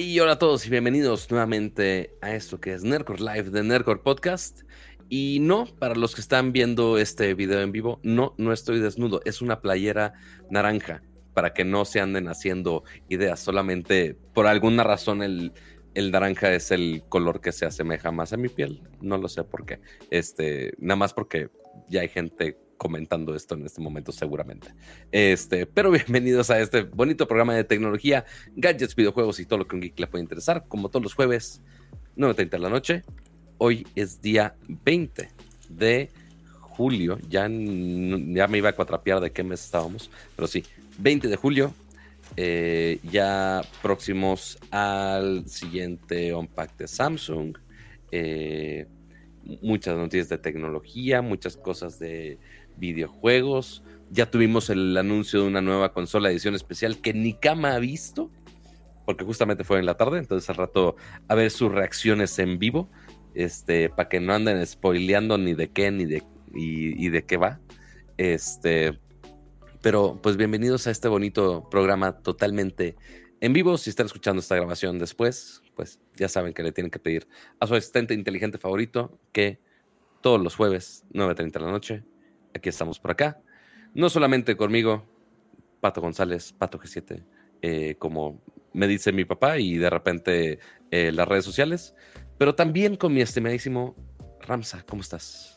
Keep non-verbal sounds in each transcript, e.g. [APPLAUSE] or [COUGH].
Hey, hola a todos y bienvenidos nuevamente a esto que es Nerdcore Live de Nerdcore Podcast. Y no, para los que están viendo este video en vivo, no, no estoy desnudo, es una playera naranja para que no se anden haciendo ideas, solamente por alguna razón el, el naranja es el color que se asemeja más a mi piel, no lo sé por qué, este, nada más porque ya hay gente comentando esto en este momento seguramente. Este, pero bienvenidos a este bonito programa de tecnología, gadgets, videojuegos y todo lo que un geek le puede interesar, como todos los jueves, 9.30 de la noche. Hoy es día 20 de julio, ya, ya me iba a cuatrapear de qué mes estábamos, pero sí, 20 de julio, eh, ya próximos al siguiente Unpack de Samsung. Eh, muchas noticias de tecnología, muchas cosas de videojuegos. Ya tuvimos el anuncio de una nueva consola edición especial que ni Kama ha visto, porque justamente fue en la tarde, entonces al rato a ver sus reacciones en vivo, este, para que no anden spoileando ni de qué ni de y, de qué va. Este, pero pues bienvenidos a este bonito programa totalmente en vivo. Si están escuchando esta grabación después, pues ya saben que le tienen que pedir a su asistente inteligente favorito que todos los jueves, 9.30 de la noche, aquí estamos por acá. No solamente conmigo, Pato González, Pato G7, eh, como me dice mi papá y de repente eh, las redes sociales, pero también con mi estimadísimo Ramsa, ¿cómo estás?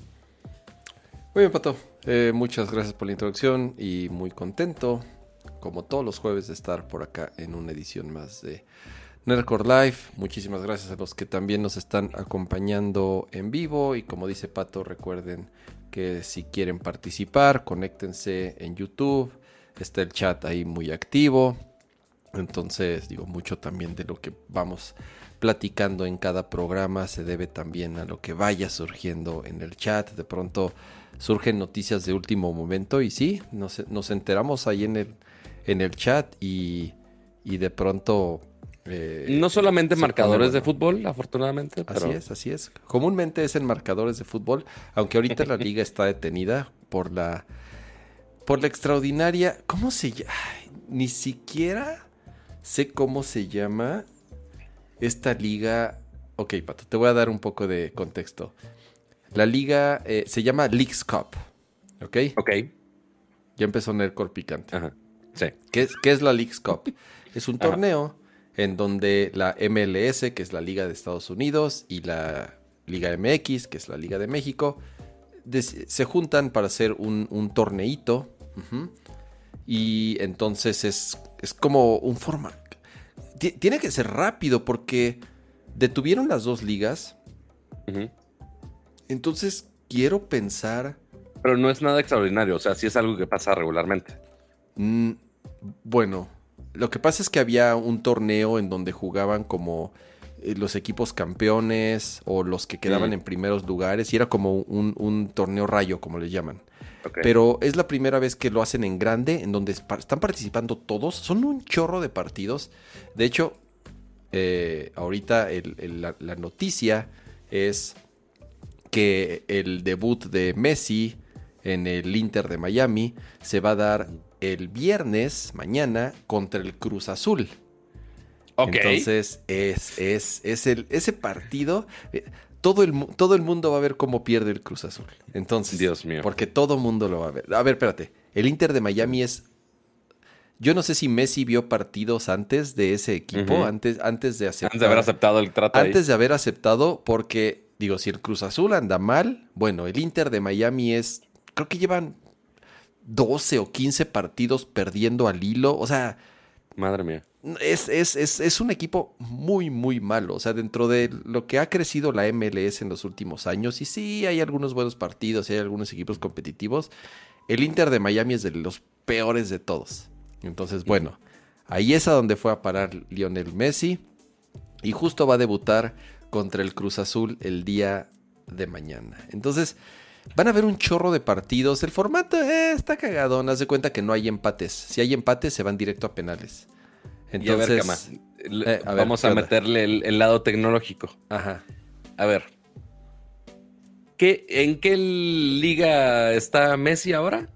Muy bien, Pato. Eh, muchas gracias por la introducción y muy contento, como todos los jueves, de estar por acá en una edición más de Nerdcore Live. Muchísimas gracias a los que también nos están acompañando en vivo y como dice Pato, recuerden que si quieren participar, conéctense en YouTube. Está el chat ahí muy activo. Entonces, digo, mucho también de lo que vamos platicando en cada programa se debe también a lo que vaya surgiendo en el chat. De pronto surgen noticias de último momento y sí, nos, nos enteramos ahí en el, en el chat y, y de pronto eh, no solamente marcadores de fútbol, afortunadamente. Así es, así es. Comúnmente es en marcadores de fútbol, aunque ahorita la [LAUGHS] liga está detenida por la por la extraordinaria. ¿Cómo se llama? Ni siquiera sé cómo se llama esta liga. Ok, Pato, te voy a dar un poco de contexto. La liga eh, se llama Leagues Cup. ¿Ok? Ok. Ya empezó Nerdcore picante. Ajá. Sí. ¿Qué es, qué es la Leagues Cup? Es un torneo en donde la MLS, que es la Liga de Estados Unidos, y la Liga MX, que es la Liga de México, se juntan para hacer un, un torneito. Y entonces es, es como un formato. Tiene que ser rápido porque detuvieron las dos ligas. Entonces quiero pensar. Pero no es nada extraordinario, o sea, sí es algo que pasa regularmente. Mm, bueno, lo que pasa es que había un torneo en donde jugaban como eh, los equipos campeones o los que quedaban mm. en primeros lugares y era como un, torneo rayo, como le llaman. Pero es la primera vez que lo hacen en grande, en donde están participando todos. Son un chorro de partidos. De hecho, eh, ahorita la, noticia es que el debut de Messi en el Inter de Miami se va a dar el viernes, mañana, contra el Cruz Azul. Ok. Entonces, es, es, es el, ese partido. Eh, todo el, todo el mundo va a ver cómo pierde el Cruz Azul. Entonces, Dios mío. Porque todo el mundo lo va a ver. A ver, espérate. El Inter de Miami es. Yo no sé si Messi vio partidos antes de ese equipo, antes, antes de aceptar. Antes de haber aceptado el trato. Antes de haber aceptado, porque, digo, si el Cruz Azul anda mal, bueno, el Inter de Miami es. Creo que llevan 12 o 15 partidos perdiendo al hilo. O sea. Madre mía. Es, es, es, es, un equipo muy, muy malo. O sea, dentro de lo que ha crecido la MLS en los últimos años, y sí, hay algunos buenos partidos, y hay algunos equipos competitivos. El Inter de Miami es de los peores de todos. Entonces, bueno, ahí es a donde fue a parar Lionel Messi. Y justo va a debutar contra el Cruz Azul el día de mañana. Entonces, Van a haber un chorro de partidos. El formato eh, está cagadón. Haz de cuenta que no hay empates. Si hay empates, se van directo a penales. Entonces, eh, vamos a meterle el, lado tecnológico. Ajá. A ver. ¿Qué, ¿En qué liga está Messi ahora?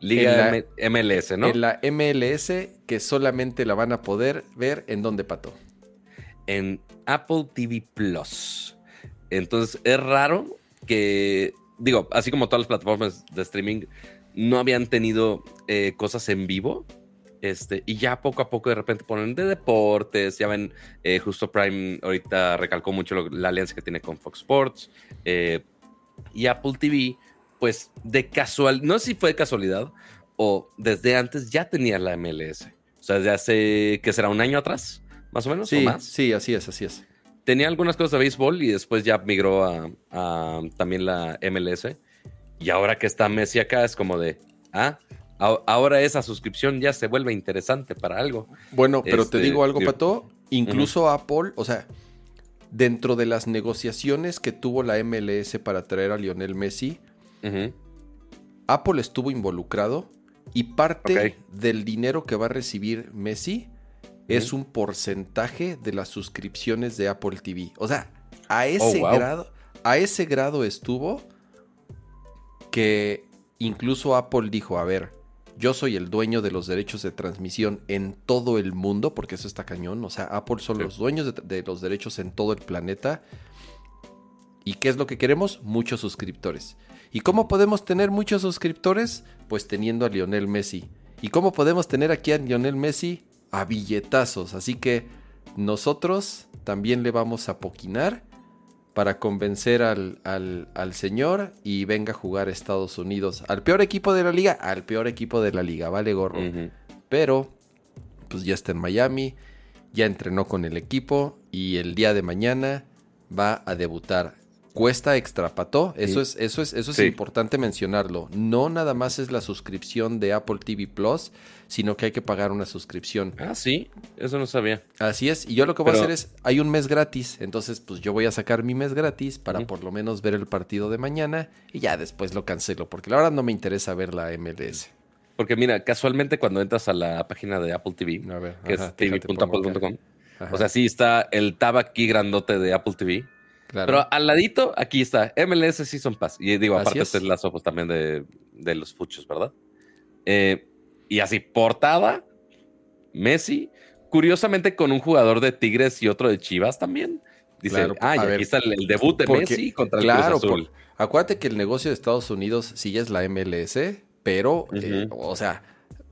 Liga MLS, ¿no? En la MLS, que solamente la van a poder ver en donde pató. en Apple TV Plus. Entonces es raro que, digo, así como todas las plataformas de streaming no habían tenido eh, cosas en vivo. Este, y ya poco a poco de repente ponen de deportes, ya ven, eh, justo Prime ahorita recalcó mucho la alianza que tiene con Fox Sports eh, y Apple TV, pues de casual, no sé si fue de casualidad o desde antes ya tenía la MLS, o sea, desde hace, que será un año atrás, más o menos, sí, o más. Sí, así es, así es. Tenía algunas cosas de béisbol y después ya migró a, a también la MLS. Y ahora que está Messi acá es como de, ah, ahora esa suscripción ya se vuelve interesante para algo. Bueno, pero te este, digo algo, Pato. Incluso Apple, o sea, dentro de las negociaciones que tuvo la MLS para traer a Lionel Messi, Apple estuvo involucrado y parte del dinero que va a recibir Messi es un porcentaje de las suscripciones de Apple TV. O sea, a ese oh, grado, a ese grado estuvo que incluso Apple dijo, a ver, yo soy el dueño de los derechos de transmisión en todo el mundo, porque eso está cañón. O sea, Apple son los dueños de, los derechos en todo el planeta. ¿Y qué es lo que queremos? Muchos suscriptores. ¿Y cómo podemos tener muchos suscriptores? Pues teniendo a Lionel Messi. ¿Y cómo podemos tener aquí a Lionel Messi? A billetazos. Así que nosotros también le vamos a poquinar para convencer al, al, señor y venga a jugar a Estados Unidos. Al peor equipo de la liga, al peor equipo de la liga, vale gorro. Pero, pues ya está en Miami, ya entrenó con el equipo y el día de mañana va a debutar cuesta extra, Pato. Eso es, eso es, eso es importante mencionarlo. No nada más es la suscripción de Apple TV Plus, sino que hay que pagar una suscripción. Ah, sí, eso no sabía. Así es. Y yo lo que voy a hacer es, hay un mes gratis. Entonces, pues yo voy a sacar mi mes gratis para por lo menos ver el partido de mañana y ya después lo cancelo, porque la verdad no me interesa ver la MLS. Porque mira, casualmente cuando entras a la página de Apple TV, que es tv.apple.com, o sea, sí está el tab aquí grandote de Apple TV pero al ladito, aquí está, MLS Season Pass. Y digo, aparte este es también de, los fuchos, ¿verdad? Eh, y así, portada, Messi, curiosamente con un jugador de Tigres y otro de Chivas también. Dice, ah, y aquí está el, debut de Messi contra el Cruz Azul. acuérdate que el negocio de Estados Unidos sí es la MLS, pero, eh, o sea,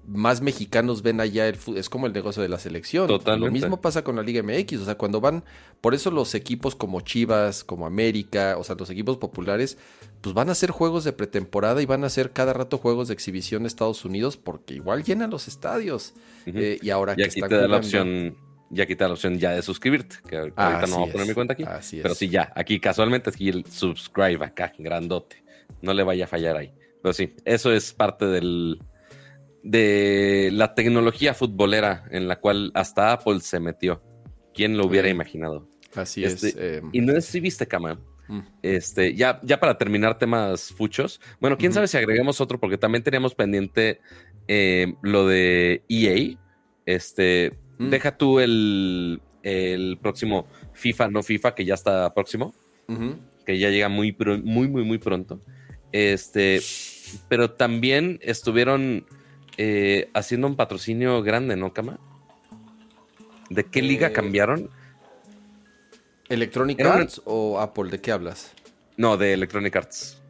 más mexicanos ven allá el fútbol. Es como el negocio de la selección. Lo mismo pasa con la Liga MX. O sea, cuando van. Por eso los equipos como Chivas, como América, o sea, los equipos populares, pues van a hacer juegos de pretemporada y van a hacer cada rato juegos de exhibición en Estados Unidos porque igual llenan los estadios. Eh, y ahora que aquí te da la opción. Ya quita la opción ya de suscribirte, que ahorita no voy a poner mi cuenta aquí. pero sí, ya, aquí casualmente aquí el subscribe acá, grandote. No le vaya a fallar ahí. Pero sí, eso es parte del, de la tecnología futbolera en la cual hasta Apple se metió. ¿Quién lo hubiera imaginado? Así es. Este, em. Y no es si viste, Cama. Mm. Este, ya, ya para terminar temas fuchos. Bueno, quién sabe si agregamos otro, porque también teníamos pendiente em, lo de EA. Este, mm. deja tú el, el, próximo FIFA, no FIFA, que ya está próximo. Que ya llega muy, muy, muy, muy pronto. Este, pero también estuvieron eh, haciendo un patrocinio grande, ¿no, Cama? ¿De qué liga eh, cambiaron? ¿Electronic Arts o Apple? ¿De qué hablas? No, de Electronic Arts.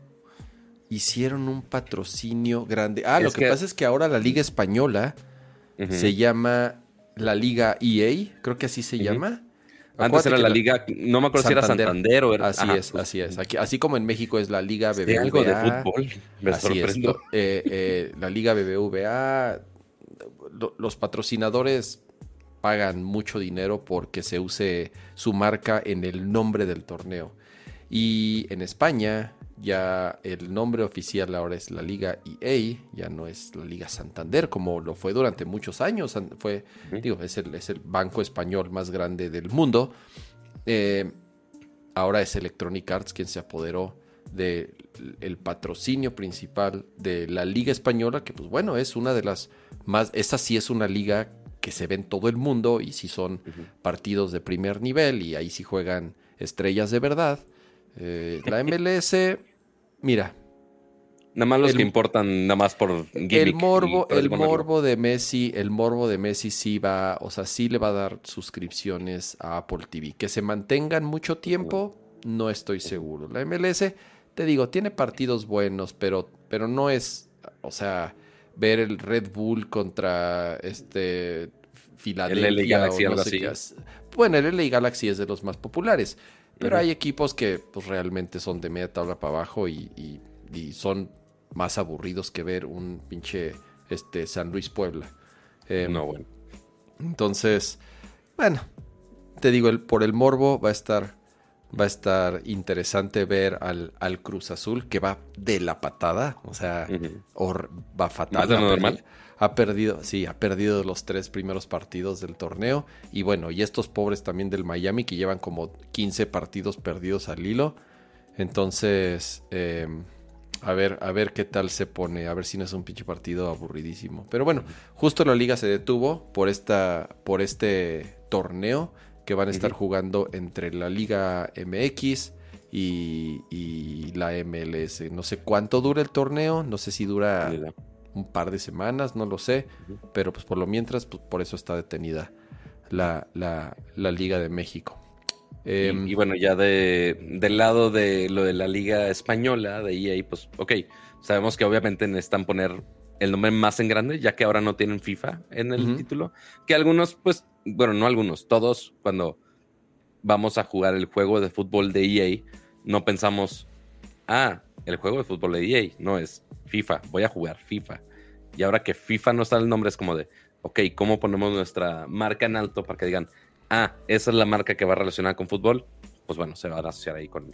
Hicieron un patrocinio grande. Ah, lo que, pasa es que ahora la liga española se llama la liga EA, creo que así se llama. Antes era la, liga, no me acuerdo si era Santander o era. Así es, así es. así como en México es la liga BBVA. algo de fútbol, me así Es. Eh, eh, la liga BBVA, los patrocinadores pagan mucho dinero porque se use su marca en el nombre del torneo. Y en España ya el nombre oficial ahora es la Liga EA, ya no es la Liga Santander como lo fue durante muchos años. Fue, digo, es el, es el, banco español más grande del mundo. Eh, ahora es Electronic Arts quien se apoderó del el patrocinio principal de la Liga Española, que pues bueno, es una de las más, esta sí es una liga que se ve en todo el mundo y sí son partidos de primer nivel y ahí sí juegan estrellas de verdad. Eh, la [LAUGHS] MLS, mira. Nada más los que importan, nada más por El morbo, el morbo de Messi, el morbo de Messi sí va, o sea, sí le va a dar suscripciones a Apple TV. Que se mantengan mucho tiempo, no estoy seguro. La MLS, te digo, tiene partidos buenos, pero, pero no es, o sea, ver el Red Bull contra este Filadelfia. El Galaxy, o no sé Bueno, el LA Galaxy es de los más populares. Pero hay equipos que pues, realmente son de media tabla para abajo y, son más aburridos que ver un pinche este, San Luis Puebla. Em, no, bueno. Entonces, bueno, te digo, el, por el morbo va a estar, va a estar interesante ver al, al Cruz Azul que va de la patada, o sea, va fatal. normal? Ha perdido, sí, ha perdido los tres primeros partidos del torneo. Y bueno, y estos pobres también del Miami que llevan como 15 partidos perdidos al hilo. Entonces, em, a ver, a ver qué tal se pone, a ver si no es un pinche partido aburridísimo. Pero bueno, justo la liga se detuvo por esta, por este torneo que van a estar jugando entre la Liga MX y, y, la MLS. No sé cuánto dura el torneo, no sé si dura un par de semanas, no lo sé, pero pues por lo mientras, pues por eso está detenida la, la, Liga de México. Em, y, bueno, ya de, del lado de lo de la Liga Española, de EA, pues ok, sabemos que obviamente necesitan poner el nombre más en grande, ya que ahora no tienen FIFA en el título, que algunos, pues, bueno, no algunos, todos cuando vamos a jugar el juego de fútbol de EA, no pensamos, ah, el juego de fútbol de EA, no es FIFA, voy a jugar FIFA. Y ahora que FIFA no está en el nombre, es como de, ok, ¿cómo ponemos nuestra marca en alto para que digan, ah, esa es la marca que va relacionada con fútbol? Pues bueno, se va a asociar ahí con,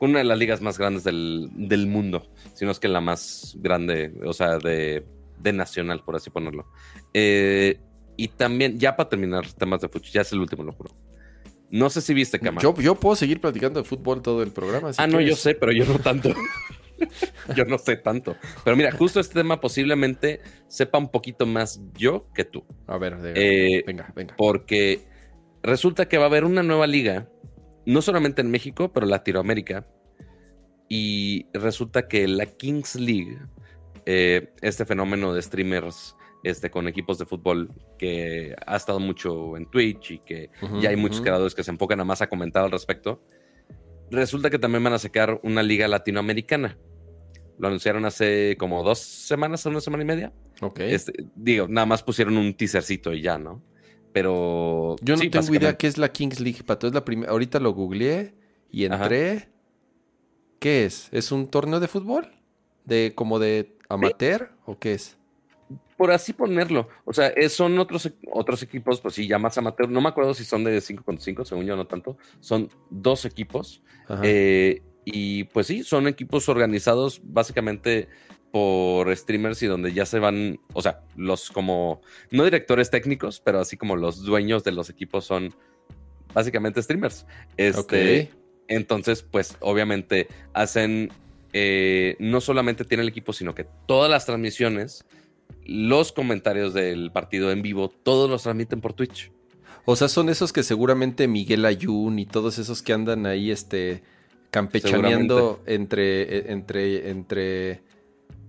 una de las ligas más grandes del, mundo, si no es que la más grande, o sea, de, nacional, por así ponerlo. Eh, y también, ya para terminar temas de fútbol, ya es el último, lo juro. No sé si viste, Cama. Yo, yo puedo seguir platicando de fútbol todo el programa. ah, no, yo sé, pero yo no tanto. [LAUGHS] yo no sé tanto. Pero mira, justo este tema posiblemente sepa un poquito más yo que tú. A ver, eh, venga, venga. Porque resulta que va a haber una nueva liga, no solamente en México, pero Latinoamérica. Y resulta que la Kings League, eh, este fenómeno de streamers este, con equipos de fútbol que ha estado mucho en Twitch y que ya hay muchos creadores que se enfocan a más a comentar al respecto. Resulta que también van a sacar una liga latinoamericana. Lo anunciaron hace como dos semanas, una semana y media. Ok. Este, digo, nada más pusieron un teasercito y ya, ¿no? Pero. Yo no tengo idea qué es la Kings League, Pato. Es la primera. Ahorita lo googleé y entré. ¿Qué es? ¿Es un torneo de fútbol? ¿De como de amateur o qué es? Por así ponerlo. O sea, son otros, otros equipos, pues sí, ya más amateur. No me acuerdo si son de 5 contra 5, según yo no tanto. Son dos equipos. Eh, y pues sí, son equipos organizados básicamente por streamers y donde ya se van, o sea, los como, no directores técnicos, pero así como los dueños de los equipos son básicamente streamers. Este, Entonces, pues obviamente hacen, eh, no solamente tiene el equipo, sino que todas las transmisiones, los comentarios del partido en vivo, todos los transmiten por Twitch. O sea, son esos que seguramente Miguel Ayun y todos esos que andan ahí, este campechaneando entre, e, entre,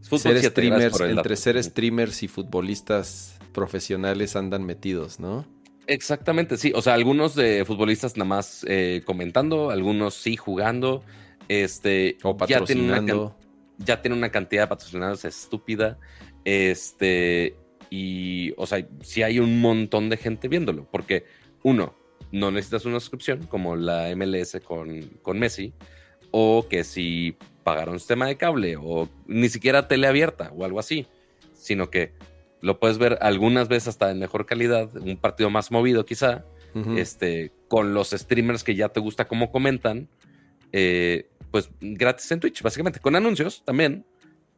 entre ser streamers, entre ser streamers y futbolistas profesionales andan metidos, ¿no? Exactamente, sí. O sea, algunos de futbolistas nada más eh, comentando, algunos sí jugando. Este, o patrocinando. Ya tiene una, cantidad de patrocinados estúpida. Este, y, o sea, sí hay un montón de gente viéndolo. Porque, uno, no necesitas una suscripción como la MLS con, con Messi, o que si pagaron sistema de cable o ni siquiera tele abierta o algo así, sino que lo puedes ver algunas veces hasta en mejor calidad, un partido más movido quizá, este, con los streamers que ya te gusta cómo comentan, eh, pues gratis en Twitch, básicamente, con anuncios también,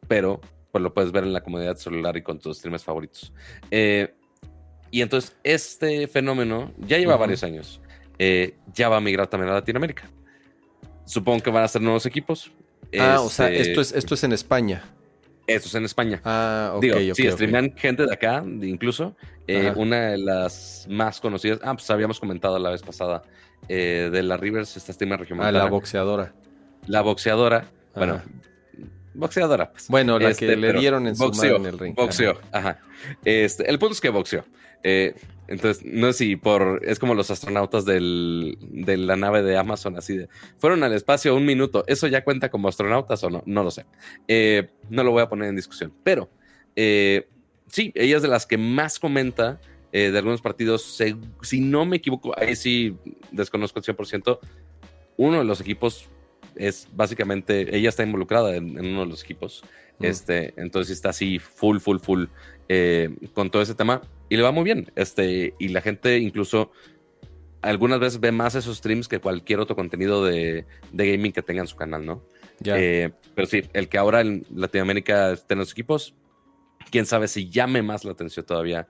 pero pues lo puedes ver en la comodidad celular y con tus streamers favoritos. Eh, y entonces este fenómeno ya lleva varios años. Eh, ya va a migrar también a Latinoamérica. Supongo que van a ser nuevos equipos. Ah, o sea, esto es, esto es en España. Esto es en España. Ah, ok. Digo, sí, streamean gente de acá, incluso. Eh, una de las más conocidas. Ah, pues habíamos comentado la vez pasada. Eh, de la Rivers, esta streamer regional. Ah, la boxeadora. La boxeadora. Bueno, boxeadora. Pues. Bueno, la Este, que le pero dieron en su mano en el ring. Boxeó, ajá. Este, el punto es que boxeó. Eh, entonces, no sé si por. Es como los astronautas del, de la nave de Amazon, así de. Fueron al espacio un minuto. ¿Eso ya cuenta como astronautas o no? No lo sé. Eh, no lo voy a poner en discusión. Pero, eh, sí, ella es de las que más comenta eh, de algunos partidos. Se- si no me equivoco, ahí sí desconozco el 100%. Uno de los equipos es básicamente. Ella está involucrada en, en uno de los equipos. Mm. Este, entonces está así full, full, full eh, con todo ese tema y le va muy bien. Este, y la gente incluso algunas veces ve más esos streams que cualquier otro contenido de, de gaming que tenga en su canal, ¿no? Ya. Eh, pero sí, el que ahora en Latinoamérica estén los equipos, quién sabe si llame más la atención todavía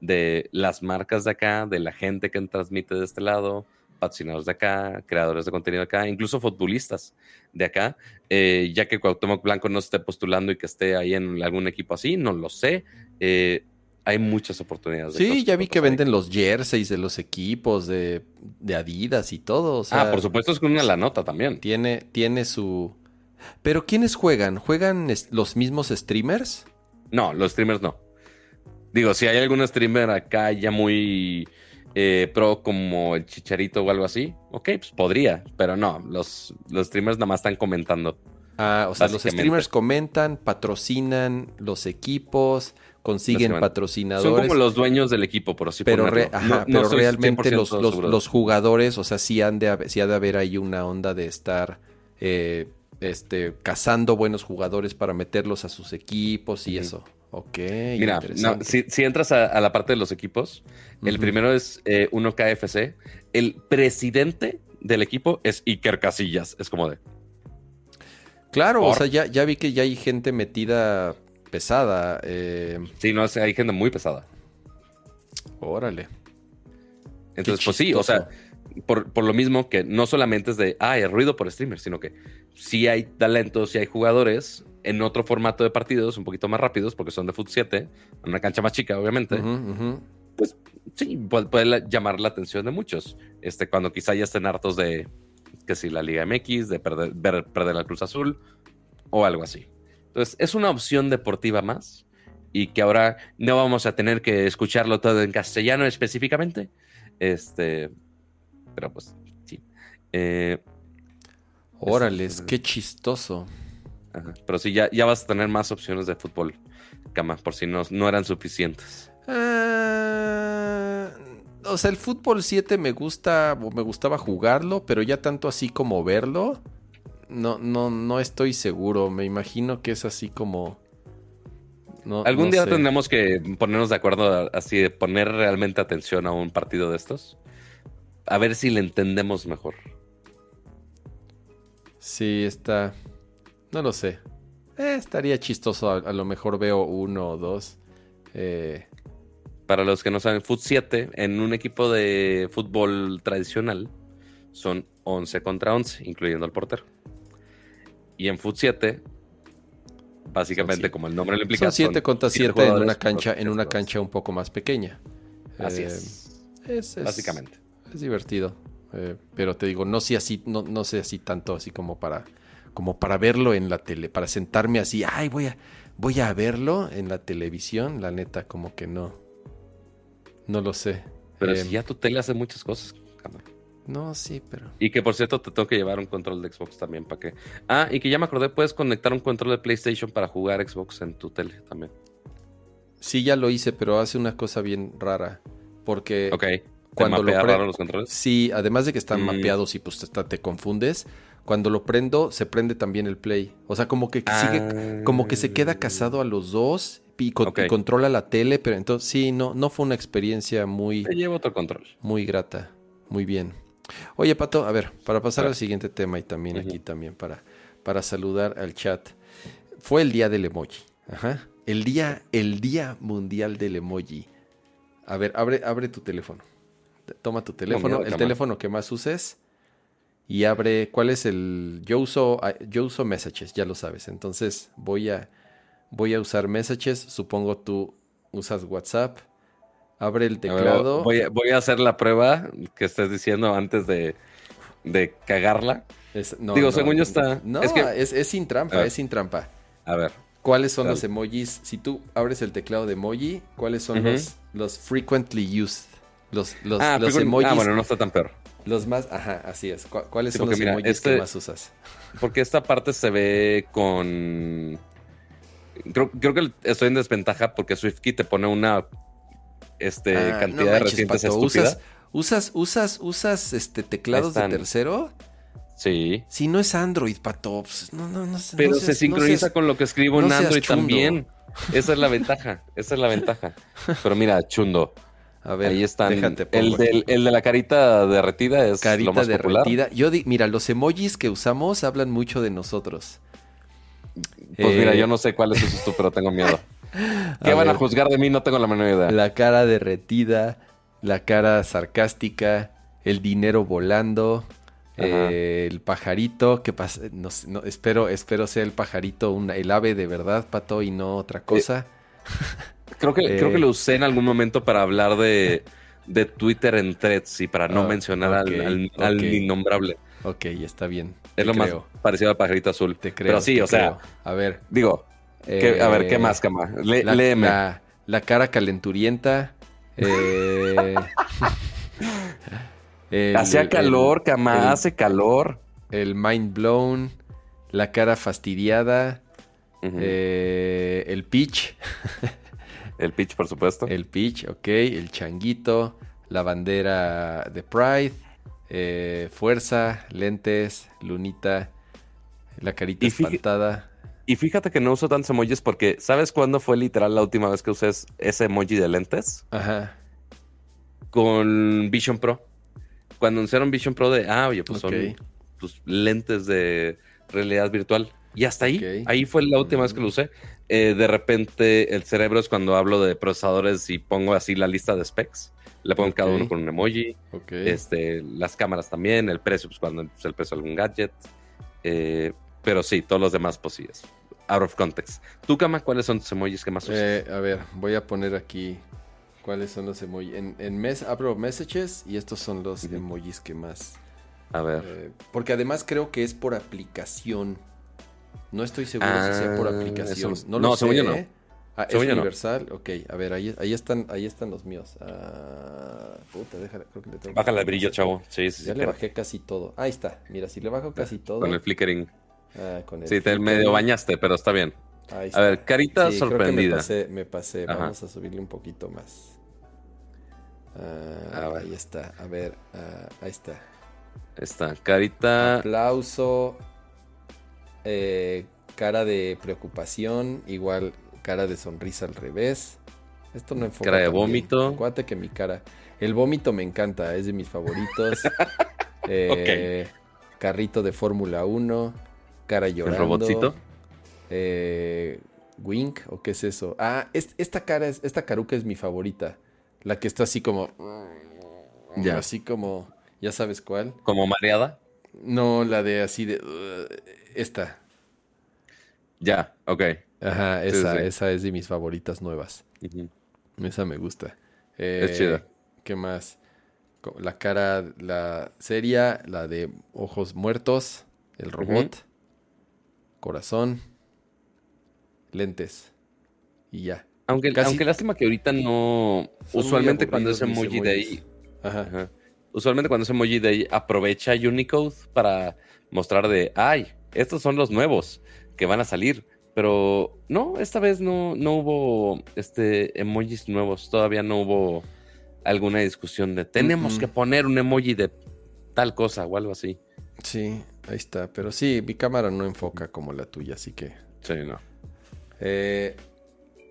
de las marcas de acá, de la gente que transmite de este lado, patrocinadores de acá, creadores de contenido de acá, incluso futbolistas de acá, eh, ya que Cuauhtémoc Blanco no esté postulando y que esté ahí en algún equipo así, no lo sé. Eh, hay muchas oportunidades. de Sí, ya vi que venden los jerseys de los equipos de, de Adidas y todo. o ahí. sea, ah, por supuesto es con una la nota también. Tiene, tiene su. Pero ¿quiénes juegan? ¿Juegan los mismos streamers? No, los streamers no. Digo, si hay algún streamer acá ya muy eh, pro como el Chicharito o algo así, ok, pues podría, pero no, los, los streamers nada más están comentando. Ah, o sea, los streamers comentan, patrocinan los equipos, consiguen patrocinadores. Son como los dueños del equipo, por así pero, ponerlo. re- ajá, No- no pero realmente 100% los, los- jugadores, o sea, sí, han de, sí ha de haber ahí una onda de estar eh, este, cazando buenos jugadores para meterlos a sus equipos y eso. Ok, Mira, no, si, si entras a, a la parte de los equipos, el primero es eh, 1KFC. El presidente del equipo es Iker Casillas. Es como de. Claro, o sea, ya, ya vi que ya hay gente metida pesada. eh, Sí, no, hay gente muy pesada. órale. Entonces, pues sí, o sea, por, por lo mismo que no solamente es de, ah, el ruido por streamer, sino que sí hay talentos, sí hay jugadores en otro formato de partidos, un poquito más rápidos, porque son de Foot 7, en una cancha más chica, obviamente. Ujú. Sí, puede, puede la- llamar la atención de muchos. Este, cuando quizá ya estén hartos de que si la Liga MX, de perder, ver- perder la Cruz Azul o algo así. Entonces, es una opción deportiva más y que ahora no vamos a tener que escucharlo todo en castellano específicamente. Este, pero pues sí. Eh, Órale, es- qué chistoso. ajá. Pero sí, ya, ya vas a tener más opciones de fútbol, Cama, por si no, no eran suficientes. Ah, o sea, el fútbol 7 me gusta, o me gustaba jugarlo, pero ya tanto así como verlo, no, no, no estoy seguro. Me imagino que es así como. no- Algún no día sé. tendremos que ponernos de acuerdo así de poner realmente atención a un partido de estos. A ver si le entendemos mejor. Sí, está. No lo sé. Eh, estaría chistoso. A, a lo mejor veo uno o dos. Eh, Para los que no saben, Foot 7 en un equipo de fútbol tradicional son 11 contra 11, incluyendo al portero. Y en Foot 7, básicamente siete. como el nombre lo implica, son 7 contra siete 7 en una cancha, en una cancha un poco más pequeña. Así Eh, es, es- es- básicamente. Es divertido. eh, pero te digo, no sé así, no, no sé así tanto así como para, como para verlo en la tele, para sentarme así, ay, voy a, voy a verlo en la televisión, la neta, como que no. No lo sé. Pero Eh, si ya tu tele hace muchas cosas. No, sí, pero. Y que por cierto te tengo que llevar un control de Xbox también para que... Ah, y que ya me acordé, puedes conectar un control de PlayStation para jugar Xbox en tu tele también. Sí, ya lo hice, pero hace una cosa bien rara. Porque Ok. ¿Te cuando lo mapea pre- raro los controles? Sí, además de que están Mm. mapeados y pues te, te confundes, cuando lo prendo, se prende también el play. O sea, como que sigue, como que se queda casado a los dos y, con- y Ok. controla la tele, pero entonces sí, no, no fue una experiencia muy, Te llevo otro control. muy grata. Muy bien. Oye, Pato, a ver, para pasar al siguiente tema y también aquí también para, para saludar al chat. Fue el día del emoji. Ajá. El día, el día mundial del emoji. A ver, abre, abre tu teléfono. Toma tu teléfono, el teléfono que más uses. Y abre, ¿cuál es el? Yo uso, ah, yo uso Messages, ya lo sabes. Entonces voy a, voy a usar Messages. Supongo tú usas WhatsApp. Abre el teclado. voy, a, voy a hacer la prueba que estés diciendo antes de, de cagarla. Es- no, Digo, no, según yo está- No, es es, que- es sin A trampa, es sin trampa. A ver. ¿Cuáles son los emojis? Si tú abres el teclado de emoji, ¿cuáles son los, los frequently used? Los, los, ah, los pero- emojis, ah, bueno, no está tan peor. los más, ajá, así es. ¿Cu- ¿Cuáles Sí, son los mira, emojis este- que más usas? [LAUGHS] Porque esta parte se ve con. Creo, creo que estoy en desventaja porque SwiftKey te pone una este, Ah, cantidad no de recientes estúpida. ¿Usas, usas, usas, usas este, teclados de tercero? Sí. Si no es Android, Pato, pues, no, no, no, Pero no se seas- no sincroniza seas- con lo que escribo en Android también. Esa es la ventaja. Esa es la ventaja. Pero mira, chundo. A ver, Ahí están. déjate El, del- el de la carita derretida es Carita lo más popular. derretida. Yo di- mira, los emojis que usamos hablan mucho de nosotros. Pues mira, Eh, yo no sé cuáles usas tú, pero tengo miedo. ¿Qué A van a juzgar de mí? No tengo la menor idea. La cara derretida, la cara sarcástica, el dinero volando, eh, el pajarito, que pasa, no, sé, no, espero, espero sea el pajarito, una- el ave de verdad, pato, y no otra cosa. [LAUGHS] Creo que, Eh. [LAUGHS] creo que lo usé en algún momento para hablar de, de Twitter en threads y para no Ah, mencionar al- al, innombrable. ok, está bien. Es lo creo, más parecido al pajarito azul. Te creo. Pero sí, o sea, a ver, digo, ¿qué- a ver, ¿qué eh, más, Cama? Le- la, léeme. la- la cara calenturienta. eh, [LAUGHS] el- Hacía el- calor, Cama, el- hace calor. el mind blown, la cara fastidiada, eh, el pitch, [LAUGHS] El pitch, por supuesto. el pitch, ok, el changuito, la bandera de Pride, eh, fuerza, lentes, lunita, la carita Y espantada. Y fíjate que no uso tantos emojis porque, ¿sabes cuándo fue literal la última vez que usé es- ese emoji de lentes? Ajá, Con Vision Pro. Cuando anunciaron Vision Pro de, ah, oye, pues son pues, lentes de realidad virtual. Y hasta ahí, ahí fue la última vez que lo usé. Eh, de repente, el cerebro es cuando hablo de procesadores y pongo así la lista de specs. Le pongo cada uno con un emoji. ok. Este, las cámaras también, el precio, pues cuando pues, el precio de algún gadget. Eh, pero sí, todos los demás, pues sí, es out of context. ¿Tú, Cama, cuáles son tus emojis que más usas? Eh, a ver, voy a poner aquí cuáles son los emojis. En, en mes, abro messages y estos son los Ujú. emojis que más... A ver. Eh, porque además creo que es por aplicación. No estoy seguro si sea por Ah, aplicación. eso- no lo no, sé. según yo no. ¿eh? Ah, ¿Es yo no. universal? Ok, a ver, ahí, ahí, están, ahí están los míos. Ah, puta, déjala, creo que le tengo Bájale el brillo, chavo. Sí, sí, sí. Ya le bajé casi todo. Ahí está. Mira, si le bajo casi todo. Con el flickering. Ah, con el Sí, te medio bañaste, pero está bien. Ahí A ver, carita Sí, creo que sorprendida. me pasé, me pasé. Vamos a subirle un poquito más. Ah, A ver. ahí está. A ver, ah, ahí está. Está, carita. Aplauso. eh, cara de preocupación. Igual cara de sonrisa al revés. Esto no enfoca. Cara de vómito. Acuérdate que mi cara. El vómito me encanta, es de mis favoritos. [LAUGHS] Eh, Carrito de Fórmula 1. Cara llorando. robotcito? Eh, Wink, ¿o qué es eso? Ah, es- esta cara es, esta caruca es mi favorita. La que está así como. Ya. Así como. ¿Ya sabes cuál? Como mareada. No, la de así de. uh, esta. Ya, ok. Ajá, esa, sí. esa es de mis favoritas nuevas. Esa me gusta. Es Eh, chida. ¿Qué más? La cara, la seria, la de ojos muertos, el robot, corazón, lentes. Y ya. Aunque, Casi- aunque lástima que ahorita no. Son usualmente cuando es emoji de ahí. Ajá. Ajá. Usualmente cuando es emoji de ahí, aprovecha Unicode para mostrar de, ay, estos son los nuevos que van a salir. Pero no, esta vez no, no hubo este emojis nuevos. Todavía no hubo alguna discusión de tenemos que poner un emoji de tal cosa o algo así. Sí, ahí está. Pero sí, mi cámara no enfoca como la tuya, así que. Sí, no. Eh,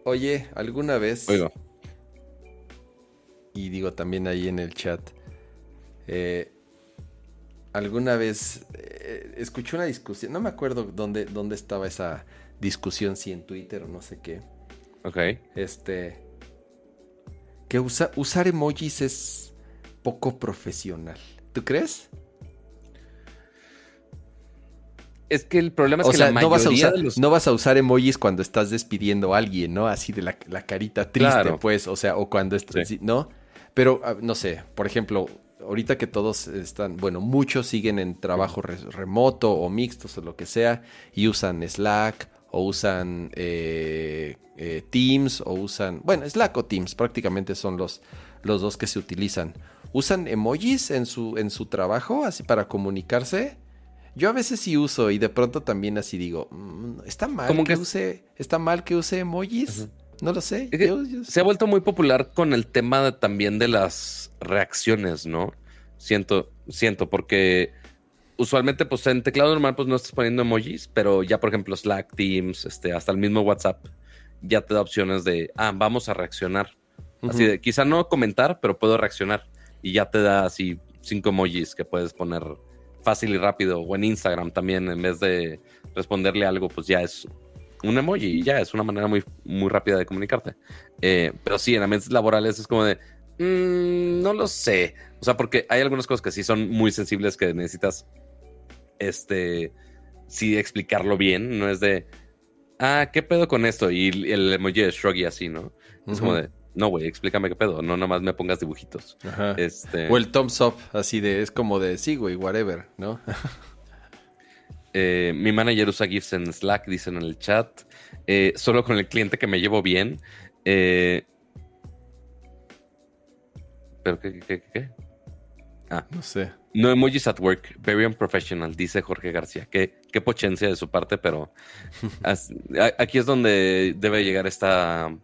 oye, ¿alguna vez? Oigo. y digo también ahí en el chat, eh, alguna vez eh, escuché una discusión, no me acuerdo dónde, dónde estaba esa discusión, si en Twitter o no sé qué, Ok. este, que usa- usar emojis es poco profesional. ¿Tú crees? Es que el problema es O que sea, la no, vas a usar, de los... no vas a usar emojis cuando estás despidiendo a alguien, ¿no? Así de la, la carita triste, Claro. pues, o sea, o cuando estás, Sí. ¿no? Pero, ah, no sé, por ejemplo, ahorita que todos están, bueno, muchos siguen en trabajo re- remoto o mixtos o lo que sea y usan Slack o usan eh, eh, Teams, o usan, bueno, Slack o Teams, prácticamente son los, los dos que se utilizan. ¿Usan emojis en su, en su trabajo, así para comunicarse? Yo a veces sí uso y de pronto también así digo, mm, ¿está mal que, use, está mal que use emojis? No lo sé. Se ha vuelto muy popular con el tema también de las reacciones, ¿no? Siento, siento, porque usualmente, pues en teclado normal, pues no estás poniendo emojis, pero ya, por ejemplo, Slack, Teams, este, hasta el mismo WhatsApp, ya te da opciones de, ah, vamos a reaccionar. Así de, quizá no comentar, pero puedo reaccionar. Y ya te da así cinco emojis que puedes poner fácil y rápido. O en Instagram también, en vez de responderle algo, pues ya es un emoji y ya es una manera muy, muy rápida de comunicarte. Eh, pero sí, en ambientes laborales es como de, mm, no lo sé. O sea, porque hay algunas cosas que sí son muy sensibles que necesitas, este, sí explicarlo bien. No es de, ah, ¿qué pedo con esto? Y el emoji de shrug y así, ¿no? Es como de, no, güey, explícame qué pedo. No, nomás me pongas dibujitos. Este... O el thumbs up, así de, es como de, sí, güey, whatever, ¿no? [LAUGHS] Eh, mi manager usa GIFs en Slack, dicen en el chat. Eh, solo con el cliente que me llevo bien. Eh, ¿Pero qué, qué, qué, Ah. No sé. No emojis at work, very unprofessional, dice Jorge García. Qué, qué pochencia de su parte, pero [LAUGHS] aquí es donde debe llegar esta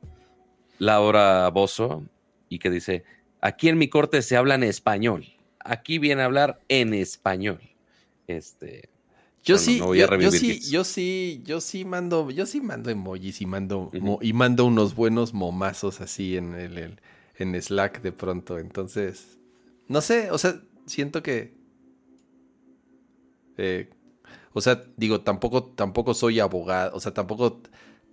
Laura Bozo y que dice, aquí en mi corte se habla en español. Aquí viene a hablar en español. Este, yo sí, yo, sí, yo sí, yo sí mando, yo sí mando emojis y mando y mando unos buenos momazos así en el, en Slack de pronto. Entonces, no sé, o sea, siento que, eh, o sea, digo, tampoco, tampoco soy abogado, o sea, tampoco,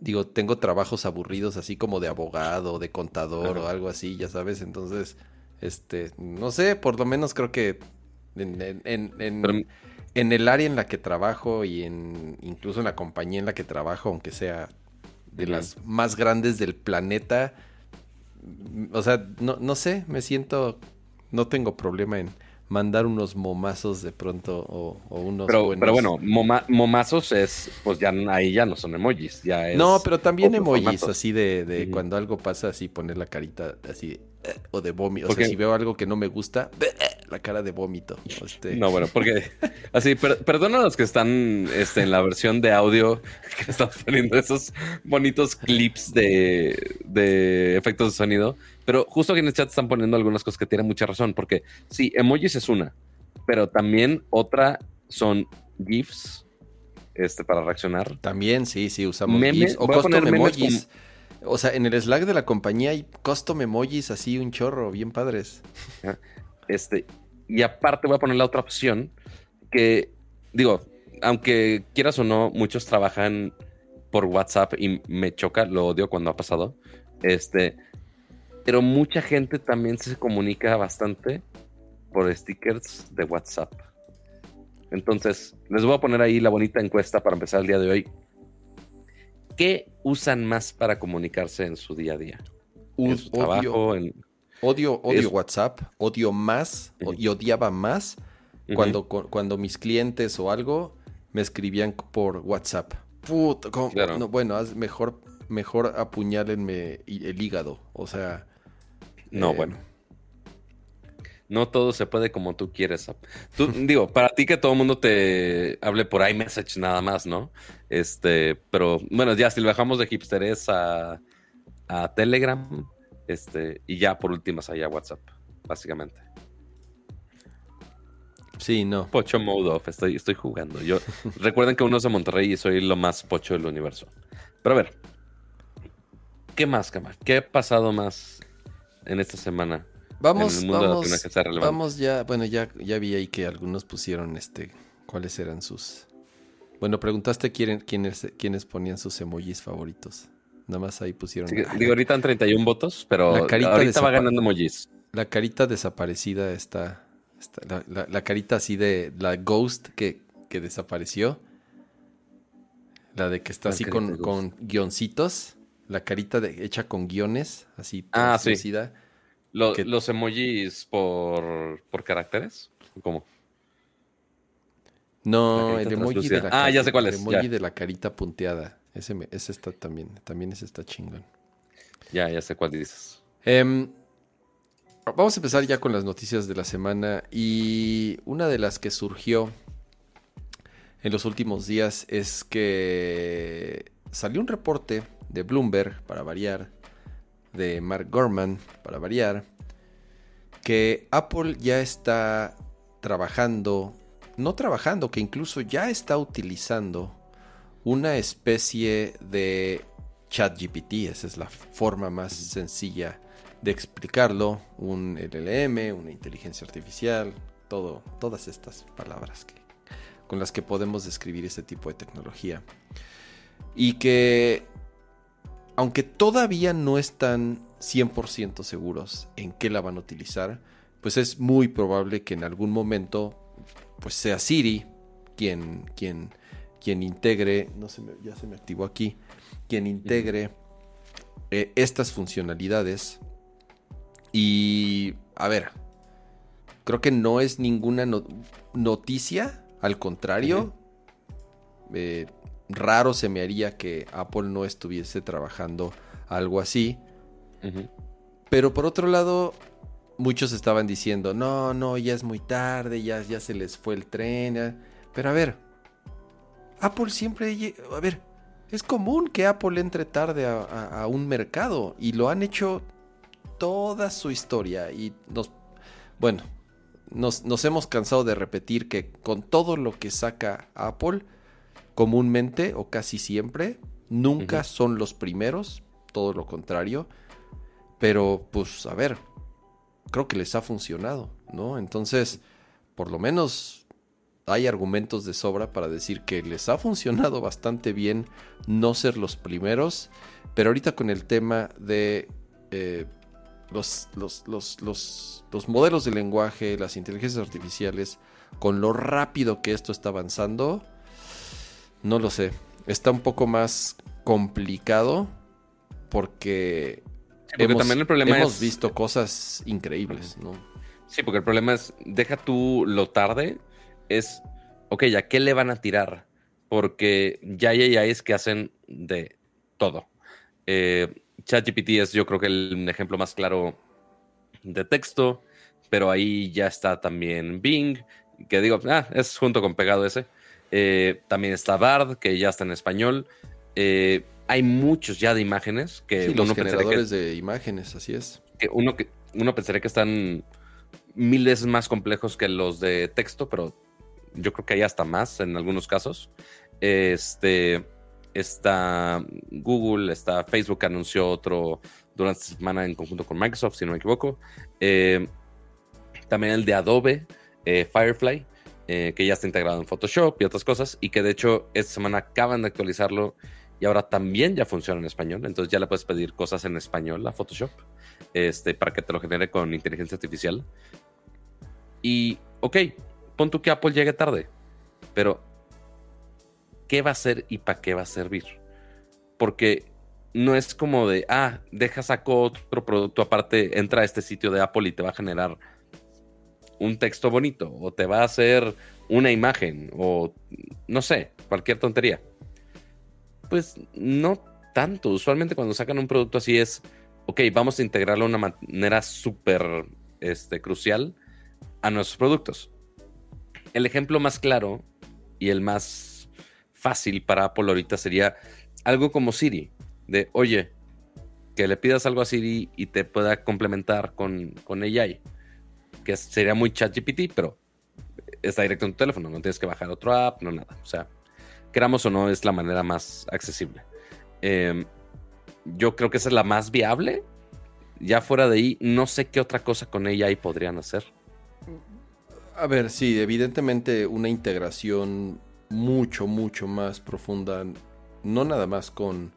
digo, tengo trabajos aburridos así como de abogado, de contador o algo así, ya sabes. Entonces, este, no sé, por lo menos creo que en, en en el área en la que trabajo y en incluso en la compañía en la que trabajo, aunque sea de las más grandes del planeta, o sea, no, no sé, me siento, no tengo problema en mandar unos momazos de pronto o, unos pero, buenos... Pero bueno, momazos es, pues ya ahí ya no son emojis, ya es... No, pero también emojis, así de, de cuando algo pasa, así poner la carita así, eh, o de vómito, o sea, si veo algo que no me gusta, [LAUGHS] la cara de vómito. Este. No, bueno, porque así, perdona a los que están este, en la versión de audio que estamos poniendo esos bonitos clips de, de efectos de sonido, pero justo aquí en el chat están poniendo algunas cosas que tienen mucha razón, porque sí, emojis es una, pero también otra son GIFs este, para reaccionar. También, sí, sí, usamos GIFs o custom emojis. O sea, en el Slack de la compañía hay custom emojis así, un chorro, bien padres. Este, y aparte voy a poner la otra opción que, digo, aunque quieras o no, muchos trabajan por WhatsApp y me choca, lo odio cuando ha pasado. Este, pero mucha gente también se comunica bastante por stickers de WhatsApp. Entonces, les voy a poner ahí la bonita encuesta para empezar el día de hoy. ¿Qué usan más para comunicarse en su día a día? En su trabajo, en Odio, odio WhatsApp, odio más y odiaba más cuando, cuando mis clientes o algo me escribían por WhatsApp. Puta, bueno, mejor, mejor apuñálenme el hígado. O sea. No, eh, bueno. No todo se puede como tú quieres. Tú, [LAUGHS] digo, para ti que todo el mundo te hable por iMessage nada más, ¿no? Este, pero bueno, ya si lo bajamos de hipsteres a, a Telegram, este, y ya por últimas allá WhatsApp, básicamente. Sí, no. Pocho mode off, estoy, estoy jugando. Yo, [LAUGHS] recuerden que uno es de Monterrey y soy lo más pocho del universo. Pero a ver, ¿qué más, Cama? ¿Qué ha pasado más en esta semana? Vamos, vamos, vamos ya, bueno, ya, ya vi ahí que algunos pusieron este, cuáles eran sus... Bueno, preguntaste quién, quiénes, quiénes ponían sus emojis favoritos. Nada más ahí pusieron. digo, ahorita en 31 votos, pero la carita ahorita va ganando emojis. La carita desaparecida está. la, carita así de la ghost que, que desapareció. La de que está así con, con, guioncitos. La carita de, hecha con guiones, así. Ah, sí. ¿Los emojis por, por caracteres? ¿Cómo? No, el emoji de la Ah, ya sé cuál es. El emoji de la carita punteada. Ese, ese está también, también ese está chingón. Ya, ya sé cuál dices. Em, vamos a empezar ya con las noticias de la semana y una de las que surgió en los últimos días es que salió un reporte de Bloomberg, para variar, de Mark Gorman, para variar, que Apple ya está trabajando, no trabajando, que incluso ya está utilizando una especie de ChatGPT, esa es la forma más sencilla de explicarlo, un LLM, una inteligencia artificial, todo, todas estas palabras que, con las que podemos describir este tipo de tecnología. Y que, aunque todavía no están 100% seguros en qué la van a utilizar, pues es muy probable que en algún momento pues sea Siri quien, quien, quien integre, no se ya se me activó aquí, quien integre eh, estas funcionalidades. Y, a ver, creo que no es ninguna noticia, al contrario, eh, raro se me haría que Apple no estuviese trabajando algo así. Pero por otro lado, muchos estaban diciendo, no, no, ya es muy tarde, ya, ya se les fue el tren. Pero a ver, Apple siempre, a ver, es común que Apple entre tarde a, un mercado y lo han hecho toda su historia y nos, bueno, nos, nos, hemos cansado de repetir que con todo lo que saca Apple, comúnmente o casi siempre, nunca son los primeros, todo lo contrario. Pero, pues, a ver, creo que les ha funcionado, ¿no? Entonces, por lo menos hay argumentos de sobra para decir que les ha funcionado bastante bien no ser los primeros, pero ahorita con el tema de eh, los, los, los, modelos de lenguaje, las inteligencias artificiales, con lo rápido que esto está avanzando, no lo sé, está un poco más complicado porque hemos, también el problema hemos visto cosas increíbles, ¿no? Sí, porque el problema es, deja tú lo tarde, es, ok, ¿a qué le van a tirar? Porque ya hay AIs que hacen de todo. Eh, ChatGPT es yo creo que el ejemplo más claro de texto, pero ahí ya está también Bing, que digo, ah, es junto con pegado ese. Eh, también está Bard, que ya está en español. Eh, hay muchos ya de imágenes que sí, los generadores de imágenes, así es. Que uno que uno pensaría que están mil veces más complejos que los de texto, pero yo creo que hay hasta más en algunos casos. Este está Google, está Facebook anunció otro durante esta semana en conjunto con Microsoft, si no me equivoco. Eh, también el de Adobe, eh, Firefly, eh, que ya está integrado en Photoshop y otras cosas, y que de hecho esta semana acaban de actualizarlo y ahora también ya funciona en español. Entonces ya le puedes pedir cosas en español a Photoshop este, para que te lo genere con inteligencia artificial. Y, ok, pon tú que Apple llegue tarde, pero ¿qué va a hacer y para qué va a servir? Porque no es como de, ah, deja saco otro producto aparte, entra a este sitio de Apple y te va a generar un texto bonito, o te va a hacer una imagen, o no sé, cualquier tontería pues no tanto. Usualmente cuando sacan un producto así es, ok, vamos a integrarlo de una manera súper este, crucial a nuestros productos. El ejemplo más claro y el más fácil para Apple ahorita sería algo como Siri, de, oye, que le pidas algo a Siri y te pueda complementar con, con AI, que sería muy ChatGPT, pero está directo en tu teléfono, no tienes que bajar otro app, no nada. O sea, queramos o no, es la manera más accesible. Em, yo creo que esa es la más viable. Ya fuera de ahí, no sé qué otra cosa con ella ahí podrían hacer. A ver, sí, evidentemente una integración mucho, mucho más profunda, no nada más con,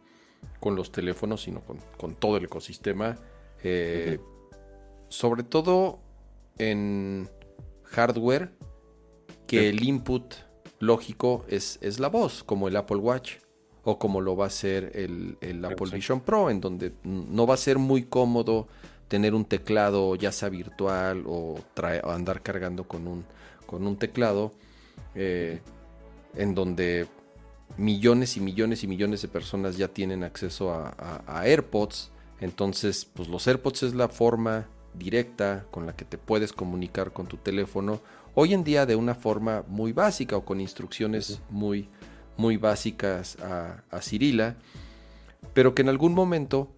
con los teléfonos, sino con, todo el ecosistema. Eh, sobre todo en hardware, que el input lógico es, es la voz, como el Apple Watch o como lo va a ser el, Apple Vision Pro, en donde no va a ser muy cómodo tener un teclado ya sea virtual o, andar cargando con un, con un teclado, eh, en donde millones y millones y millones de personas ya tienen acceso a, AirPods. Entonces, pues los AirPods es la forma directa con la que te puedes comunicar con tu teléfono. Hoy en día de una forma muy básica o con instrucciones muy, muy básicas a, a Cirila. Pero que en algún momento,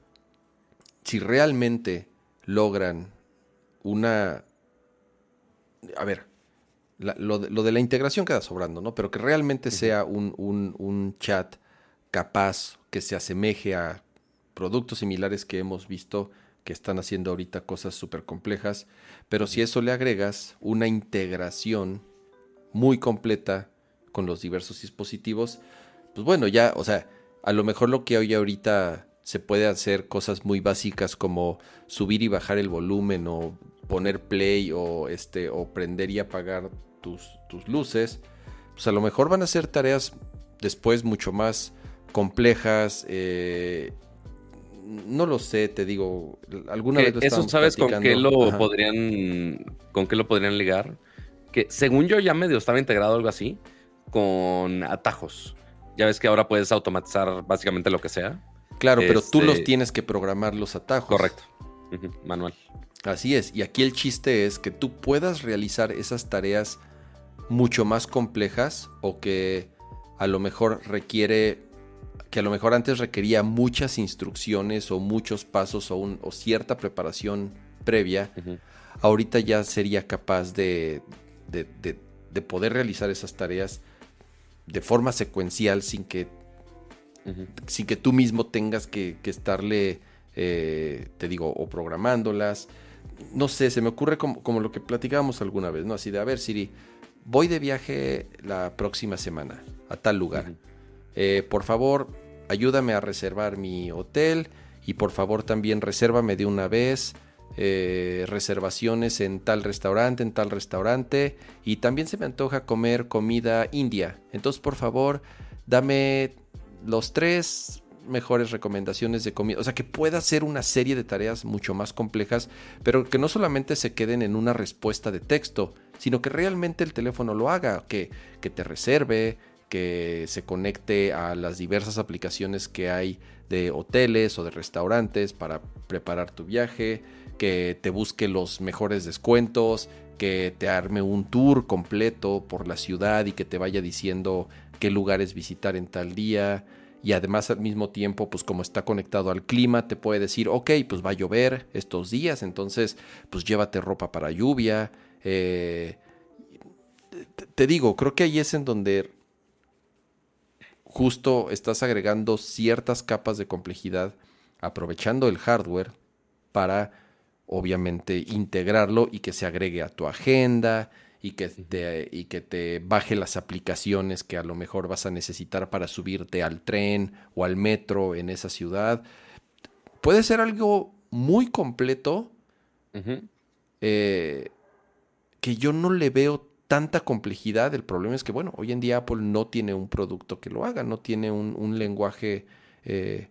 si realmente logran una... A ver, lo, de, la integración queda sobrando, ¿no? Pero que realmente sea un, chat capaz que se asemeje a productos similares que hemos visto que están haciendo ahorita cosas súper complejas, pero si eso le agregas una integración muy completa con los diversos dispositivos, pues bueno, ya, o sea, a lo mejor lo que hoy ahorita se puede hacer cosas muy básicas como subir y bajar el volumen o poner play o este o prender y apagar tus, tus luces, pues a lo mejor van a ser tareas después mucho más complejas. Eh, no lo sé, te digo, alguna vez Eso sabes con qué lo podrían con qué lo podrían ligar? Que según yo ya medio estaba integrado algo así con atajos. Ya ves que ahora puedes automatizar básicamente lo que sea. Claro, pero tú los este, tienes que programar los atajos. Correcto. Manual. Así es. Y aquí el chiste es que tú puedas realizar esas tareas mucho más complejas o que a lo mejor requiere, que a lo mejor antes requería muchas instrucciones o muchos pasos o, cierta preparación previa, ahorita ya sería capaz de, de, poder realizar esas tareas de forma secuencial sin que, sin que tú mismo tengas que, estarle, eh, te digo, o programándolas. No sé, se me ocurre como, como lo que platicábamos alguna vez, ¿no? Así de, a ver, Siri, voy de viaje la próxima semana a tal lugar. Eh, por favor, ayúdame a reservar mi hotel y por favor también resérvame de una vez eh, reservaciones en tal restaurante, en tal restaurante y también se me antoja comer comida india. Entonces, por favor, dame los tres mejores recomendaciones de comida. O sea, que pueda hacer una serie de tareas mucho más complejas, pero que no solamente se queden en una respuesta de texto, sino que realmente el teléfono lo haga, que, que te reserve, que se conecte a las diversas aplicaciones que hay de hoteles o de restaurantes para preparar tu viaje, que te busque los mejores descuentos, que te arme un tour completo por la ciudad y que te vaya diciendo qué lugares visitar en tal día, y además al mismo tiempo, pues como está conectado al clima, te puede decir, ok, pues va a llover estos días, entonces pues llévate ropa para lluvia. Eh, te, digo, creo que ahí es en donde justo estás agregando ciertas capas de complejidad, aprovechando el hardware para obviamente integrarlo y que se agregue a tu agenda y que, te, y que te baje las aplicaciones que a lo mejor vas a necesitar para subirte al tren o al metro en esa ciudad. Puede ser algo muy completo eh, que yo no le veo tanta complejidad. El problema es que, bueno, hoy en día Apple no tiene un producto que lo haga, no tiene un, lenguaje eh,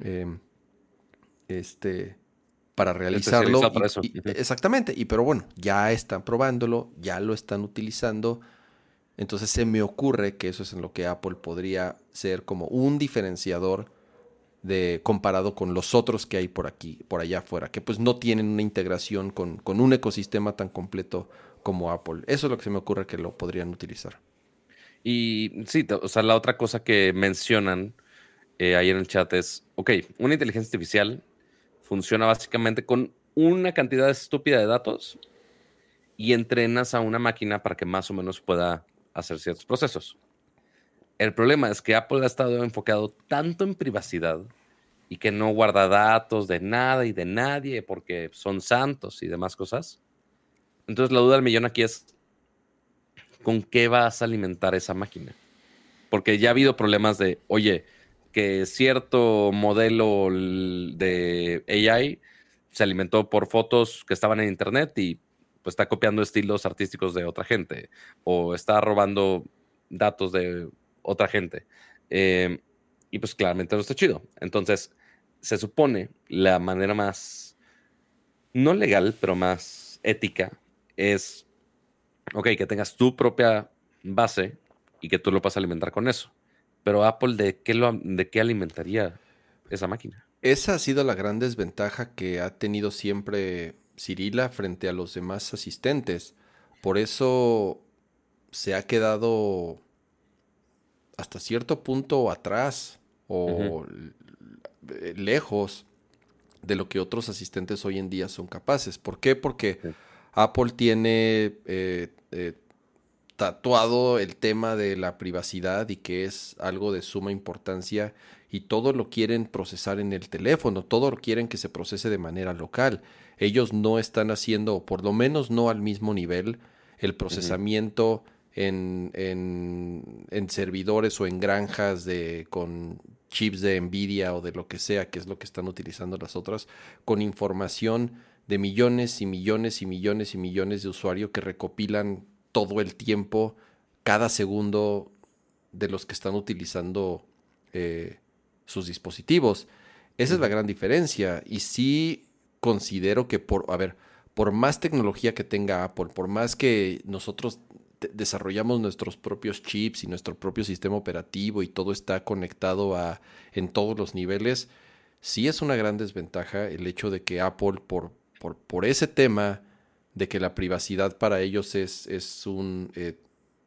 em, este, para realizarlo. exactamente, y pero bueno, ya están probándolo, ya lo están utilizando. Entonces se me ocurre que eso es en lo que Apple podría ser como un diferenciador de comparado con los otros que hay por aquí, por allá afuera, que pues no tienen una integración con, con un ecosistema tan completo como Apple. Eso es lo que se me ocurre que lo podrían utilizar. Y sí, o sea, la otra cosa que mencionan eh, ahí en el chat es, ok, una inteligencia artificial funciona básicamente con una cantidad estúpida de datos y entrenas a una máquina para que más o menos pueda hacer ciertos procesos. El problema es que Apple ha estado enfocado tanto en privacidad y que no guarda datos de nada y de nadie porque son santos y demás cosas. Entonces la duda del millón aquí es, ¿con qué vas a alimentar esa máquina? Porque ya ha habido problemas de, oye, que cierto modelo de AI se alimentó por fotos que estaban en internet y pues está copiando estilos artísticos de otra gente o está robando datos de otra gente. Em, y pues claramente no está chido. Entonces, se supone la manera más, no legal, pero más ética, es, ok, que tengas tu propia base y que tú lo puedas alimentar con eso Pero Apple, ¿de qué, lo, de qué alimentaría esa máquina? Esa ha sido la gran desventaja que ha tenido siempre Cirila frente a los demás asistentes. Por eso se ha quedado hasta cierto punto atrás o lejos de lo que otros asistentes hoy en día son capaces. ¿Por qué? Porque Apple tiene eh, eh, tatuado el tema de la privacidad y que es algo de suma importancia y todo lo quieren procesar en el teléfono, todo lo quieren que se procese de manera local. Ellos no están haciendo, o por lo menos no al mismo nivel, el procesamiento en, en, servidores o en granjas de, con chips de Nvidia o de lo que sea, que es lo que están utilizando las otras, con información de millones y millones y millones y millones de usuarios que recopilan todo el tiempo, cada segundo de los que están utilizando eh, sus dispositivos. Esa es la gran diferencia. Y sí considero que por, a ver, por más tecnología que tenga Apple, por más que nosotros desarrollamos nuestros propios chips y nuestro propio sistema operativo y todo está conectado a, en todos los niveles, sí es una gran desventaja el hecho de que Apple, por, por, por ese tema de que la privacidad para ellos es, es un eh,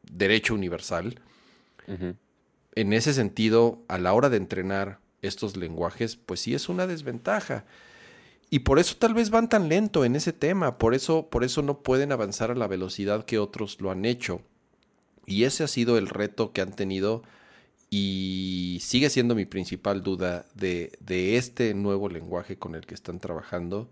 derecho universal, en ese sentido, a la hora de entrenar estos lenguajes, pues sí es una desventaja. Y por eso tal vez van tan lento en ese tema, por eso, por eso no pueden avanzar a la velocidad que otros lo han hecho. Y ese ha sido el reto que han tenido y sigue siendo mi principal duda de, de este nuevo lenguaje con el que están trabajando,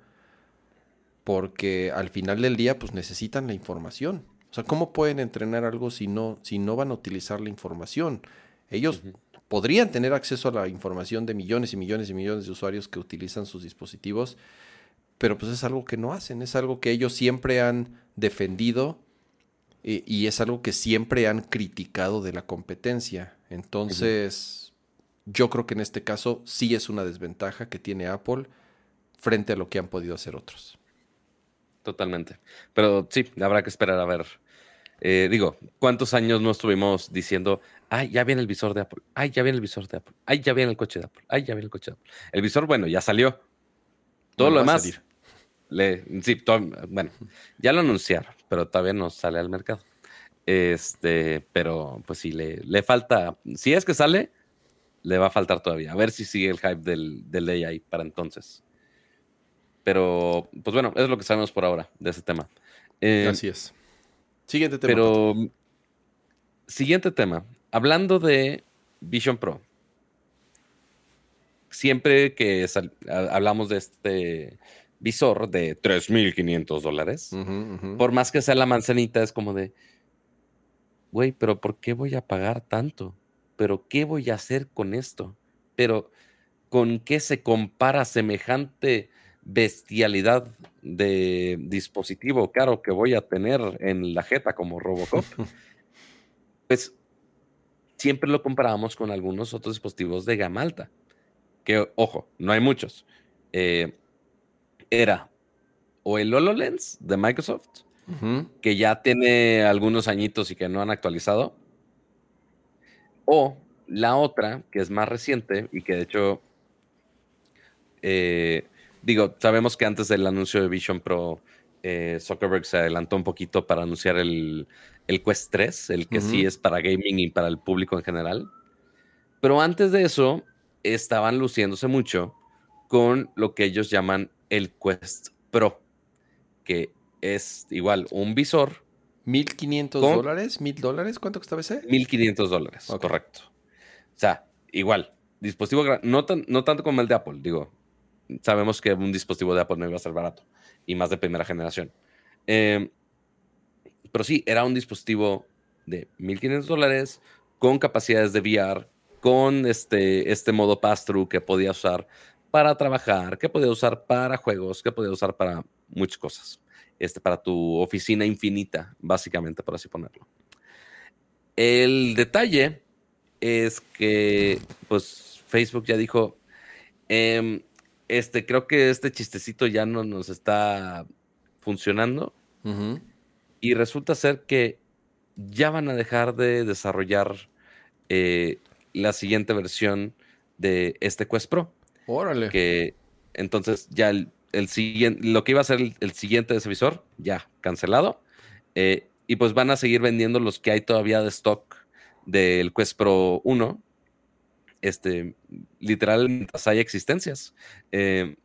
porque al final del día pues necesitan la información. O sea, ¿cómo pueden entrenar algo si no, si no van a utilizar la información? Ellos podrían tener acceso a la información de millones y millones y millones de usuarios que utilizan sus dispositivos, pero pues es algo que no hacen, es algo que ellos siempre han defendido y, es algo que siempre han criticado de la competencia. Entonces, yo creo que en este caso sí es una desventaja que tiene Apple frente a lo que han podido hacer otros. Totalmente. Pero sí, habrá que esperar a ver. Eh, digo, ¿cuántos años no estuvimos diciendo, ay, ya viene el visor de Apple, ay, ya viene el visor de Apple, ay, ya viene el coche de Apple, ay, ya viene el coche de Apple. El visor, bueno, ya salió. Todo lo demás. Le, sí, bueno, ya lo anunciaron, pero todavía no sale al mercado. Este, pero pues sí, le, le falta. Si es que sale, le va a faltar todavía. A ver si sigue el hype del, del AI para entonces. Pero, pues bueno, es lo que sabemos por ahora de ese tema. Eh, Así es. Siguiente tema. Pero, siguiente tema hablando de Vision Pro, siempre que hablamos de este visor de 3.500 dólares, por más que sea la manzanita, es como de, güey, pero ¿por qué voy a pagar tanto? ¿Pero qué voy a hacer con esto? Pero ¿con qué se compara semejante bestialidad de dispositivo caro que voy a tener en la jeta como Robocop? [LAUGHS] pues siempre lo comparábamos con algunos otros dispositivos de gama alta, que, ojo, no hay muchos. Eh, era o el HoloLens de Microsoft, que ya tiene algunos añitos y que no han actualizado, o la otra, que es más reciente y que de hecho, eh, digo, sabemos que antes del anuncio de Vision Pro, eh, Zuckerberg se adelantó un poquito para anunciar el, el Quest 3, el que sí es para gaming y para el público en general. Pero antes de eso, estaban luciéndose mucho con lo que ellos llaman el Quest Pro, que es igual un visor. ¿1500 dólares? ¿1000 dólares? ¿Cuánto costaba ese? 1500 dólares, correcto. O sea, igual, dispositivo, no, no tanto como el de Apple, digo, sabemos que un dispositivo de Apple no iba a ser barato y más de primera generación. Eh, pero sí, era un dispositivo de 1.500 dólares con capacidades de VR, con este, este modo pass-through que podía usar para trabajar, que podía usar para juegos, que podía usar para muchas cosas. Este, para tu oficina infinita, básicamente, por así ponerlo. El detalle es que, pues, Facebook ya dijo, em, este, creo que este chistecito ya no nos está funcionando. Y resulta ser que ya van a dejar de desarrollar eh, la siguiente versión de este Quest Pro. Órale. Que entonces ya el, siguiente, lo que iba a ser el, siguiente de ese visor, ya cancelado. Eh, y pues van a seguir vendiendo los que hay todavía de stock del Quest Pro 1. Este, literal, hay existencias. Eh,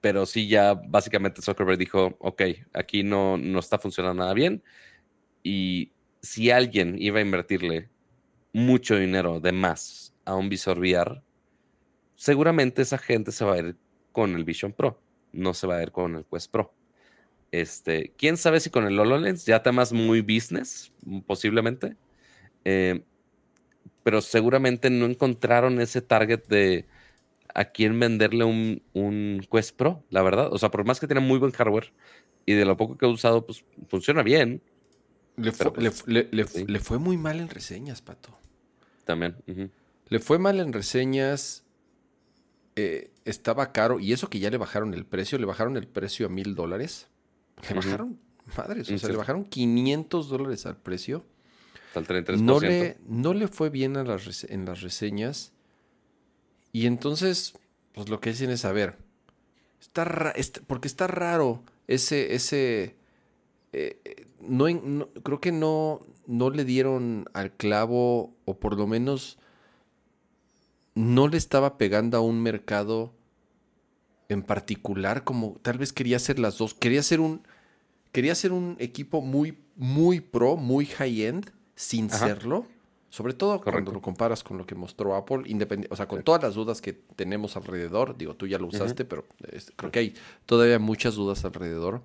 pero sí, ya básicamente Zuckerberg dijo: Ok, aquí no, no está funcionando nada bien. Y si alguien iba a invertirle mucho dinero de más a un visor VR, seguramente esa gente se va a ir con el Vision Pro, no se va a ir con el Quest Pro. Este, quién sabe si con el HoloLens ya temas muy business, posiblemente. Eh, pero seguramente no encontraron ese target de a quién venderle un, un, Quest Pro, la verdad. O sea, por más que tiene muy buen hardware y de lo poco que he usado, pues funciona bien. Le fue, le, fue muy mal en reseñas, Pato. También. Le fue mal en reseñas. Eh, estaba caro. Y eso que ya le bajaron el precio. Le bajaron el precio a mil dólares. Le bajaron, madres, o sea, le bajaron 500 dólares al precio. Al 33%. No le, no le fue bien en las reseñas. Y entonces, pues lo que dicen es, a ver, está, porque está raro ese, ese, eh, no, creo que no, no le dieron al clavo, o por lo menos no le estaba pegando a un mercado en particular, como tal vez quería hacer las dos. Quería hacer un, quería hacer un equipo muy, muy pro, muy high-end, sin serlo. Sobre todo cuando lo comparas con lo que mostró Apple, independiente, o sea, con todas las dudas que tenemos alrededor. Digo, tú ya lo usaste, pero creo que hay todavía muchas dudas alrededor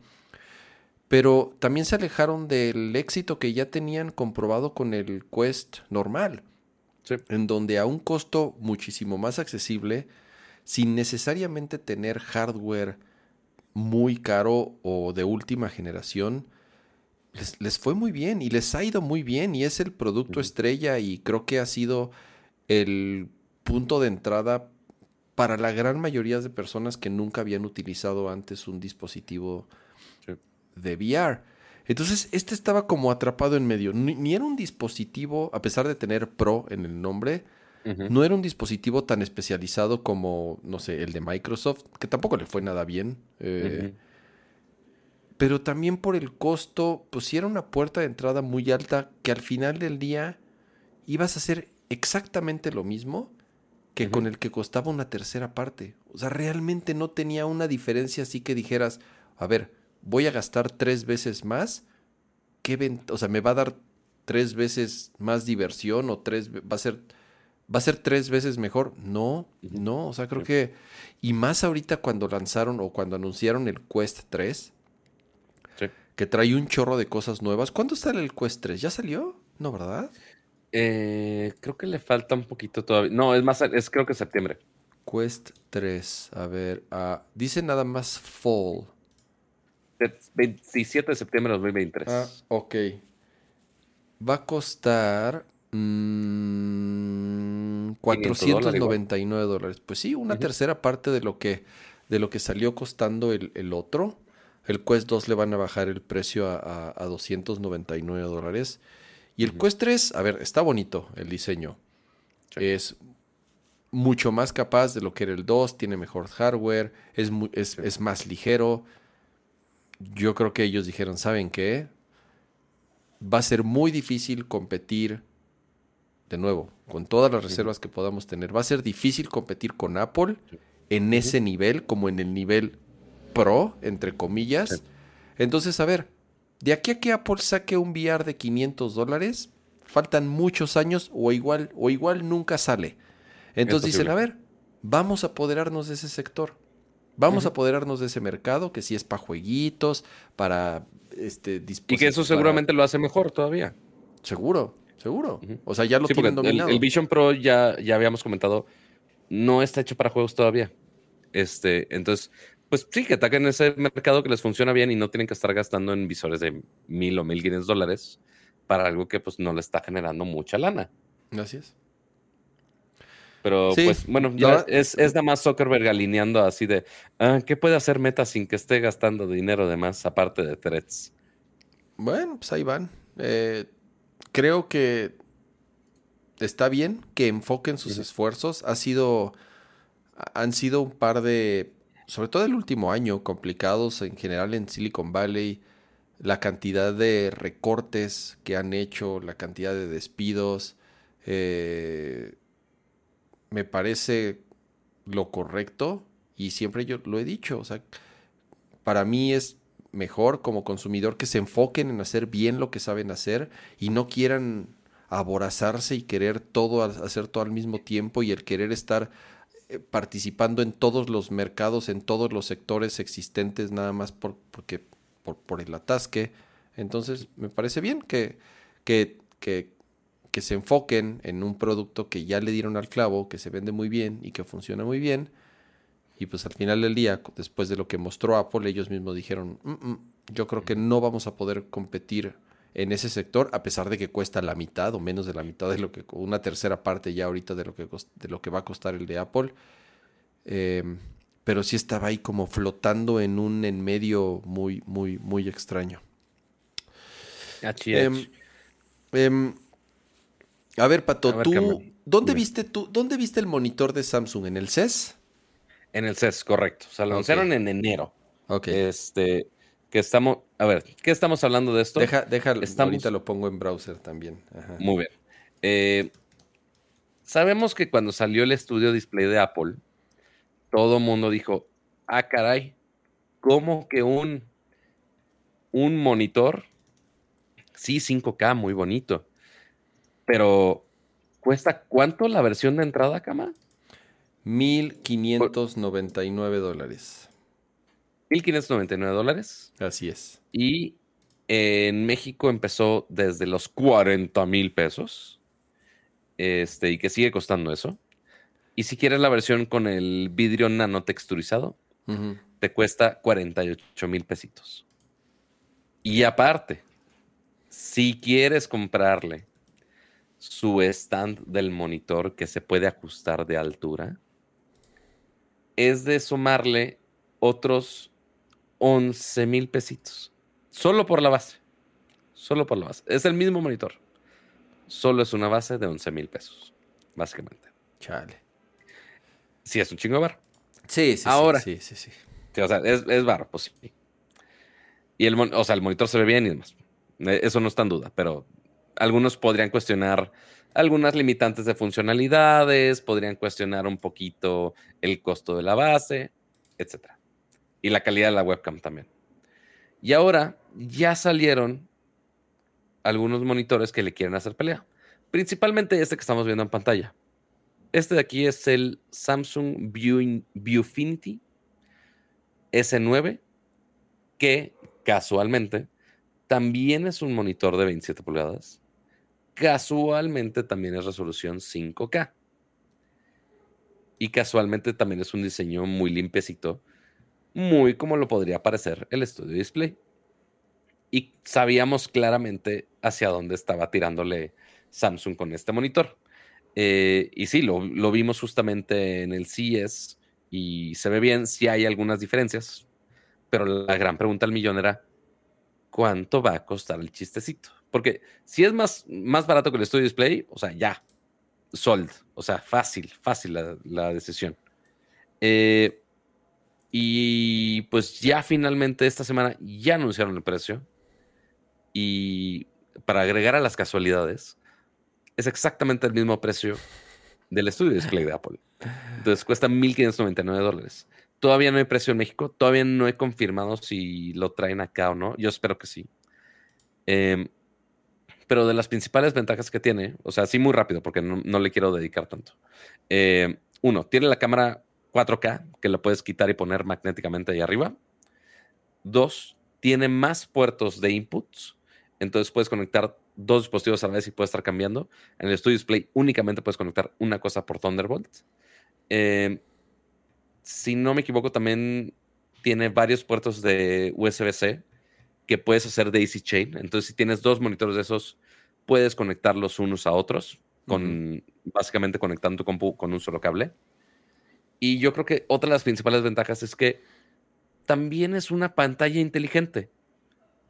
pero también se alejaron del éxito que ya tenían comprobado con el Quest normal, en donde a un costo muchísimo más accesible, sin necesariamente tener hardware muy caro o de última generación, les, fue muy bien y les ha ido muy bien y es el producto estrella y creo que ha sido el punto de entrada para la gran mayoría de personas que nunca habían utilizado antes un dispositivo de VR. Entonces, este estaba como atrapado en medio. Ni, era un dispositivo, a pesar de tener Pro en el nombre, no era un dispositivo tan especializado como, no sé, el de Microsoft, que tampoco le fue nada bien. Eh, pero también por el costo, pues sí era una puerta de entrada muy alta que al final del día ibas a hacer exactamente lo mismo que con el que costaba una tercera parte. O sea, realmente no tenía una diferencia así que dijeras, a ver, voy a gastar tres veces más, ¿qué o sea, me va a dar tres veces más diversión o tres, va a ser, va a ser tres veces mejor. No, no, o sea, creo que, y más ahorita cuando lanzaron o cuando anunciaron el Quest 3, que trae un chorro de cosas nuevas. ¿Cuándo está el Quest 3? ¿Ya salió? No, ¿verdad? Eh, creo que le falta un poquito todavía. No, es más, es creo que septiembre. Quest 3, a ver, ah, dice nada más Fall. 27 de septiembre de 2023. Ah, ok. Va a costar 499 mm, dólares, Pues sí, una tercera parte de lo que de lo que salió costando el, otro. El Quest 2 le van a bajar el precio a, 299 dólares. Y el Quest 3, a ver, está bonito el diseño. Es mucho más capaz de lo que era el 2, tiene mejor hardware, es, es, es más ligero, yo creo que ellos dijeron, ¿saben qué? Va a ser muy difícil competir, de nuevo, con todas las reservas que podamos tener. Va a ser difícil competir con Apple en ese nivel, como en el nivel pro, entre comillas. Entonces, a ver, de aquí a que Apple saque un VR de 500 dólares, faltan muchos años o igual, o igual nunca sale. Entonces dicen, a ver, vamos a apoderarnos de ese sector. Vamos a apoderarnos de ese mercado, que sí es para jueguitos, para este Y que eso seguramente lo hace mejor todavía. Seguro, seguro. O sea, ya lo tienen dominado. El, Vision Pro ya, ya habíamos comentado, no está hecho para juegos todavía. Este, entonces, pues sí, que ataquen ese mercado que les funciona bien y no tienen que estar gastando en visores de mil o mil quinientos dólares para algo que pues no le está generando mucha lana. Gracias. Pero pues bueno, ya es, es nada más Zuckerberg alineando así de, ah, ¿qué puede hacer Meta sin que esté gastando dinero de más aparte de threads? Bueno, pues ahí van. Eh, creo que está bien que enfoquen sus esfuerzos. Ha sido, han sido un par de, sobre todo el último año, complicados en general en Silicon Valley. La cantidad de recortes que han hecho, la cantidad de despidos, eh, me parece lo correcto y siempre yo lo he dicho. O sea, para mí es mejor como consumidor que se enfoquen en hacer bien lo que saben hacer y no quieran aborazarse y querer todo, hacer todo al mismo tiempo y el querer estar participando en todos los mercados, en todos los sectores existentes, nada más por, porque, por, el atasque. Entonces, me parece bien que, que, que, que, se enfoquen en un producto que ya le dieron al clavo, que se vende muy bien y que funciona muy bien. Y pues al final del día, después de lo que mostró Apple, ellos mismos dijeron, mm, mm, yo creo que no vamos a poder competir en ese sector, a pesar de que cuesta la mitad o menos de la mitad de lo que, una tercera parte ya ahorita de lo que, de lo que va a costar el de Apple. Em, pero sí estaba ahí como flotando en un en medio muy, muy, muy extraño. Em, em, a ver, Pato, tú, ¿dónde viste tú, dónde viste el monitor de Samsung? ¿En el CES? En el CES, correcto. O sea, lo anunciaron en enero. Ok. Este, que estamos, a ver, ¿qué estamos hablando de esto? Deja, deja ahorita lo pongo en browser también. Muy bien. Eh, sabemos que cuando salió el estudio display de Apple, todo mundo dijo, ah, caray, ¿cómo que un, un monitor? Sí, 5K, muy bonito. Pero, ¿cuesta cuánto la versión de entrada, Cama? 1.599 dólares. 1.599 dólares. Así es. Y en México empezó desde los 40 mil pesos. Este, y que sigue costando eso. Y si quieres la versión con el vidrio nano texturizado, te cuesta 48 mil pesitos. Y aparte, si quieres comprarle su stand del monitor que se puede ajustar de altura, es de sumarle otros 11 mil pesitos. Solo por la base. Solo por la base. Es el mismo monitor. Solo es una base de 11 mil pesos. Básicamente. Chale. Sí, es un chingo de bar. Sí, sí, Ahora, sí, sí, sí. o sea, es, es bar, pues sí. Y el, o sea, el monitor se ve bien y demás. Eh, eso no está en duda, pero algunos podrían cuestionar algunas limitantes de funcionalidades, podrían cuestionar un poquito el costo de la base, etcétera y la calidad de la webcam también. Y ahora ya salieron algunos monitores que le quieren hacer pelea. Principalmente este que estamos viendo en pantalla. Este de aquí es el Samsung Viewfinity S9, que casualmente también es un monitor de 27 pulgadas. Casualmente también es resolución 5K. Y casualmente también es un diseño muy limpiecito muy como lo podría parecer el estudio display. Y sabíamos claramente hacia dónde estaba tirándole Samsung con este monitor. Eh, y sí, lo, vimos justamente en el CES y se ve bien, si hay algunas diferencias, pero la gran pregunta al millón era, ¿cuánto va a costar el chistecito? Porque si es más, más barato que el estudio display, o sea, ya, sold, o sea, fácil, fácil la, la decisión. Eh, y pues ya finalmente esta semana ya anunciaron el precio. Y para agregar a las casualidades, es exactamente el mismo precio del estudio display de Apple. Entonces cuesta 1.599 dólares. Todavía no hay precio en México. Todavía no he confirmado si lo traen acá o no. Yo espero que sí. Em, pero de las principales ventajas que tiene, o sea, sí muy rápido porque no, le quiero dedicar tanto. Em, uno, tiene la cámara 4K, que lo puedes quitar y poner magnéticamente ahí arriba. Dos, tiene más puertos de inputs. Entonces puedes conectar dos dispositivos a la vez y puedes estar cambiando. En el Studio Display únicamente puedes conectar una cosa por Thunderbolt. Eh, si no me equivoco, también tiene varios puertos de USB-C que puedes hacer Daisy Chain. Entonces, si tienes dos monitores de esos, puedes conectarlos unos a otros, con, básicamente conectando tu compu con un solo cable. Y yo creo que otra de las principales ventajas es que también es una pantalla inteligente.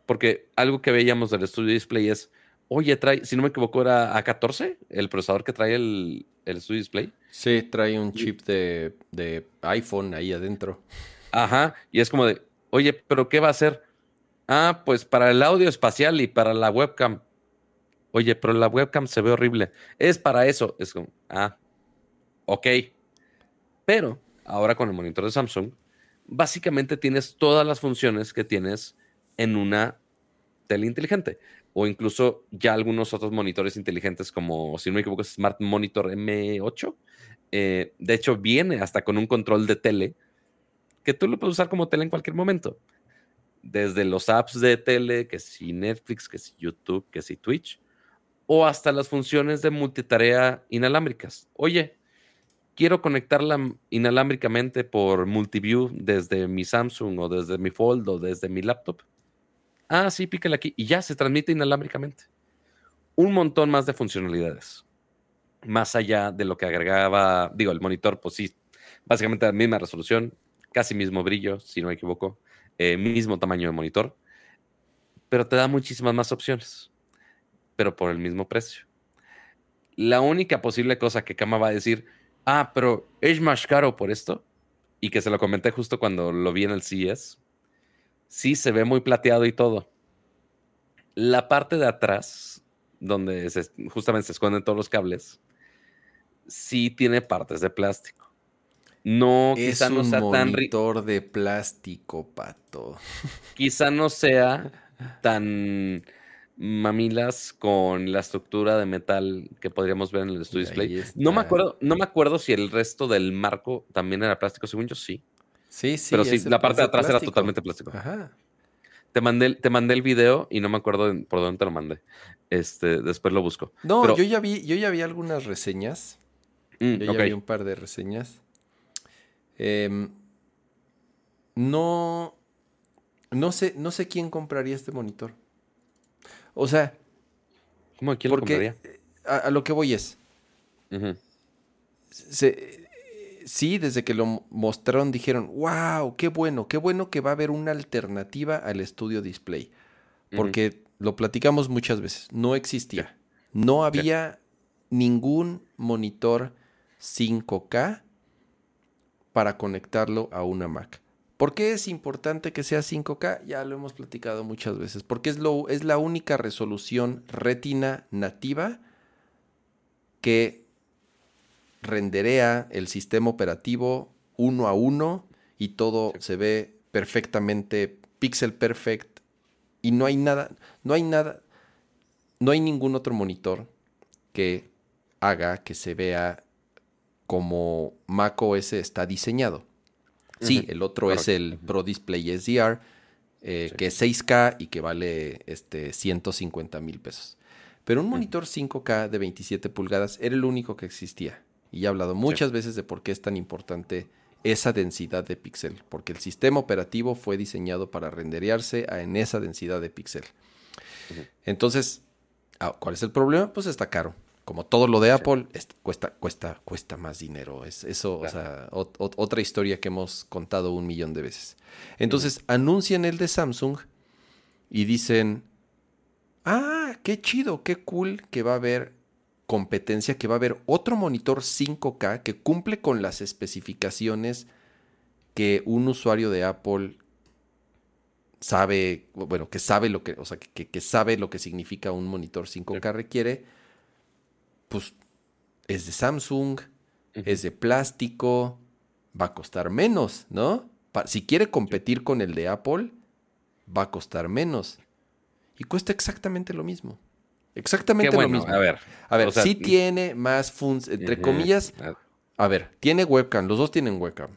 Porque algo que veíamos del estudio display es Oye, trae, si no me equivoco, era A14, el procesador que trae el, el Studio Display. Sí, trae un chip de, de iPhone ahí adentro. Ajá, y es como de, oye, pero ¿qué va a hacer? Ah, pues para el audio espacial y para la webcam. Oye, pero la webcam se ve horrible. Es para eso. Es como, ah, ok. Pero ahora con el monitor de Samsung, básicamente tienes todas las funciones que tienes en una tele inteligente. O incluso ya algunos otros monitores inteligentes, como si no me equivoco, Smart Monitor M8. Eh, de hecho, viene hasta con un control de tele que tú lo puedes usar como tele en cualquier momento desde los apps de tele, que si Netflix, que si YouTube, que si Twitch, o hasta las funciones de multitarea inalámbricas. Oye, quiero conectarla inalámbricamente por multiview desde mi Samsung o desde mi Fold o desde mi laptop. Ah, sí, pícale aquí y ya se transmite inalámbricamente. Un montón más de funcionalidades. Más allá de lo que agregaba, digo, el monitor, pues sí, básicamente la misma resolución, casi mismo brillo, si no me equivoco eh, mismo tamaño de monitor, pero te da muchísimas más opciones, pero por el mismo precio. La única posible cosa que Kama va a decir, ah, pero es más caro por esto, y que se lo comenté justo cuando lo vi en el CES, sí se ve muy plateado y todo. La parte de atrás, donde justamente se esconden todos los cables, sí tiene partes de plástico. No, es quizá no sea tan monitor de plástico, pato. Quizá no sea tan mamilas con la estructura de metal que podríamos ver en el Studio Display. No me acuerdo, no me acuerdo si el resto del marco también era plástico, según yo sí. Sí, sí. Pero sí, la parte de atrás era totalmente plástico. Ajá. Te mandé, te mandé el video y no me acuerdo por dónde te lo mandé. Este, después lo busco. No, yo ya vi, yo ya vi algunas reseñas. Mm, yo ya vi un par de reseñas. Em, no, no sé, no sé quién compraría este monitor. O sea, ¿cómo quién lo compraría? A, lo que voy es, sí, desde que lo mostraron dijeron, wow, qué bueno, qué bueno que va a haber una alternativa al estudio display. Porque lo platicamos muchas veces, no existía. No había ningún monitor 5K para conectarlo a una Mac. ¿Por qué es importante que sea 5K? Ya lo hemos platicado muchas veces. Porque es, lo, es la única resolución retina nativa que renderea el sistema operativo uno a uno y todo se ve perfectamente, pixel perfect. Y no hay nada, no hay nada, no hay ningún otro monitor que haga que se vea como macOS está diseñado. Sí, el otro es el Pro Display SDR, eh, que es 6K y que vale este, 150 mil pesos. Pero un monitor 5K de 27 pulgadas era el único que existía. Y he hablado muchas veces de por qué es tan importante esa densidad de píxel, porque el sistema operativo fue diseñado para renderearse en esa densidad de píxel. Entonces, ah, ¿cuál es el problema? Pues está caro como todo lo de Apple, cuesta, cuesta, cuesta más dinero. Es eso, o sea, otra historia que hemos contado un millón de veces. Entonces, anuncian el de Samsung y dicen, ah, qué chido, qué cool que va a haber competencia, que va a haber otro monitor 5K que cumple con las especificaciones que un usuario de Apple sabe, bueno, que sabe lo que, o sea, que, que sabe lo que significa un monitor 5K requiere pues es de Samsung, es de plástico, va a costar menos, ¿no? si quiere competir con el de Apple, va a costar menos. Y cuesta exactamente lo mismo. Exactamente lo mismo. A ver, a ver, sí tiene más funs, entre comillas. A ver, tiene webcam, los dos tienen webcam.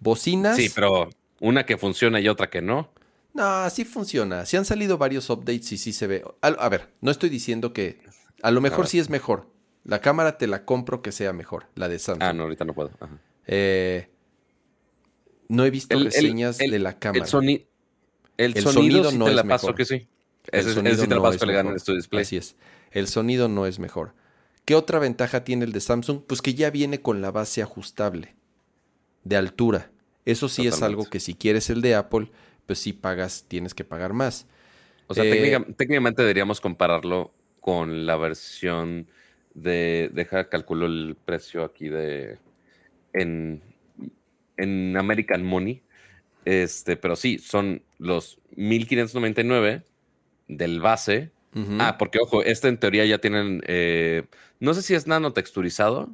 Bocinas. Sí, pero una que funciona y otra que no. No, sí funciona. Sí han salido varios updates y sí se ve. A, ver, no estoy diciendo que. A lo mejor sí es mejor. La cámara te la compro que sea mejor, la de Samsung. Ah, no, ahorita no puedo. Eh, no he visto reseñas de la cámara. El, el, sonido, no es mejor. que sí. El sonido no es mejor. Así es. El sonido no es mejor. ¿Qué otra ventaja tiene el de Samsung? Pues que ya viene con la base ajustable de altura. Eso sí es algo que si quieres el de Apple, pues sí pagas, tienes que pagar más. O sea, eh, técnicamente deberíamos compararlo con la versión de. Deja, calculo el precio aquí de. En, en American Money. Este, pero sí, son los 1599 del base. Ah, porque ojo, este en teoría ya tienen. Eh, no sé si es nanotexturizado,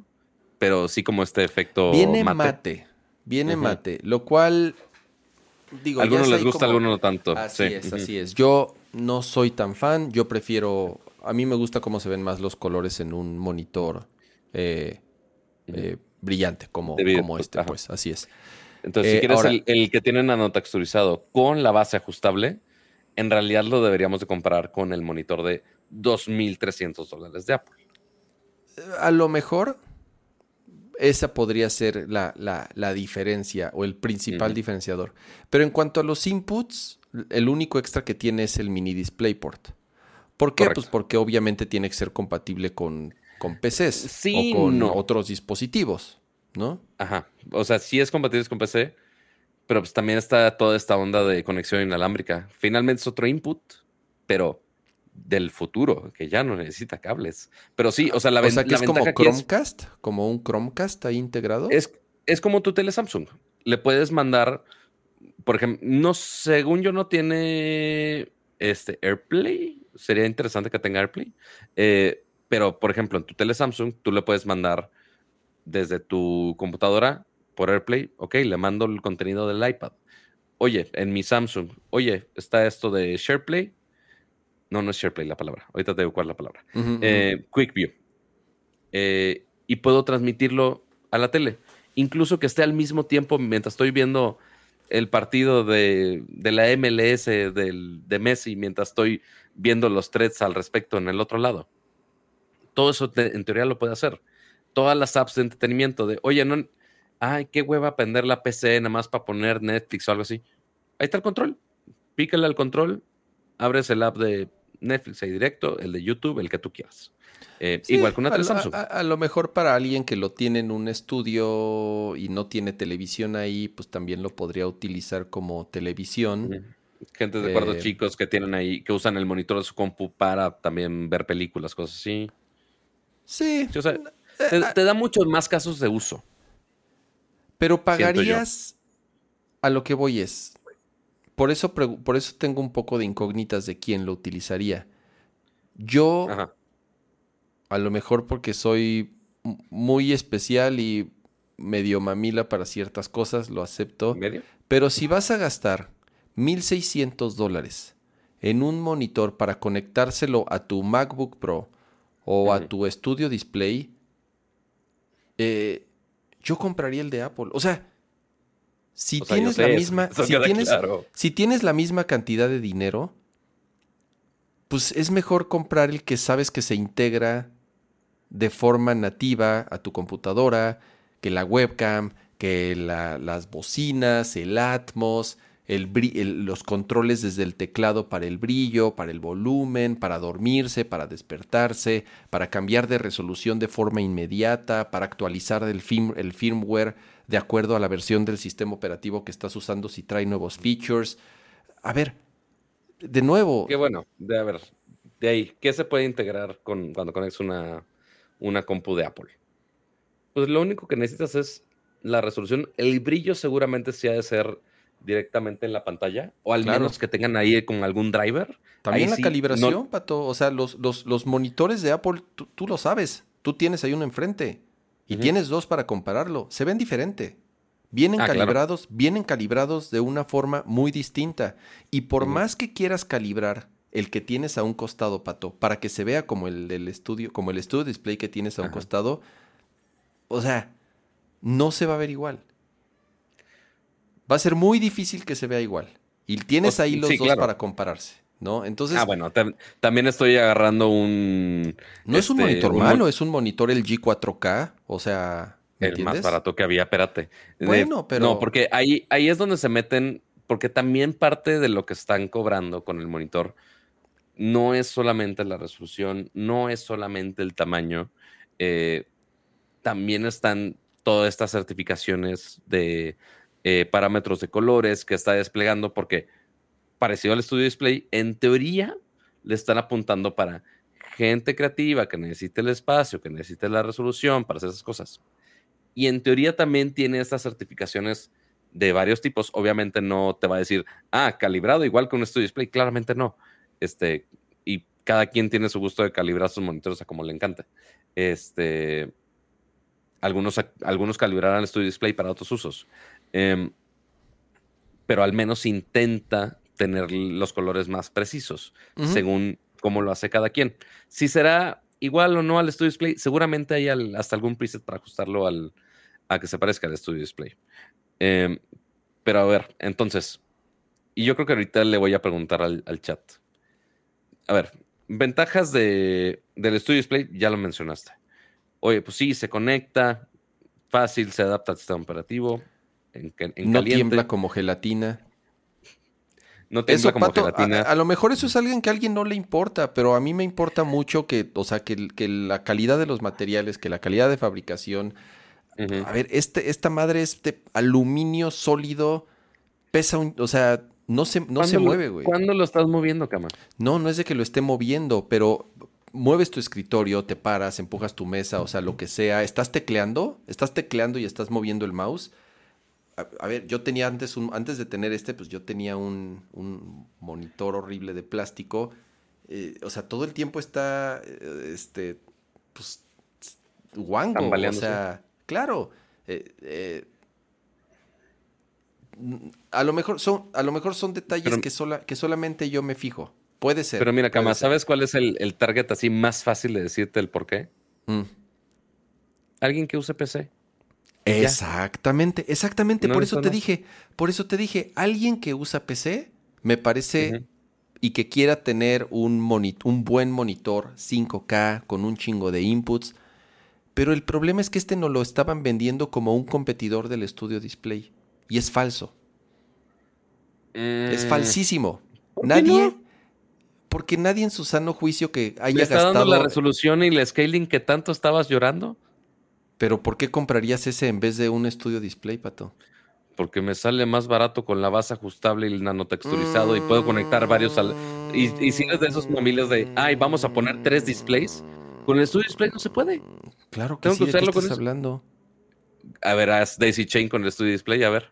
pero sí como este efecto. Viene mate. viene mate. Lo cual. Digo, algunos les gusta, algunos no tanto. Así es, así es. Yo no soy tan fan. Yo prefiero. A mí me gusta cómo se ven más los colores en un monitor eh, eh, brillante, como, como este, pues. Así es. Entonces, si quieres el, el, que tiene nanotexturizado con la base ajustable, en realidad lo deberíamos de comparar con el monitor de 2.300 dólares de Apple. A lo mejor esa podría ser la, diferencia o el principal diferenciador. Pero en cuanto a los inputs, el único extra que tiene es el mini DisplayPort. ¿Por qué? Pues porque obviamente tiene que ser compatible con, con PCs o con otros dispositivos, ¿no? Ajá. O sea, sí es compatible con PC, pero pues también está toda esta onda de conexión inalámbrica. Finalmente es otro input, pero del futuro, que ya no necesita cables. Pero sí, o sea, la, o sea, que es como Chromecast, como un Chromecast ahí integrado. Es, es como tu tele Samsung. Le puedes mandar, por ejemplo, no, según yo no tiene este AirPlay. Sería interesante que tenga AirPlay. Eh, pero, por ejemplo, en tu tele Samsung, tú le puedes mandar desde tu computadora por AirPlay, ok, le mando el contenido del iPad. Oye, en mi Samsung, oye, está esto de SharePlay. No, no es SharePlay la palabra. Ahorita te digo cuál es la palabra. Eh, QuickView. Eh, y puedo transmitirlo a la tele. Incluso que esté al mismo tiempo mientras estoy viendo el partido de, la MLS de Messi, mientras estoy viendo los threads al respecto en el otro lado. Todo eso en teoría lo puede hacer. Todas las apps de entretenimiento de, oye, no, ay, qué hueva prender la PC nada más para poner Netflix o algo así. Ahí está el control. Pícale al control, abres el app de Netflix ahí directo, el de YouTube, el que tú quieras. Eh, igual con una a, Samsung. A, lo mejor para alguien que lo tiene en un estudio y no tiene televisión ahí, pues también lo podría utilizar como televisión. Gente de cuartos eh, chicos que tienen ahí, que usan el monitor de su compu para también ver películas, cosas así. Sí. o sea, eh, te da muchos más casos de uso. Pero pagarías a lo que voy es. Por eso, por eso tengo un poco de incógnitas de quién lo utilizaría. Yo, a lo mejor porque soy muy especial y medio mamila para ciertas cosas, lo acepto. ¿Medio? Pero si vas a gastar 1.600 dólares en un monitor para conectárselo a tu MacBook Pro o a tu estudio display, eh, yo compraría el de Apple. O sea, si tienes la misma, si, tienes, si tienes la misma cantidad de dinero, pues es mejor comprar el que sabes que se integra de forma nativa a tu computadora, que la webcam, que las bocinas, el Atmos, los controles desde el teclado para el brillo, para el volumen, para dormirse, para despertarse, para cambiar de resolución de forma inmediata, para actualizar el, el firmware de acuerdo a la versión del sistema operativo que estás usando si trae nuevos features. A ver, de nuevo. Qué bueno, de a ver, de ahí, ¿qué se puede integrar con, cuando conectas una, una compu de Apple? Pues lo único que necesitas es la resolución. El brillo seguramente sí ha de ser directamente en la pantalla, o al menos que tengan ahí con algún driver. También la calibración, Pato. O sea, los, los, monitores de Apple, tú, lo sabes. Tú tienes ahí uno enfrente y tienes dos para compararlo. Se ven diferente. Vienen ah, calibrados, vienen calibrados de una forma muy distinta. Y por más que quieras calibrar el que tienes a un costado, Pato, para que se vea como el estudio, como el estudio display que tienes a un costado, o sea, no se va a ver igual va a ser muy difícil que se vea igual. Y tienes ahí los dos para compararse, ¿no? Entonces. Ah, bueno, también estoy agarrando un. No es un este, monitor malo, es un monitor el G4K, o sea. el más barato que había, espérate. Bueno, pero. No, porque ahí, ahí es donde se meten, porque también parte de lo que están cobrando con el monitor no es solamente la resolución, no es solamente el tamaño, eh, también están todas estas certificaciones de eh, parámetros de colores que está desplegando, porque parecido al estudio display, en teoría le están apuntando para gente creativa que necesite el espacio, que necesite la resolución para hacer esas cosas. Y en teoría también tiene estas certificaciones de varios tipos. Obviamente no te va a decir, ah, calibrado igual que un Studio Display. Claramente no. Este, y cada quien tiene su gusto de calibrar sus monitores a como le encanta. Este, algunos, algunos calibrarán el Studio Display para otros usos. Em, pero al menos intenta tener los colores más precisos, según cómo lo hace cada quien. Si será igual o no al Studio Display, seguramente hay hasta algún preset para ajustarlo al, a que se parezca al Studio Display. Em, pero a ver, entonces, y yo creo que ahorita le voy a preguntar al, chat. A ver, ventajas de, del Studio Display, ya lo mencionaste. Oye, pues sí, se conecta, fácil, se adapta al sistema operativo. En, no tiembla como gelatina. No tiembla como gelatina. A, lo mejor eso es alguien que a alguien no le importa, pero a mí me importa mucho que, o sea, que, que la calidad de los materiales, que la calidad de fabricación, a ver, este, esta madre es de aluminio sólido, pesa un, o sea, no se, no se mueve, güey. ¿Cuándo lo estás moviendo, cama? No, no es de que lo esté moviendo, pero mueves tu escritorio, te paras, empujas tu mesa, o sea, lo que sea, estás tecleando, estás tecleando y estás moviendo el mouse. A, ver, yo tenía antes, un, antes de tener este, pues yo tenía un, un monitor horrible de plástico. Eh, o sea, todo el tiempo está, eh, este, pues, guango. O sea, Claro. Eh, eh, a lo mejor son, a lo mejor son detalles que, sola, que solamente yo me fijo. Puede ser. Pero mira, Cama, ¿sabes cuál es el, target así más fácil de decirte el por qué? Mm. Alguien que use PC. Exactamente, exactamente. por eso te dije, por eso te dije, alguien que usa PC, me parece, y que quiera tener un, un buen monitor 5K con un chingo de inputs, pero el problema es que este no lo estaban vendiendo como un competidor del estudio display. Y es falso. Es mm. falsísimo. Nadie. Porque nadie en su sano juicio que haya ¿Le está gastado. dando la resolución y el scaling que tanto estabas llorando? Pero ¿por qué comprarías ese en vez de un estudio display, pato? Porque me sale más barato con la base ajustable y el nanotexturizado y puedo conectar varios. Al... Y, y si eres de esos mamiles de, ay, vamos a poner tres displays, con el Studio Display no se puede. Claro que sí, que usarlo con hablando? A ver, haz Daisy Chain con el Studio Display, a ver.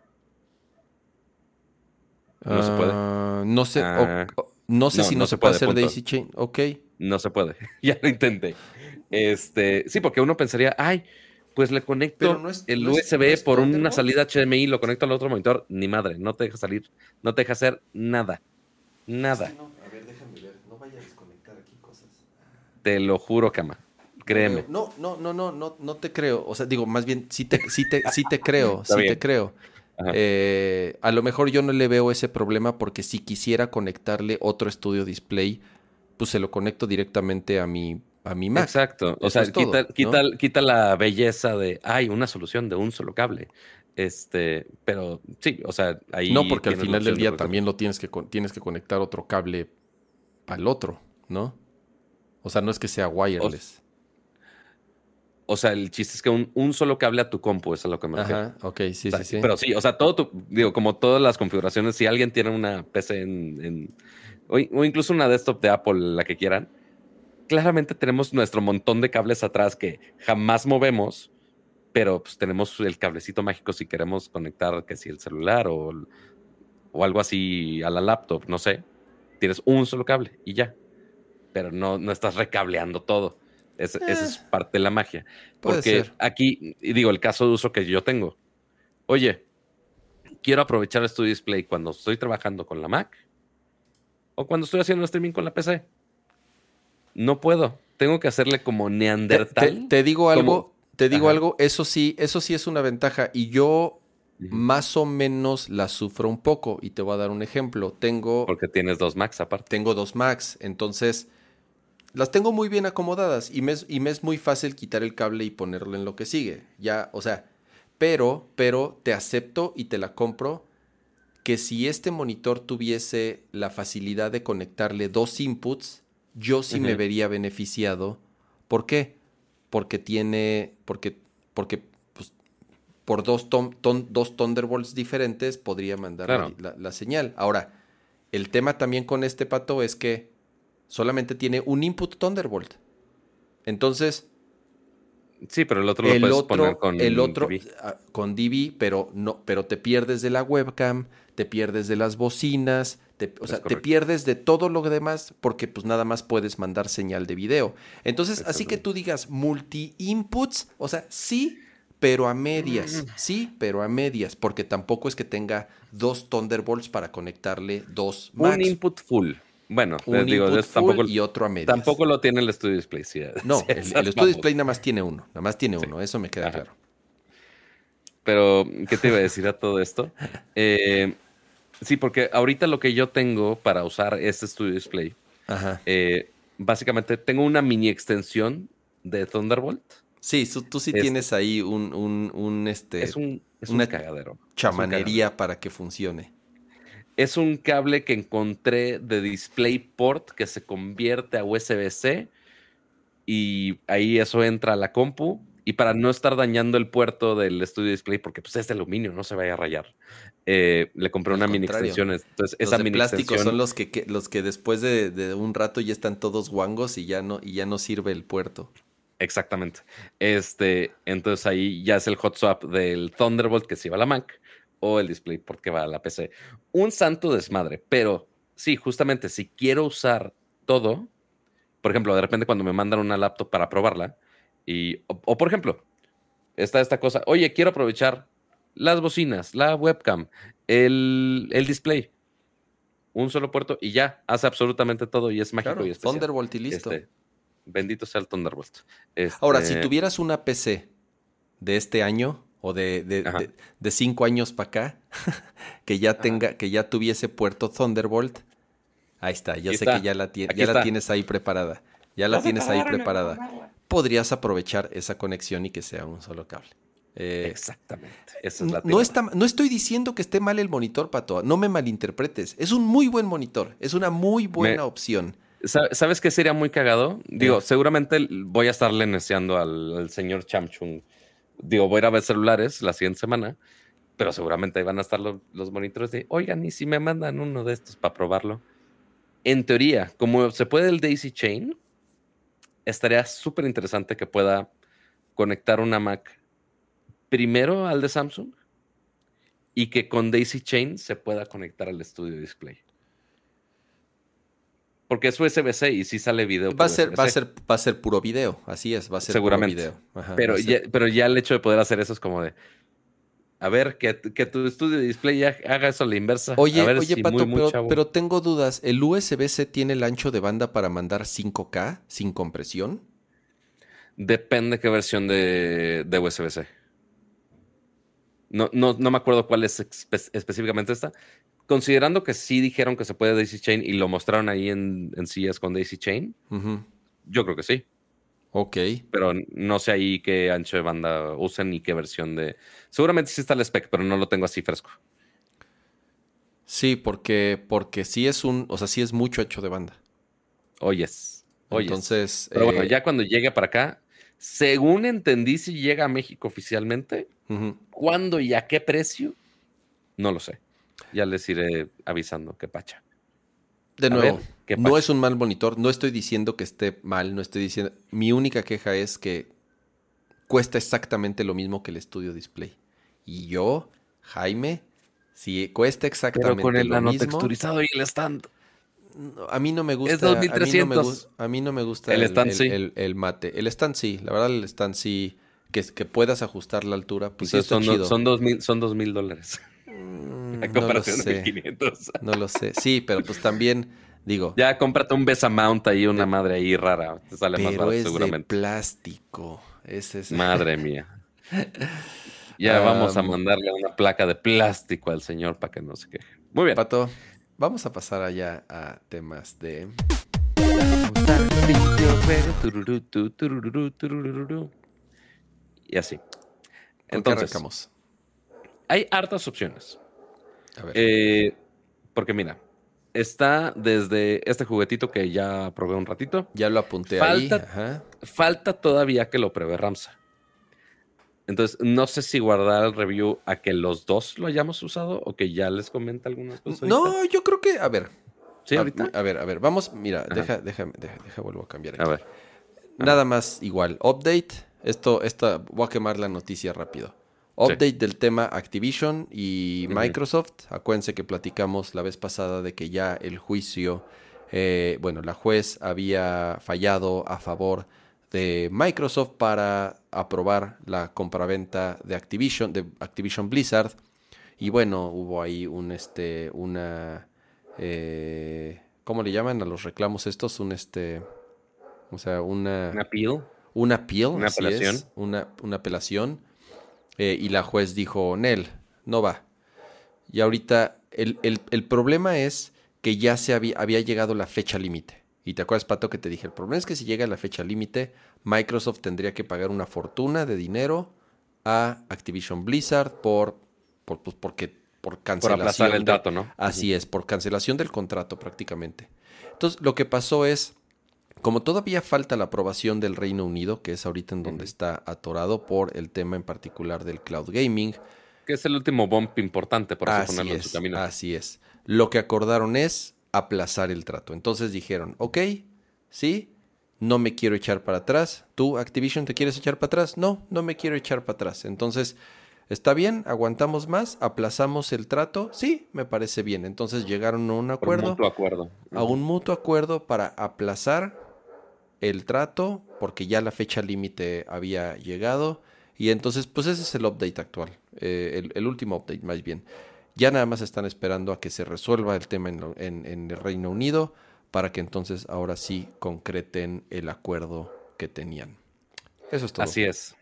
No se puede. Ah, no sé, ah. no sé si no, se, puede, hacer Daisy Chain. Ok. No se puede. [LAUGHS] ya lo intenté. Este, sí, porque uno pensaría, ay, pues le conecto el USB por una salida HDMI, lo conecto al otro monitor. Ni madre, no te deja salir, no te deja hacer nada. Nada. Te lo juro, Cama. Créeme. No, no, no, no, no, no te creo. O sea, digo, más bien, sí te, sí te, sí te creo, [LAUGHS] sí te creo. Eh, a lo mejor yo no le veo ese problema porque si quisiera conectarle otro estudio display, pues se lo conecto directamente a mi, a mi Mac. Exacto. O sea, quita, quita, la belleza de, hay una solución de un solo cable. Este, pero sí, o sea, ahí. No, porque al final del día también lo tienes que, tienes que conectar otro cable al otro, ¿no? O sea, no es que sea wireless. O, sea, el chiste es que un, solo cable a tu compu, es a lo que me refiero. Ajá, ok, sí, sí, sí. Pero sí, o sea, todo tu, digo, como todas las configuraciones, si alguien tiene una PC en, o, incluso una desktop de Apple, la que quieran, claramente tenemos nuestro montón de cables atrás que jamás movemos, pero pues tenemos el cablecito mágico si queremos conectar, que si el celular o, o algo así a la laptop, no sé. Tienes un solo cable y ya pero no, no estás recableando todo. esa es eh. parte de la magia. Porque aquí, y digo, el caso de uso que yo tengo. Oye, quiero aprovechar este display cuando estoy trabajando con la Mac o cuando estoy haciendo streaming con la PC. No puedo. Tengo que hacerle como Neandertal. Te, digo algo, te digo algo, eso sí, eso sí es una ventaja. Y yo más o menos la sufro un poco. Y te voy a dar un ejemplo. Tengo. Porque tienes dos Macs aparte. Tengo dos Macs. Entonces, las tengo muy bien acomodadas y me, es, y me es muy fácil quitar el cable y ponerlo en lo que sigue. Ya, o sea, pero, pero te acepto y te la compro que si este monitor tuviese la facilidad de conectarle dos inputs, yo sí me vería beneficiado. ¿Por qué? Porque tiene, porque, porque pues, por dos, dos Thunderbolts diferentes podría mandar la, la señal. Ahora, el tema también con este pato es que solamente tiene un input Thunderbolt. Entonces, Sí, pero el otro lo el puedes otro, poner con el otro DV. ah, con DV, pero no, pero te pierdes de la webcam, te pierdes de las bocinas, te- o Es sea, te pierdes de todo lo demás porque pues nada más puedes mandar señal de video. Entonces, así que tú digas multi-inputs, o sea, sí, pero a medias, sí, pero a medias, porque tampoco es que tenga dos Thunderbolts para conectarle dos Un Macs. input full. Bueno, Un les digo, input es- tampoco, full y otro a medias. tampoco lo tiene el Studio Display. sí, No, [LAUGHS] el, Studio vamos. Display nada más tiene uno, nada más tiene uno, eso me queda Ajá. claro. Pero, ¿qué te iba a decir a todo esto? Eh, sí, porque ahorita lo que yo tengo para usar este Studio Display, Ajá. eh, básicamente tengo una mini extensión de Thunderbolt. Sí, tú, tú sí Es- tienes ahí un, un, un, este, Es un, es una un cagadero. Es un chamanería para que funcione. Es un cable que encontré de DisplayPort que se convierte a USB-C y ahí eso entra a la compu. Y para no estar dañando el puerto del Studio Display, porque pues es de aluminio, no se vaya a rayar, eh, le compré Al una mini extensión. Entonces, Los esa de mini plástico extensión, son los que, que- los que después de, de un rato ya están todos guangos y ya no, y ya no sirve el puerto. Exactamente. Este, entonces ahí ya es el hot swap del Thunderbolt que se va a la Mac o el DisplayPort que va a la PC. Un santo desmadre, pero sí, justamente si quiero usar todo, por ejemplo, de repente cuando me mandan una laptop para probarla, y, o, o por ejemplo, está esta cosa, oye, quiero aprovechar las bocinas, la webcam, el, el display, un solo puerto y ya, hace absolutamente todo y es mágico Claro, y especial. Thunderbolt y listo. Este, bendito sea el Thunderbolt. Ahora, si Este, tuvieras una PC de este año o de, de, de- de cinco años para acá, [LAUGHS] que ya tenga, que ya tuviese puerto Thunderbolt, ahí está, ya Aquí sé está, que ya la, ya tienes ahí preparada. Ya la tienes ahí preparada. Podrías aprovechar esa conexión y que sea un solo cable. Eh, Exactamente. Esa es la no, está, no estoy diciendo que esté mal el monitor, Pato. No me malinterpretes. Es un muy buen monitor. Es una muy buena Me- opción. Sa- ¿Sabes qué sería muy cagado? Digo, seguramente voy a estarle neceando al, al señor Chamchung. Digo, voy a ir a ver celulares la siguiente semana, pero seguramente ahí van a estar lo- los monitores de, oigan, ¿y si me mandan uno de estos para probarlo? En teoría, como se puede el Daisy Chain, estaría súper interesante que pueda conectar una Mac primero al de Samsung y que con Daisy Chain se pueda conectar al Studio Display. Porque es USB-C y sí sale video. Va a, ser, va, a ser, va a ser puro video. Así es, va a ser Seguramente. puro video. Ajá, Pero ya, pero ya el hecho de poder hacer eso es como de. A ver, que, que tu estudio de display ya haga eso a la inversa. Oye, a ver oye, si Pato, muy, muy pero, chavo. pero tengo dudas. ¿El USB-C tiene el ancho de banda para mandar 5K sin compresión? Depende qué versión de, de USB-C. No, no, no me acuerdo cuál es espe- específicamente esta. Considerando que sí dijeron que se puede Daisy Chain y lo mostraron ahí en, en con Daisy Chain, yo creo que sí. Ok. Pero no sé ahí qué ancho de banda usen y qué versión de. Seguramente sí está el spec, pero no lo tengo así fresco. Sí, porque, porque sí es un, o sea, sí es mucho ancho de banda. Oyes. Oyes. Entonces, Pero bueno, eh, ya cuando llegue para acá, según entendí, si llega a México oficialmente, ¿cuándo y a qué precio? No lo sé. Ya les iré avisando qué pacha. de A nuevo, ver, ¿qué no es un mal monitor. No estoy diciendo que esté mal, no estoy diciendo. Mi única queja es que cuesta exactamente lo mismo que el estudio display. Y yo, Jaime, si cuesta Pero exactamente con el lo mismo, nanotexturizado y el stand. a mí no me gusta. Es A mí no me, 2300. a mí no me gusta El stand el, sí. el- el mate. El stand sí, la verdad el stand sí. Que, que puedas ajustar la altura, pues sí Entonces está son, do- chido. son dos mil, son dos mil dólares. Mm, [LAUGHS] A no lo comparación de sé, 1500. no lo sé. Sí, pero pues también, digo, Ya cómprate un Besa Mount ahí, una madre ahí rara. Te sale más pero barato es de seguramente. plástico. Ese es... Madre [LAUGHS] mía. Ya vamos a mandarle una placa de plástico al señor para que no se queje. Muy bien. Pato, vamos a pasar allá a temas de... Y así. ¿Con qué Entonces, hay hartas opciones. A ver. Eh, porque mira, está desde este juguetito que ya probé un ratito. ya lo apunté falta- ahí. Ajá. Falta todavía que lo pruebe Ramsa. Entonces, no sé si guardar el review a que los dos lo hayamos usado o que ya les comente algunas cosas. ahorita. No, yo creo que, a ver, Sí, a, ahorita. a ver, a ver, vamos, mira, Ajá. deja, déjame, deja, deja, vuelvo a cambiar aquí. A ver. Nada más igual. Update. Esto, esta, voy a quemar la noticia rápido. Update del tema Activision y. Microsoft. Acuérdense que platicamos la vez pasada de que ya el juicio, eh, bueno, la juez había fallado a favor de Microsoft para aprobar la compraventa de Activision, de Activision Blizzard. Y bueno, hubo ahí un este, una, eh, ¿cómo le llaman a los reclamos estos? Un este, o sea, una, Un appeal. Appeal, Una así es, apelación. una, una apelación. eh, y la juez dijo, Nel, no va. Y ahorita el, el- el problema es que ya se había, había llegado la fecha límite. Y te acuerdas, Pato, que te dije, el problema es que si llega la fecha límite, Microsoft tendría que pagar una fortuna de dinero a Activision Blizzard por, por, pues, porque, por Por cancelación. aplazar el trato, ¿no? Así es, por cancelación del contrato prácticamente. Entonces, lo que pasó es, como todavía falta la aprobación del Reino Unido, que es ahorita en donde está atorado por el tema en particular del cloud gaming, Que es el último bump importante, por eso así ponerlo en su es, camino. así es. Lo que acordaron es aplazar el trato. Entonces dijeron, ok, sí, no me quiero echar para atrás. ¿Tú, Activision, te quieres echar para atrás? No, no me quiero echar para atrás. Entonces, ¿está bien? ¿Aguantamos más? ¿Aplazamos el trato? Sí, me parece bien. Entonces llegaron a un acuerdo mutuo acuerdo. a un mutuo acuerdo para aplazar el trato porque ya la fecha límite había llegado y entonces pues ese es el update actual, eh, el, último update más bien. Ya nada más están esperando a que se resuelva el tema en el Reino Unido para que entonces ahora sí concreten el acuerdo que tenían. Eso es todo. Así es.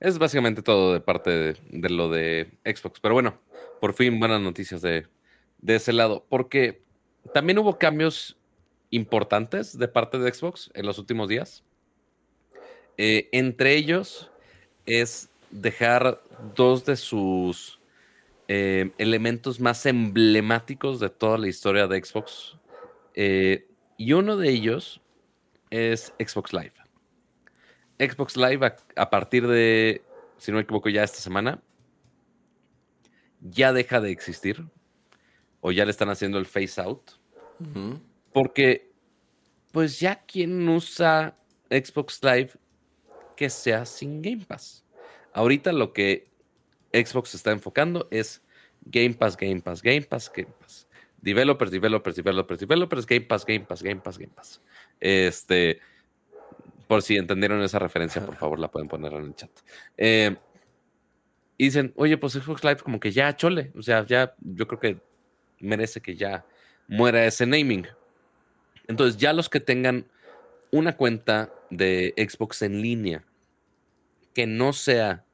Es básicamente todo de parte de, de lo de Xbox. Pero bueno, por fin buenas noticias de, de ese lado. Porque también hubo cambios importantes de parte de Xbox en los últimos días. Eh, entre ellos es dejar dos de sus eh, elementos más emblemáticos de toda la historia de Xbox. Eh, y uno de ellos es Xbox Live. Xbox Live a, partir de, si no me equivoco, ya esta semana, ya deja de existir. O ya le están haciendo el phase out. Porque, pues ya quien usa Xbox Live que sea sin Game Pass. Ahorita lo que Xbox está enfocando es Game Pass, Game Pass, Game Pass, Game Pass. Developers, developers, developers, developers, Game Pass, Game Pass, Game Pass, Game Pass. Este, por si entendieron esa referencia, por favor la pueden poner en el chat. Eh, y dicen, oye, pues Xbox Live como que ya chole, o sea, ya yo creo que merece que ya muera ese naming. Entonces, ya los que tengan una cuenta de Xbox en línea que no sea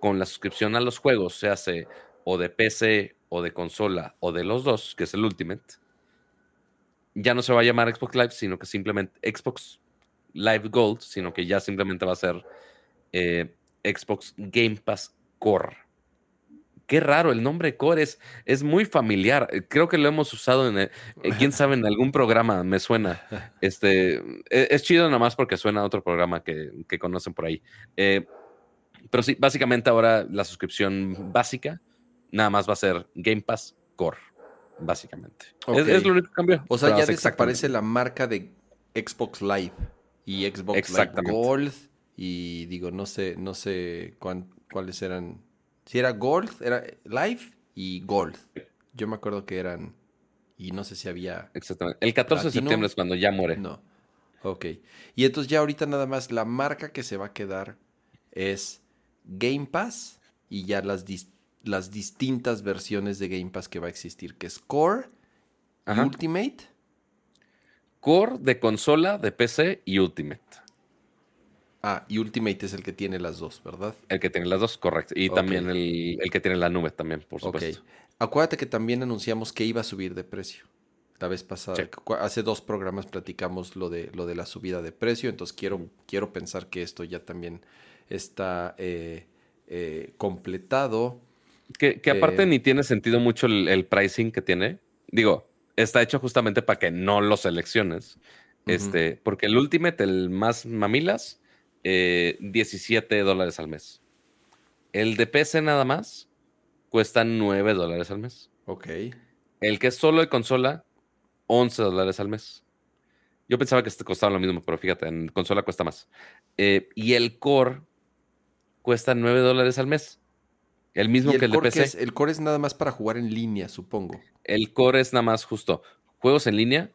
con la suscripción a los juegos, se hace o de PC o de consola o de los dos, que es el Ultimate, ya no se va a llamar Xbox Live, sino que simplemente Xbox Live Gold, sino que ya simplemente va a ser eh, Xbox Game Pass Core. Qué raro, el nombre Core es, es muy familiar. Eh, Creo que lo hemos usado en, el- eh, quién sabe, en algún programa, me suena. [LAUGHS] Este, e- es chido nada más porque suena a otro programa que, que conocen por ahí. Eh, pero sí, básicamente ahora la suscripción básica nada más va a ser Game Pass Core, básicamente. Es, es lo único que cambió. O sea, ya desaparece la marca de Xbox Live y Xbox Live. Gold y digo, no sé, no sé cuán- cuáles eran. Si era Gold, era Live y Gold. Yo me acuerdo que eran y no sé si había Exactamente. El 14 de septiembre es cuando ya muere. no. Ok. Y entonces ya ahorita nada más la marca que se va a quedar es Game Pass y ya las, dis- las distintas versiones de Game Pass que va a existir, que es Core, Ajá. Ultimate Core de consola, de PC y Ultimate. Ah, y Ultimate es el que tiene las dos, ¿verdad? El que tiene las dos, correcto. Y también el, el que tiene la nube también, por supuesto. Acuérdate que también anunciamos que iba a subir de precio. La vez pasada, Sí. hace dos programas platicamos lo de, lo de la subida de precio, entonces quiero, quiero pensar que esto ya también está eh, eh, completado. Que, que aparte Eh, ni tiene sentido mucho el, el pricing que tiene. Digo, está hecho justamente para que no lo selecciones. Este, porque el Ultimate, el más mamilas, eh, 17 dólares al mes. El de PC nada más cuesta 9 dólares al mes. Ok. El que es solo de consola, 11 dólares al mes. Yo pensaba que este costaba lo mismo, pero fíjate, en consola cuesta más. Eh, y el core cuesta 9 dólares al mes. El mismo que el de PC. Es, el core es nada más para jugar en línea, supongo. El core es nada más justo. Juegos en línea,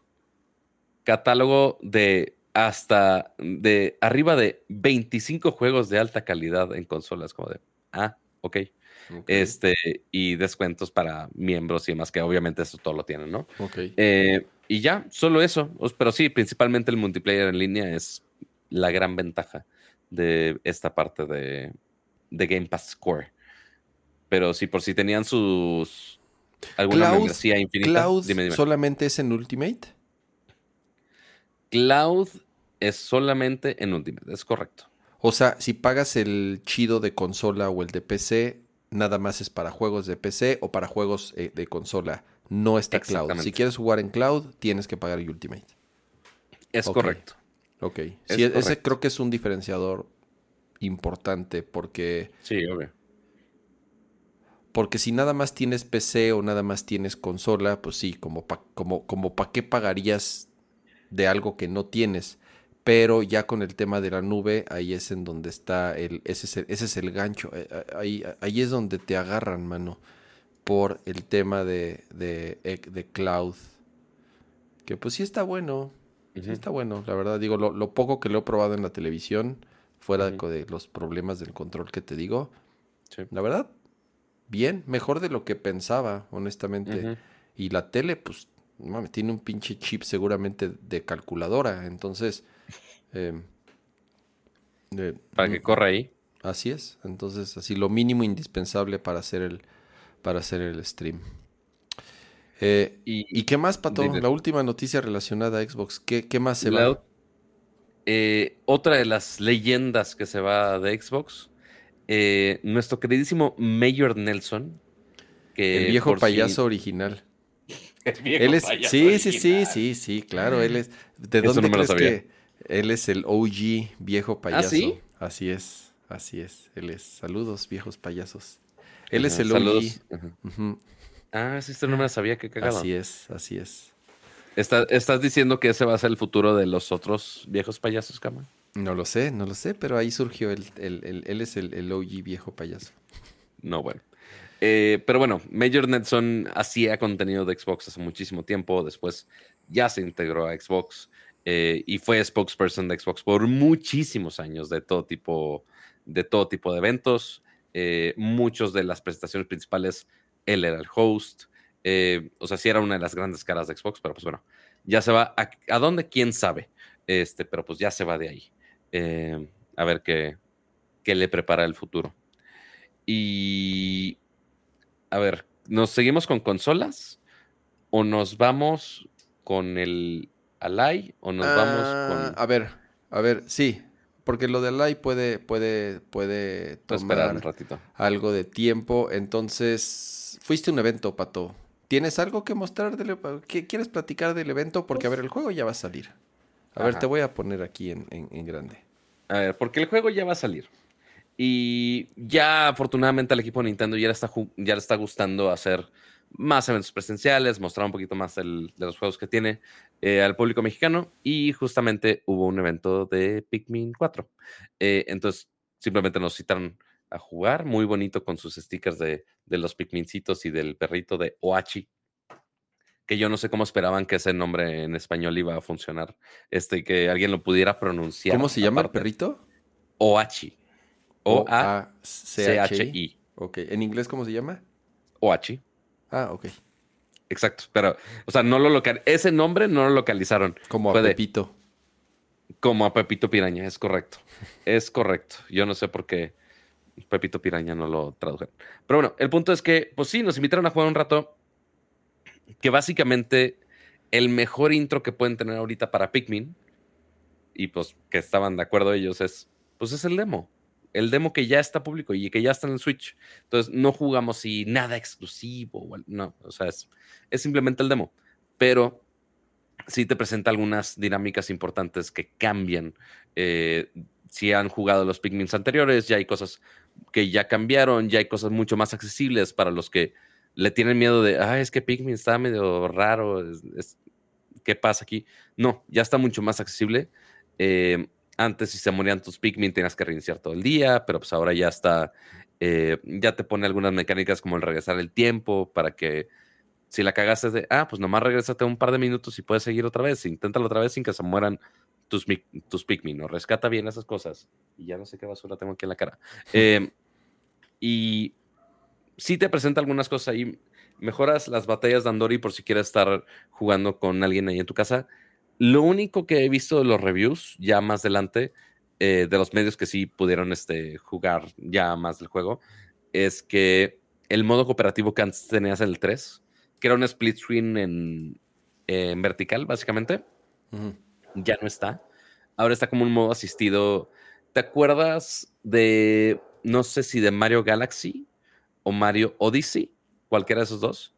catálogo de hasta de arriba de 25 juegos de alta calidad en consolas, como de, ah, ok. Este, y descuentos para miembros y demás, que obviamente eso todo lo tienen, ¿no? Ok. Eh, y ya, solo eso. Pero sí, principalmente el multiplayer en línea es la gran ventaja de esta parte de, de Game Pass Core. Pero si por si tenían sus alguna Cloud, membresía infinita, Cloud dime, dime. solamente es en Ultimate. Cloud es solamente en Ultimate, es correcto. O sea, si pagas el chido de consola o el de PC, nada más es para juegos de PC o para juegos eh, de consola. No está Cloud. Si quieres jugar en Cloud, tienes que pagar Ultimate. Es correcto. Ok. Es Sí, ese creo que es un diferenciador importante porque, Sí, obvio. porque si nada más tienes PC o nada más tienes consola, pues sí, como pa, como, como pa' qué pagarías de algo que no tienes. Pero ya con el tema de la nube, ahí es en donde está el, ese es el, ese es el gancho. Eh, eh, Ahí, ahí es donde te agarran, mano, por el tema de, de, eh, de cloud. Que pues sí está bueno. Sí está bueno, la verdad. Digo, lo, lo poco que lo he probado en la televisión, fuera de los problemas del control que te digo, Sí. la verdad, bien, mejor de lo que pensaba, honestamente. Y la tele, pues, mames, tiene un pinche chip seguramente de calculadora. Entonces, eh, eh, Para que corra ahí. así es. Entonces, así lo mínimo indispensable para hacer el, para hacer el stream. Eh, Y, ¿Y qué más, Pato? La última noticia relacionada a Xbox. ¿Qué, qué más se la- va? eh, otra de las leyendas que se va de Xbox, eh, nuestro queridísimo Mayor Nelson. Que El viejo si- payaso original. [LAUGHS] El viejo Él es, payaso sí, sí, sí, sí, sí, claro, él es. ¿De Eso dónde no me lo crees sabía. que él es el OG viejo payaso? ¿sí? Así es, así es. Él es. Saludos, viejos payasos. Él es el saludos. OG. Ah, sí, esto no me la sabía, qué cagado. Así es, así es. Está- ¿Estás diciendo que ese va a ser el futuro de los otros viejos payasos, Cama? No lo sé, no lo sé, pero ahí surgió el, el- el- él es el, el OG viejo payaso. No, bueno. Eh, pero bueno, Major Nelson hacía contenido de Xbox hace muchísimo tiempo, después ya se integró a Xbox eh, y fue spokesperson de Xbox por muchísimos años de todo tipo de, todo tipo de eventos. Eh, muchos de las presentaciones principales, él era el host. Eh, o sea, sí era una de las grandes caras de Xbox, pero pues bueno, ya se va. ¿A, dónde? ¿Quién sabe? Este, pero pues ya se va de ahí. A ver qué, qué le prepara el futuro. Y a ver, ¿nos seguimos con consolas? ¿O nos vamos con el Alay? ¿O nos Ah, vamos con.? A ver, a ver, sí. Porque lo de Lai puede, puede, puede esperar un tomar ratito. algo de tiempo. Entonces, fuiste a un evento, Pato. ¿Tienes algo que mostrar? Del, ¿Qué quieres platicar del evento? Porque, a ver, el juego ya va a salir. A ver, te voy a poner aquí en, en- en grande. A ver, porque el juego ya va a salir. Y ya afortunadamente al equipo de Nintendo ya le está, ya le está gustando hacer más eventos presenciales, mostrar un poquito más de los juegos que tiene eh, al público mexicano. Y justamente hubo un evento de Pikmin 4. Eh, entonces simplemente nos citaron a jugar, muy bonito con sus stickers de, de los Pikmincitos y del perrito de Oachi. Que yo no sé cómo esperaban que ese nombre en español iba a funcionar. Este, que alguien lo pudiera pronunciar. ¿Cómo se llama el perrito? Oachi. O-A-C-H-I. Ok. ¿En inglés cómo se llama? Oachi. Ah, ok. Exacto. Pero, o sea, no lo local ese nombre no lo localizaron Como a Fue de- Pepito. como a Pepito Piraña. Es correcto. Es correcto. Yo no sé por qué Pepito Piraña no lo tradujeron. Pero bueno, el punto es que, pues sí, nos invitaron a jugar un rato. Que básicamente el mejor intro que pueden tener ahorita para Pikmin, y pues que estaban de acuerdo ellos, es, pues es el demo. El demo que ya está público y que ya está en el Switch. Entonces no jugamos y nada exclusivo. No, o sea, es, simplemente el demo. Pero sí te presenta algunas dinámicas importantes que cambian. Eh, si han jugado los Pikmins anteriores, ya hay cosas que ya cambiaron, ya hay cosas mucho más accesibles para los que le tienen miedo de, ah, es que Pikmin está medio raro. es- es-". ¿qué pasa aquí? No, ya está mucho más accesible. Eh, antes, si se morían tus Pikmin, tenías que reiniciar todo el día, pero pues ahora ya está, eh, ya te pone algunas mecánicas como el regresar el tiempo para que si la cagaste de, ah, pues nomás regresate un par de minutos y puedes seguir otra vez. Inténtalo otra vez sin que se mueran tus, tus Pikmin, ¿no? Rescata bien esas cosas. Y ya no sé qué basura tengo aquí en la cara. [LAUGHS] Eh, y sí te presenta algunas cosas ahí. Mejoras las batallas de Andori por si quieres estar jugando con alguien ahí en tu casa. Lo único que he visto de los reviews, ya más adelante, eh, de los medios que sí pudieron este, jugar ya más del juego, es que el modo cooperativo que antes tenías en el 3, que era un split screen en, vertical, básicamente, ya no está. Ahora está como un modo asistido. ¿Te acuerdas de, no sé si de Mario Galaxy o Mario Odyssey? Cualquiera de esos dos.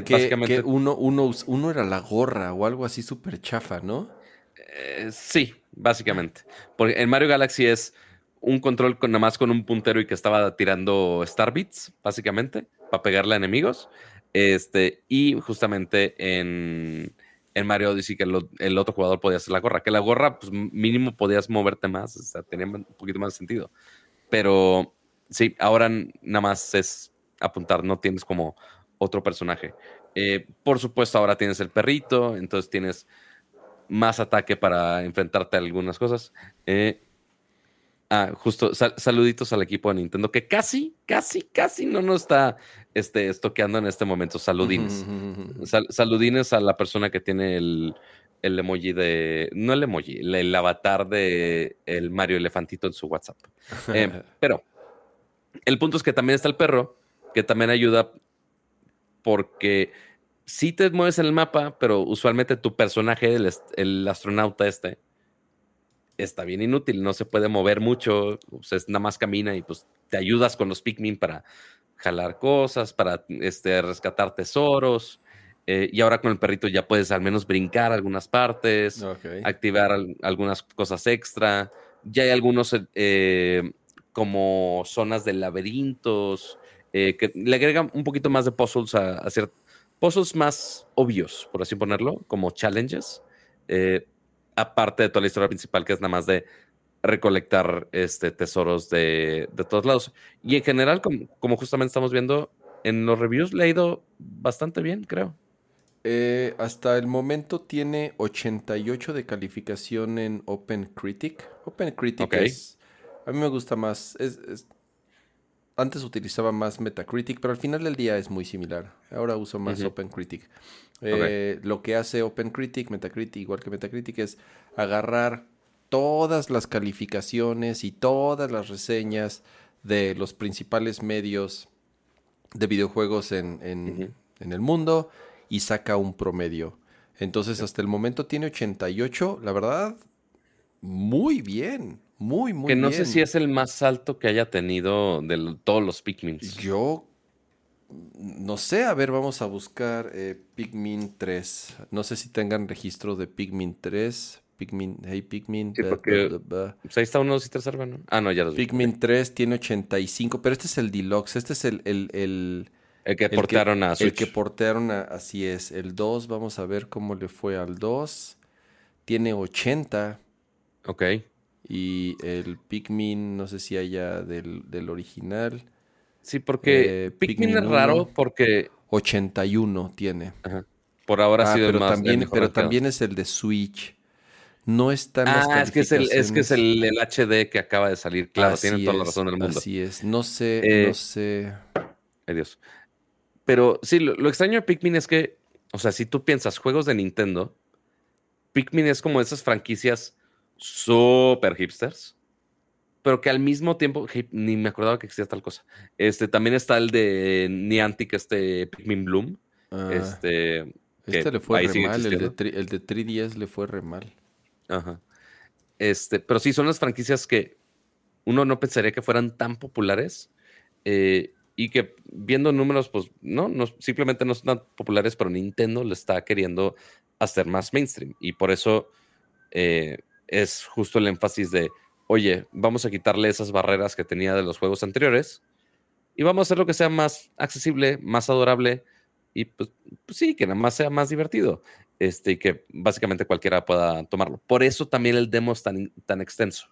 Que, básicamente... uno, uno, uno, era la gorra o algo así súper chafa, ¿no? Eh, sí, básicamente. Porque en Mario Galaxy es un control con, nada más con un puntero y que estaba tirando Star Beats, básicamente, para pegarle a enemigos. Este, y justamente en, en Mario Odyssey que el, otro jugador podía hacer la gorra. Que la gorra, pues mínimo podías moverte más, o sea, tenía un poquito más de sentido. Pero sí, ahora nada más es apuntar, no tienes como otro personaje. Eh, por supuesto, ahora tienes el perrito, entonces tienes más ataque para enfrentarte a algunas cosas. Eh, ah, justo, saluditos al equipo de Nintendo, que casi, casi, casi no nos está este, estoqueando en este momento. Saludines. saludines a la persona que tiene el, el, emoji de. No el emoji, el, avatar de el Mario Elefantito en su WhatsApp. Eh, [LAUGHS] pero el punto es que también está el perro, que también ayuda porque sí te mueves en el mapa, pero usualmente tu personaje, el, astronauta este, está bien inútil, no se puede mover mucho, nada más camina y pues te ayudas con los Pikmin para jalar cosas, para este, rescatar tesoros. Eh, y ahora con el perrito ya puedes al menos brincar algunas partes, activar algunas cosas extra. Ya hay algunos eh, como zonas de laberintos, eh, que le agregan un poquito más de puzzles a, hacer puzzles más obvios, por así ponerlo, como challenges, eh, aparte de toda la historia principal que es nada más de recolectar este, tesoros de, todos lados. Y en general, como, justamente estamos viendo en los reviews, le ha ido bastante bien, creo. Eh, hasta el momento tiene 88 de calificación en Open Critic. Open Critic es, a mí me gusta más, es antes utilizaba más Metacritic, pero al final del día es muy similar. Ahora uso más OpenCritic. Eh, lo que hace OpenCritic, Metacritic, igual que Metacritic, es agarrar todas las calificaciones y todas las reseñas de los principales medios de videojuegos en, en el mundo y saca un promedio. Entonces, hasta el momento tiene 88, la verdad, muy bien. Muy, muy Que no sé si es el más alto que haya tenido de todos los Pikmin. Yo no sé, a ver, vamos a buscar eh, Pikmin 3. No sé si tengan registro de Pikmin 3. Pikmin, hey Pikmin. Sí, pues ahí está uno, dos y tres ¿no? Ah, no, ya los Pikmin 3 tiene 85, pero este es el Deluxe. Este es el. El, el, el que portearon a Switch. El que portearon a. Así es. El 2, vamos a ver cómo le fue al 2. Tiene 80. Ok. Y el Pikmin, no sé si haya del, del original. Sí, porque eh, Pikmin, es raro porque... 81 tiene. Por ahora ha ah, sido pero el más también, Pero también es el de Switch. No están ah, es que es el, es que es el, HD que acaba de salir. Claro, tienen toda la razón del mundo. Así es. No sé, no eh, sé. Ay, Dios. Pero sí, lo, lo, extraño de Pikmin es que, o sea, si tú piensas juegos de Nintendo, Pikmin es como esas franquicias súper hipsters, pero que al mismo tiempo, ni me acordaba que existía tal cosa. Este, también está el de Niantic, este Pikmin Bloom. Ah, este, este le fue re mal, el de, el de 3DS le fue re mal. Ajá. Este, pero sí, son las franquicias que uno no pensaría que fueran tan populares eh, y que viendo números, pues no, no, simplemente no son tan populares, pero Nintendo le está queriendo hacer más mainstream y por eso eh, es justo el énfasis de, oye, vamos a quitarle esas barreras que tenía de los juegos anteriores y vamos a hacer lo que sea más accesible, más adorable y pues, pues sí, que nada más sea más divertido. este, y que básicamente cualquiera pueda tomarlo. Por eso también el demo es tan, tan extenso.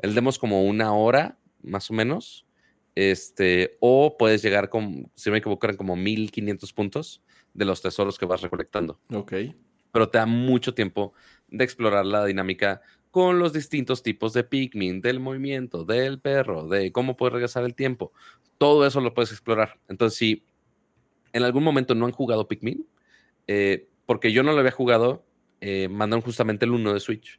El demo es como una hora, más o menos, este, o puedes llegar con, si me equivoco, eran como 1500 puntos de los tesoros que vas recolectando. Ok. Pero te da mucho tiempo de explorar la dinámica con los distintos tipos de Pikmin, del movimiento, del perro, de cómo puedes regresar el tiempo. Todo eso lo puedes explorar. Entonces, si en algún momento no han jugado Pikmin, eh, porque yo no lo había jugado, eh, mandaron justamente el 1 de Switch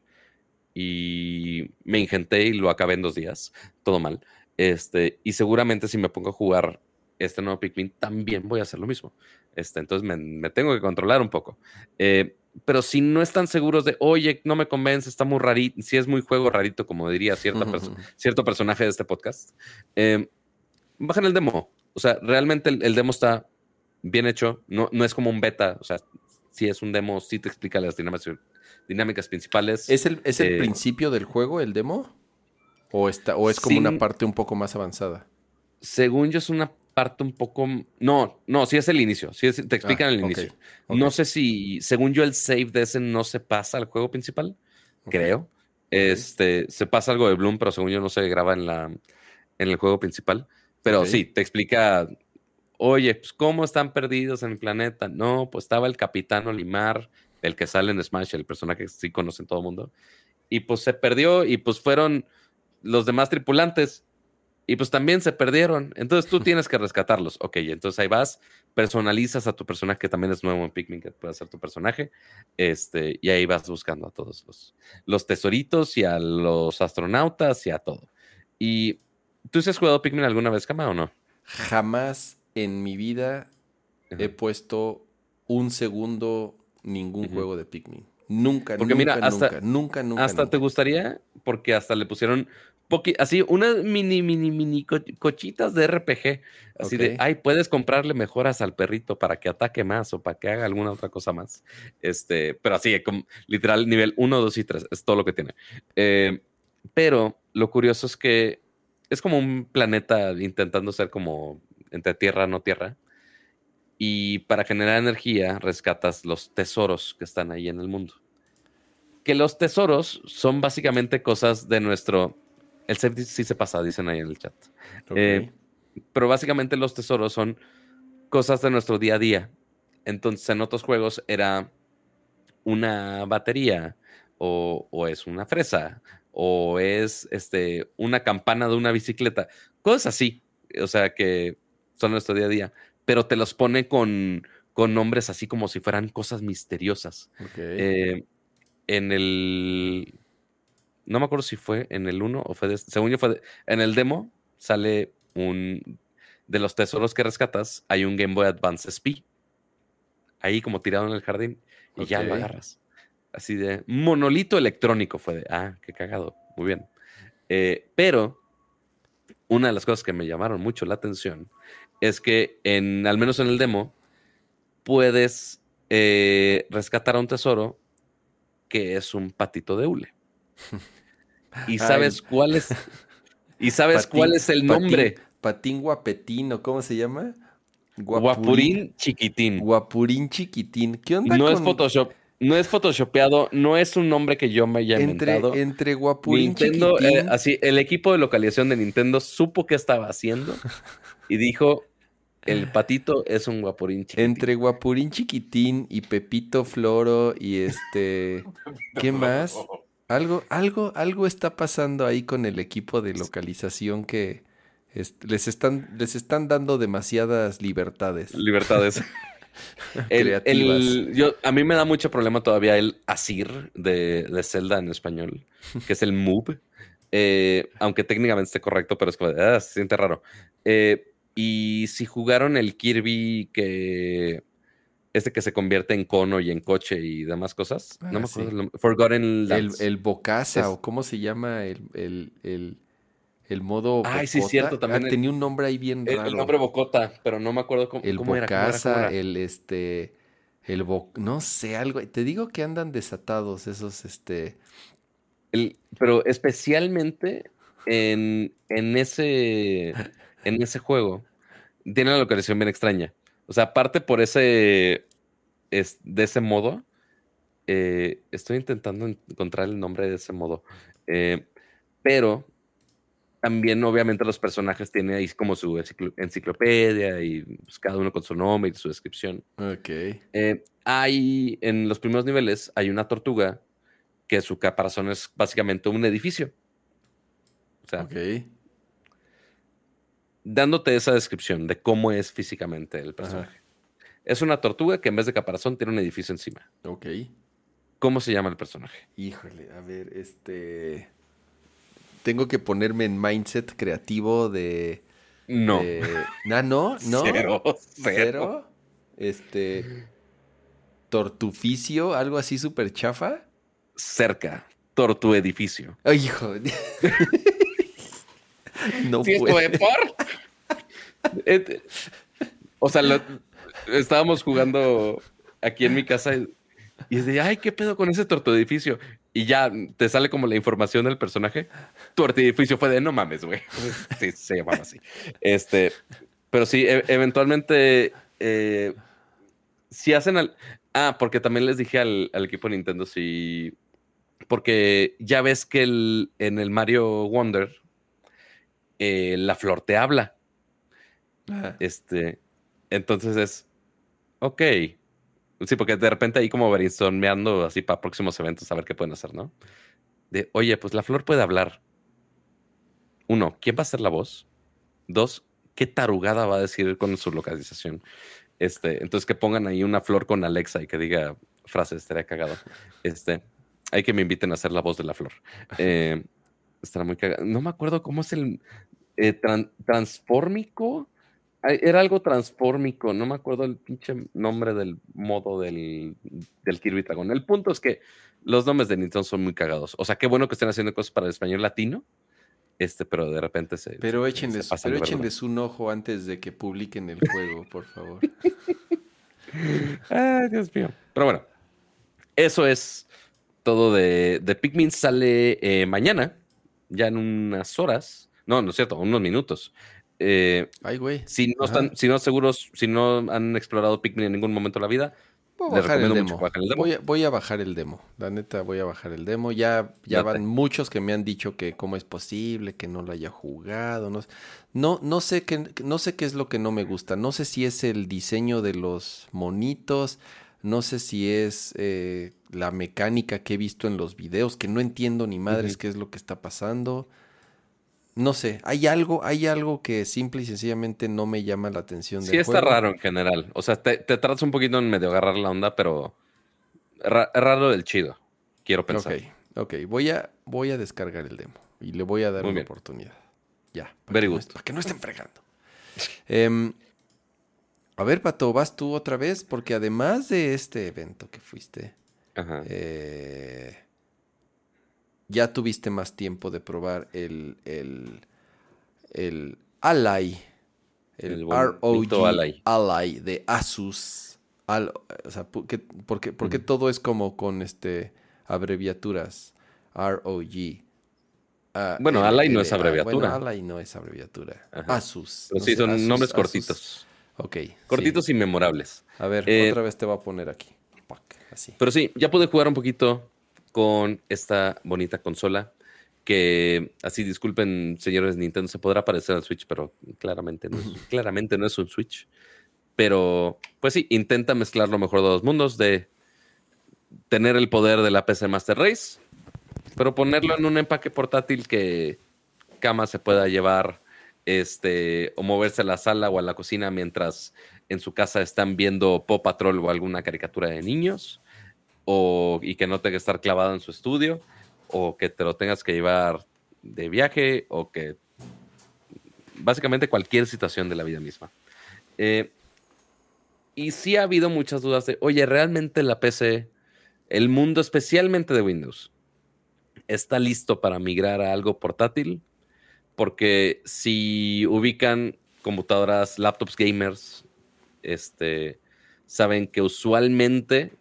y me ingenté y lo acabé en dos días, todo mal. Este, y seguramente si me pongo a jugar este nuevo Pikmin, también voy a hacer lo mismo. Este, entonces me, tengo que controlar un poco. Eh, pero si no están seguros de, oye, no me convence, está muy rarito, si es muy juego rarito, como diría cierta cierto personaje de este podcast, eh, bajan el demo. O sea, realmente el, demo está bien hecho, no, no es como un beta, o sea, si es un demo, sí te explica las dinámicas, dinámicas principales. ¿Es el, es el eh, principio del juego el demo? ¿O, está, o es como una parte un poco más avanzada? Según yo es una parte un poco... No, no, sí es el inicio, sí te explican ah, el inicio. No sé si, según yo el save de ese no se pasa al juego principal, creo. Este, se pasa algo de Bloom, pero según yo no se graba en, la, en el juego principal. Pero sí, te explica, oye, pues cómo están perdidos en el planeta. No, pues estaba el capitán Olimar, el que sale en Smash, el personaje que sí conocen todo el mundo. Y pues se perdió y pues fueron los demás tripulantes y pues también se perdieron. Entonces tú tienes que rescatarlos. Ok, entonces ahí vas, personalizas a tu personaje, que también es nuevo en Pikmin, que puede ser tu personaje. Este, y ahí vas buscando a todos los, los tesoritos y a los astronautas y a todo. Y ¿tú has jugado Pikmin alguna vez, Kama, o no? Jamás en mi vida he puesto un segundo ningún juego de Pikmin. Nunca, porque nunca, mira, hasta, nunca, nunca, Hasta te gustaría, porque hasta le pusieron así, unas mini, mini, mini cochitas de RPG. Así de, ay, puedes comprarle mejoras al perrito para que ataque más o para que haga alguna otra cosa más. Este, pero así, como, literal, nivel 1, 2 y 3, es todo lo que tiene. Eh, pero lo curioso es que es como un planeta intentando ser como entre tierra, no tierra. Y para generar energía rescatas los tesoros que están ahí en el mundo. Que los tesoros son básicamente cosas de nuestro el save sí se pasa, dicen ahí en el chat. Eh, pero básicamente los tesoros son cosas de nuestro día a día. Entonces, en otros juegos era una batería, o, es una fresa, o es este, una campana de una bicicleta. Cosas así. O sea, que son nuestro día a día. Pero te los pone con, con nombres así como si fueran cosas misteriosas. Eh, en el no me acuerdo si fue en el 1 o fue, de, según yo fue, en el demo sale un, de los tesoros que rescatas, hay un Game Boy Advance SP, ahí como tirado en el jardín, y ya lo agarras. Así de monolito electrónico fue de, ah, qué cagado, muy bien. Eh, pero una de las cosas que me llamaron mucho la atención es que en, al menos en el demo, puedes eh, rescatar a un tesoro que es un patito de hule. [LAUGHS] ¿Y sabes cuál es? ¿Y sabes cuál es el nombre? Patín, guapetino, ¿cómo se llama? Guapurín, chiquitín. Guapurín chiquitín. ¿Qué onda? No es Photoshop. No es photoshopeado, no es un nombre que yo me haya entre, inventado. Entre Guapurín Nintendo, eh, así, el equipo de localización de Nintendo supo qué estaba haciendo [LAUGHS] y dijo, el patito es un guapurín chiquitín. Entre guapurín chiquitín y Pepito Floro y este... [LAUGHS] ¿Qué más? Algo, algo, algo está pasando ahí con el equipo de localización que les, están, les están dando demasiadas libertades. Libertades. [LAUGHS] el, yo, a mí me da mucho problema todavía el Asir de, de Zelda en español, que es el Move. Eh, aunque técnicamente esté correcto, pero es que ah, se siente raro. Eh, y si jugaron el Kirby que este que se convierte en cono y en coche y demás cosas. no me ah, acuerdo. Forgotten Lands. El, el Bocasa, o cómo se llama el, el, el, modo. Ay, sí, cierto. También ah, tenía un nombre ahí bien raro. El nombre Bocota, pero no me acuerdo cómo, el cómo Bocasa, el este. El bo, no sé, algo. Te digo que andan desatados esos, este. El, pero especialmente en, en ese. En ese juego. Tiene una localización bien extraña. O sea, aparte por ese, es, de ese modo, Eh, estoy intentando encontrar el nombre de ese modo. Eh, pero también, obviamente, los personajes tienen ahí como su enciclopedia y pues, cada uno con su nombre y su descripción. Ok. Eh, hay, en los primeros niveles, hay una tortuga que su caparazón es básicamente un edificio. O sea, Ok. Dándote esa descripción de cómo es físicamente el personaje. Es una tortuga que en vez de caparazón tiene un edificio encima. Ok. ¿Cómo se llama el personaje? Híjole, a ver, este. Tengo que ponerme en mindset creativo de. No. de- no, [LAUGHS] no. Cero, cero. Cero. Este. Tortuficio, algo así súper chafa. Cerca. Tortu edificio. Ay, hijo. [LAUGHS] [LAUGHS] no Sí, es como de, ¿por? O sea, lo- estábamos jugando aquí en mi casa y, es de, ay, ¿qué pedo con ese tortoedificio? Y ya te sale como la información del personaje. Tortoedificio fue de, no mames, güey. [LAUGHS] Sí, se llamaba así. Este, pero sí, e- eventualmente, eh, si hacen al... Ah, porque también les dije al, al equipo de Nintendo si... Porque ya ves que el, en el Mario Wonder eh, la flor te habla. Ajá. Este, entonces es, ok. Sí, porque de repente ahí como brainstormeando así para próximos eventos a ver qué pueden hacer, ¿no? De, oye, pues la flor puede hablar. Uno, ¿quién va a ser la voz? Dos, ¿qué tarugada va a decir con su localización? Este, entonces que pongan ahí una flor con Alexa y que diga frases, estaría cagado. Este, hay que me inviten a hacer la voz de la flor. [LAUGHS] Eh, estará muy cagado. No me acuerdo cómo es el eh, tran- transfórmico. Ay, Era algo transfórmico, no me acuerdo el pinche nombre del modo del, del Kirby Dragon. El punto es que los nombres de Nintendo son muy cagados. O sea, qué bueno que estén haciendo cosas para el español latino, este, pero de repente se. Pero se- échenles, se pero échenles un ojo antes de que publiquen el juego, por favor. [LAUGHS] Ay, Dios mío. Pero bueno, eso es todo de, de Pikmin. Sale eh, mañana, ya en unas horas. No, no es cierto, unos minutos. Eh, Ay, güey. si no Ajá. están, si no seguros, si no han explorado Pikmin en ningún momento de la vida, Voy a Les bajar el demo. mucho que bajen el demo. Voy, a, voy a bajar el demo. La neta, voy a bajar el demo. Ya, ya Date. van muchos que me han dicho que cómo es posible que no lo haya jugado. No, no, no sé qué, no sé qué es lo que no me gusta. No sé si es el diseño de los monitos. No sé si es eh, la mecánica que he visto en los videos, que no entiendo ni madres qué es lo que está pasando. No sé, hay algo, hay algo que simple y sencillamente no me llama la atención sí del está juego. raro en general. O sea, te, te tratas un poquito en medio agarrar la onda, pero ra- raro del chido, quiero pensar. Ok, ok. Voy a, voy a descargar el demo y le voy a dar Muy una bien. oportunidad. Ya. Para Very que no good. est- para que no estén fregando. Em, a ver, Pato, ¿vas tú otra vez? Porque además de este evento que fuiste, Ajá. eh, ya tuviste más tiempo de probar el, el, el Ally. El, ROG Ally. Ally de Asus. Al- o sea, ¿por qué, por qué- por qué todo es como con este abreviaturas? ROG. ah, Bueno, Ally no es abreviatura. Bueno, Ally no es abreviatura. Ajá. Asus. Pero no sí, sé, son Asus, nombres Asus. cortitos. Ok. sí. Cortitos y memorables. A ver, Eh, otra vez te voy a poner aquí. Así. Pero sí, ya pude jugar un poquito con esta bonita consola. Que así, disculpen, señores Nintendo, se podrá parecer al Switch, pero claramente no es, [LAUGHS] claramente no es un Switch. Pero, pues sí, intenta mezclar lo mejor de los mundos, de tener el poder de la PC Master Race, pero ponerlo en un empaque portátil que cama se pueda llevar, este, o moverse a la sala o a la cocina mientras en su casa están viendo Paw Patrol o alguna caricatura de niños, o, y que no tenga que estar clavado en su estudio, o que te lo tengas que llevar de viaje, o que básicamente cualquier situación de la vida misma. Eh, y sí ha habido muchas dudas de, oye, ¿realmente la PC, el mundo especialmente de Windows, está listo para migrar a algo portátil? Porque si ubican computadoras, laptops gamers, este, saben que usualmente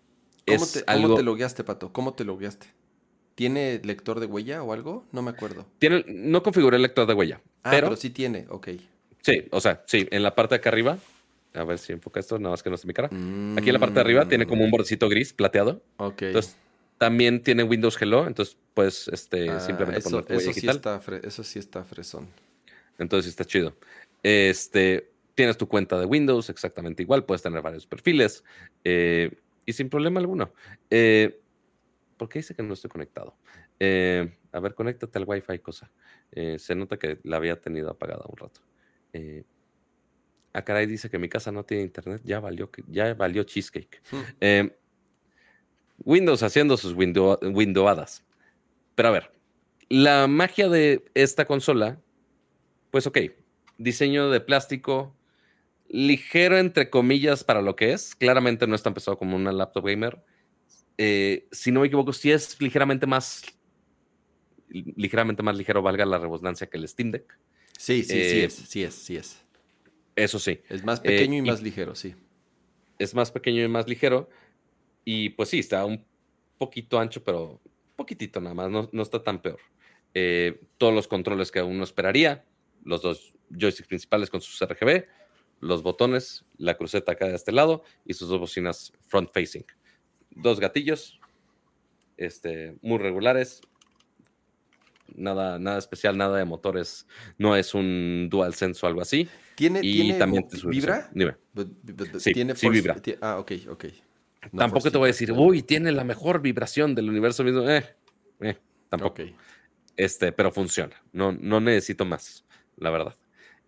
¿Cómo, es te, cómo algo... te logueaste, Pato? ¿Cómo te logueaste? ¿Tiene lector de huella o algo? No me acuerdo. Tiene, no configuré el lector de huella, Ah, pero, pero, sí tiene, ok. sí, o sea, sí, en la parte de acá arriba A ver si enfoca esto, nada más que no esté mi cara. Aquí en la parte de arriba tiene como un Mm, bordecito gris plateado. Ok. Entonces, también tiene Windows Hello, entonces puedes este, Ah, simplemente eso, poner tu huella eso sí digital. está fre- eso sí está fresón. Entonces sí está chido. Este, tienes tu cuenta de Windows exactamente igual, puedes tener varios perfiles eh, y sin problema alguno. Eh, ¿Por qué dice que no estoy conectado? Eh, a ver, conéctate al Wi-Fi, cosa. Eh, se nota que la había tenido apagada un rato. Eh, ah, caray, dice que mi casa no tiene internet. Ya valió, ya valió cheesecake. Hmm. Windows haciendo sus window, windowhadas. Pero a ver, la magia de esta consola, pues ok, diseño de plástico, ligero entre comillas para lo que es. Claramente no está empezado como una laptop gamer. Eh, si no me equivoco, sí es ligeramente más, ligeramente más ligero, valga la redundancia, que el Steam Deck. Sí, sí, sí Eh, es, sí es, sí es. Eso sí. Es más eh, pequeño y y- más ligero, sí. es más pequeño y más ligero. Y pues sí, está un poquito ancho, pero poquitito nada más, no, no está tan peor. Eh, todos los controles que uno esperaría, los dos joysticks principales con sus RGB, los botones, la cruceta acá de este lado y sus dos bocinas front facing. Dos gatillos, este, muy regulares. Nada, nada especial, nada de motores. No es un DualSense o algo así. ¿Tiene, Y tiene también ¿Vibra? Dime. Bu- bu- bu- Sí, ¿Tiene sí force- vibra. Ah, ok, ok. No Tampoco te voy a decir, uy, tiene la mejor vibración del universo mismo. Eh, eh, tampoco. Ok. Este, pero funciona. No, no necesito más, la verdad.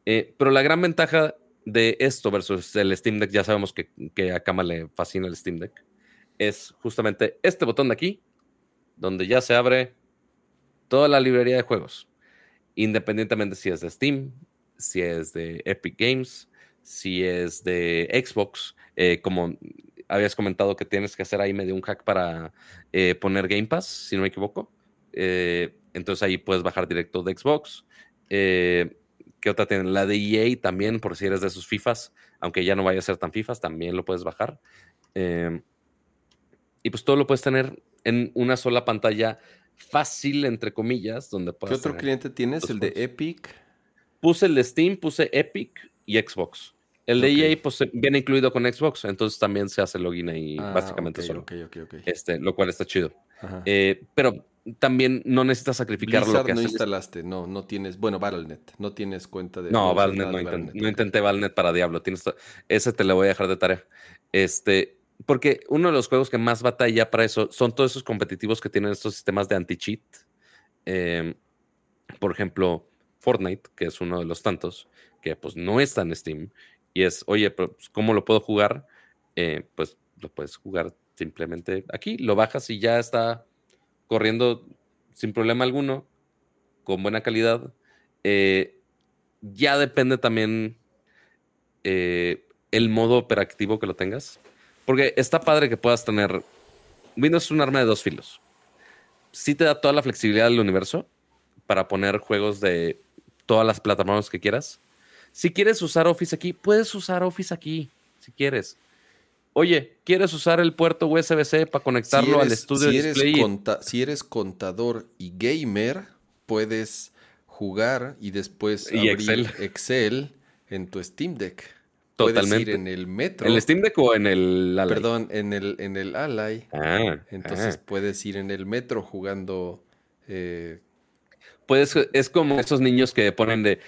Eh, pero la gran ventaja de esto versus el Steam Deck, ya sabemos que, que a Kama le fascina el Steam Deck, es justamente este botón de aquí, donde ya se abre toda la librería de juegos. Independientemente si es de Steam, si es de Epic Games, si es de Xbox, eh, como habías comentado que tienes que hacer ahí medio un hack para eh, poner Game Pass, si no me equivoco. Eh, entonces ahí puedes bajar directo de Xbox. Eh, ¿Qué otra tienen? La de EA también, por si eres de sus FIFAs, aunque ya no vaya a ser tan FIFAs, también lo puedes bajar. Eh, y pues todo lo puedes tener en una sola pantalla fácil, entre comillas, donde ¿Qué puedes otro tener- cliente tienes? ¿El de. Epic? Puse el de Steam, puse Epic y Xbox. El de Ok. EA pues viene incluido con Xbox, entonces también se hace login ahí Ah, básicamente ok, solo. Ok, ok, ok. Este, lo cual está chido. Eh, pero también no necesitas sacrificar lo Blizzard que no instalaste, no, no tienes, bueno, Battle.net, no tienes cuenta de... No, nada no, de inten- Battle.net, no intenté Valnet para Diablo. Tienes ese te lo voy a dejar de tarea. Este, porque uno de los juegos que más batalla para eso son todos esos competitivos que tienen estos sistemas de anti-cheat. Em, por ejemplo, Fortnite, que es uno de los tantos, que pues no está en Steam. Y es, oye, pero, pues, ¿cómo lo puedo jugar? Eh, pues lo puedes jugar simplemente aquí, lo bajas y ya está corriendo sin problema alguno, con buena calidad. Eh, ya depende también eh, el modo operativo que lo tengas. Porque está padre que puedas tener. Windows es un arma de dos filos. Sí te da toda la flexibilidad del universo para poner juegos de todas las plataformas que quieras. Si quieres usar Office aquí, puedes usar Office aquí, si quieres. Oye, ¿quieres usar el puerto USB-C para conectarlo al estudio si de eres, display? conta- si eres contador y gamer, puedes jugar y después Y abrir Excel. Excel en tu Steam Deck. Puedes Totalmente. ir en el Metro. ¿El Steam Deck o en el Ally? Perdón, en el, en el Ally. Ah, Entonces ah. puedes ir en el Metro jugando. eh, Puedes, es como esos niños que ponen de,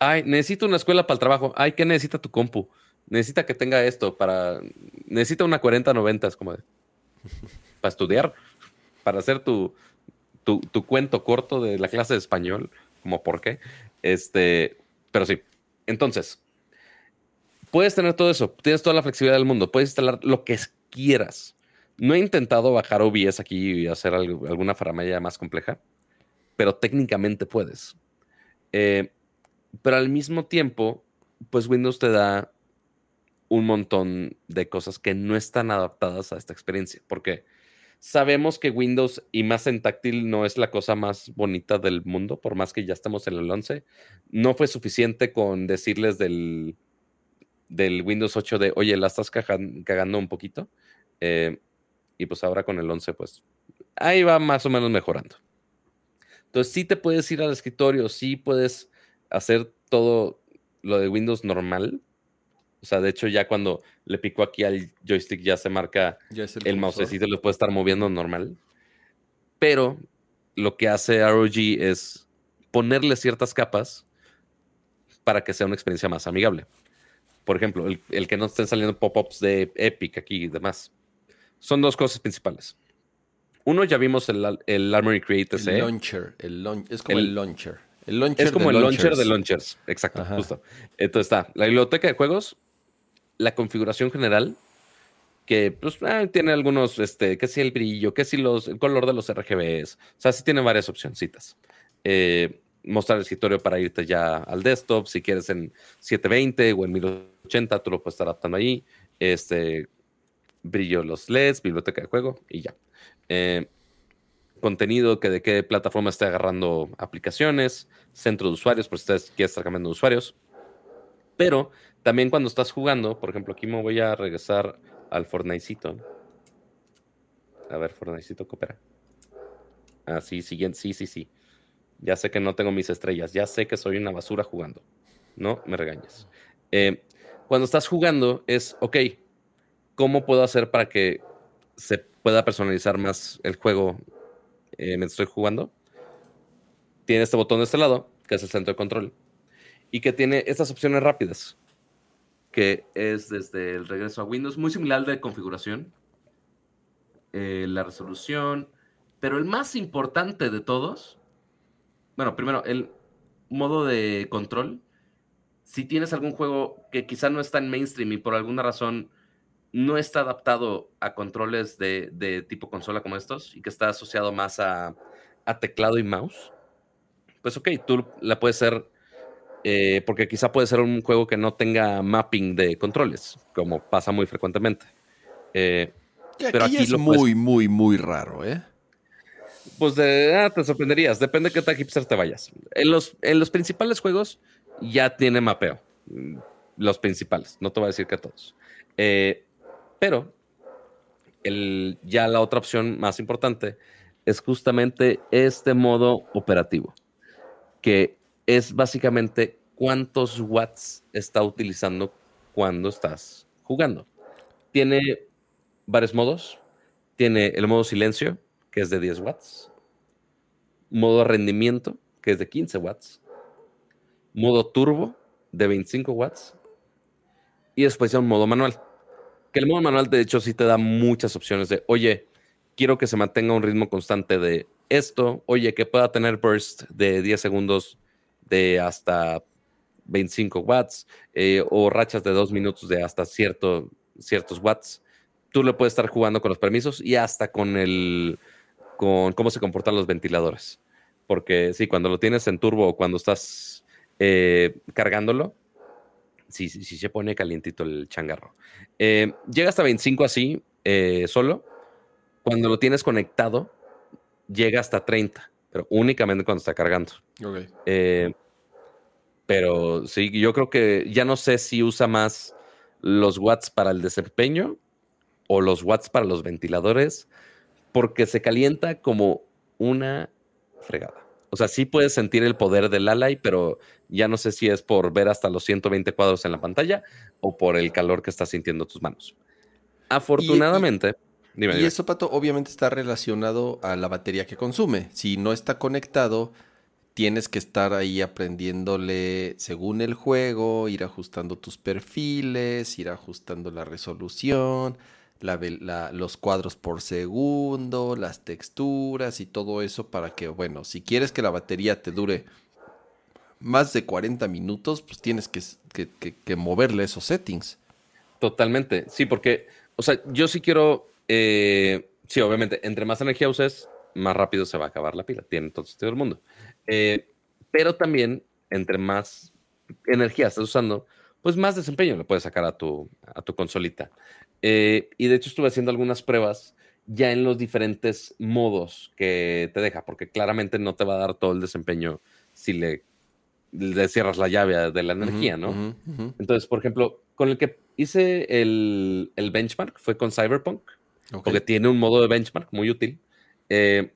ay, necesito una escuela para el trabajo. Ay, ¿qué necesita tu compu? Necesita que tenga esto para, necesita una 4090, es como de, para estudiar, para hacer tu, tu, tu cuento corto de la clase de español, como por qué. Este, pero sí. Entonces, puedes tener todo eso, tienes toda la flexibilidad del mundo, puedes instalar lo que quieras. No he intentado bajar OBS aquí y hacer algo- alguna faramaya más compleja, pero técnicamente puedes. Eh, pero al mismo tiempo, pues Windows te da un montón de cosas que no están adaptadas a esta experiencia, porque sabemos que Windows y más en táctil no es la cosa más bonita del mundo, por más que ya estamos en el 11. No fue suficiente con decirles del, del Windows 8 de, oye, la estás cagando un poquito. Eh, y pues ahora con el 11, pues ahí va más o menos mejorando. Entonces sí te puedes ir al escritorio, sí puedes hacer todo lo de Windows normal, O sea, de hecho, ya cuando le pico aquí al joystick ya se marca Ya el, cursor. mousecito, lo puede estar moviendo normal. Pero lo que hace ROG es ponerle ciertas capas para que sea una experiencia más amigable. Por ejemplo, el, el que no estén saliendo pop-ups de Epic aquí y demás. Son dos cosas principales. Uno, ya vimos el, el Armory Create El SE. launcher. El laun- es como El- el, launcher. El launcher Es como el launcher de launchers. Exacto, Ajá. justo. Entonces está la biblioteca de juegos, la configuración general, que pues ah, tiene algunos, este, que si el brillo, que si los, el color de los RGBs. O sea, sí tiene varias opcioncitas. Eh, mostrar el escritorio para irte ya al desktop, si quieres en 720 o en 1080, tú lo puedes estar adaptando ahí. Este, brillo los LEDs, biblioteca de juego y ya. Eh, contenido que de qué plataforma esté agarrando aplicaciones, centro de usuarios, por si ustedes quieren estar cambiando de usuarios. Pero también cuando estás jugando, por ejemplo, aquí me voy a regresar al Fortnitecito. A ver, Fortnitecito coopera. Ah, sí, siguiente, sí, sí, sí. Ya sé que no tengo mis estrellas, ya sé que soy una basura jugando. No me regañes. Eh, cuando estás jugando es, ok, ¿cómo puedo hacer para que se pueda personalizar más el juego eh, mientras estoy jugando? Tiene este botón de este lado, que es el centro de control, y que tiene estas opciones rápidas, que es desde el regreso a Windows, muy similar de configuración, eh, la resolución, pero el más importante de todos, bueno, primero, el modo de control. Si tienes algún juego que quizá no está en mainstream y por alguna razón no está adaptado a controles de, tipo consola como estos y que está asociado más a, a teclado y mouse, pues ok, tú la puedes ser, eh, porque quizá puede ser un juego que no tenga mapping de controles, como pasa muy frecuentemente. Eh, Pero aquí, aquí es lo puedes- muy, muy, muy raro, ¿eh? Pues de, ah, te sorprenderías, depende de qué tan hipster te vayas. En los, en los principales juegos ya tiene mapeo. Mm, Los principales, no te voy a decir que todos. Eh, pero el, ya la otra opción más importante es justamente este modo operativo, que es básicamente cuántos watts está utilizando cuando estás jugando. Tiene varios modos. Tiene el modo silencio, que es de 10 watts. Modo rendimiento, que es de 15 watts. Modo turbo, de 25 watts. Y después ya un modo manual. Que el modo manual, de hecho, sí te da muchas opciones de, oye, quiero que se mantenga un ritmo constante de esto. Oye, que pueda tener burst de 10 segundos de hasta 25 watts. eh, o rachas de 2 minutos de hasta cierto, ciertos watts tú le puedes estar jugando con los permisos y hasta con el con cómo se comportan los ventiladores. Porque sí, cuando lo tienes en turbo o cuando estás eh, cargándolo, sí, sí, sí se pone calientito el changarro. Llega hasta 25 así, eh, solo. Cuando lo tienes conectado, llega hasta 30, pero únicamente cuando está cargando. Ok. Eh, pero sí, yo creo que ya no sé si usa más los watts para el desempeño o los watts para los ventiladores, porque se calienta como una fregada. O sea, sí puedes sentir el poder del Ally, pero ya no sé si es por ver hasta los 120 cuadros en la pantalla o por el calor que estás sintiendo tus manos. Afortunadamente, dime, Y dime. eso, Pato, obviamente está relacionado a la batería que consume. Si no está conectado, tienes que estar ahí aprendiéndole según el juego, ir ajustando tus perfiles, ir ajustando la resolución, la vel- la- los cuadros por segundo, las texturas y todo eso para que, bueno, si quieres que la batería te dure más de 40 minutos, pues tienes que, s- que- que- que moverle esos settings. Totalmente, sí, porque, o sea, yo sí quiero, eh, sí, obviamente, entre más energía uses, más rápido se va a acabar la pila, tiene todo sentido del mundo. Eh, pero también, entre más energía estás usando, pues más desempeño le puedes sacar a tu, a tu consolita. Eh, y de hecho estuve haciendo algunas pruebas ya en los diferentes modos que te deja, porque claramente no te va a dar todo el desempeño si le, le cierras la llave de la energía, ¿no? Entonces, por ejemplo, con el que hice el, el benchmark fue con Cyberpunk, Ok. porque tiene un modo de benchmark muy útil. Eh,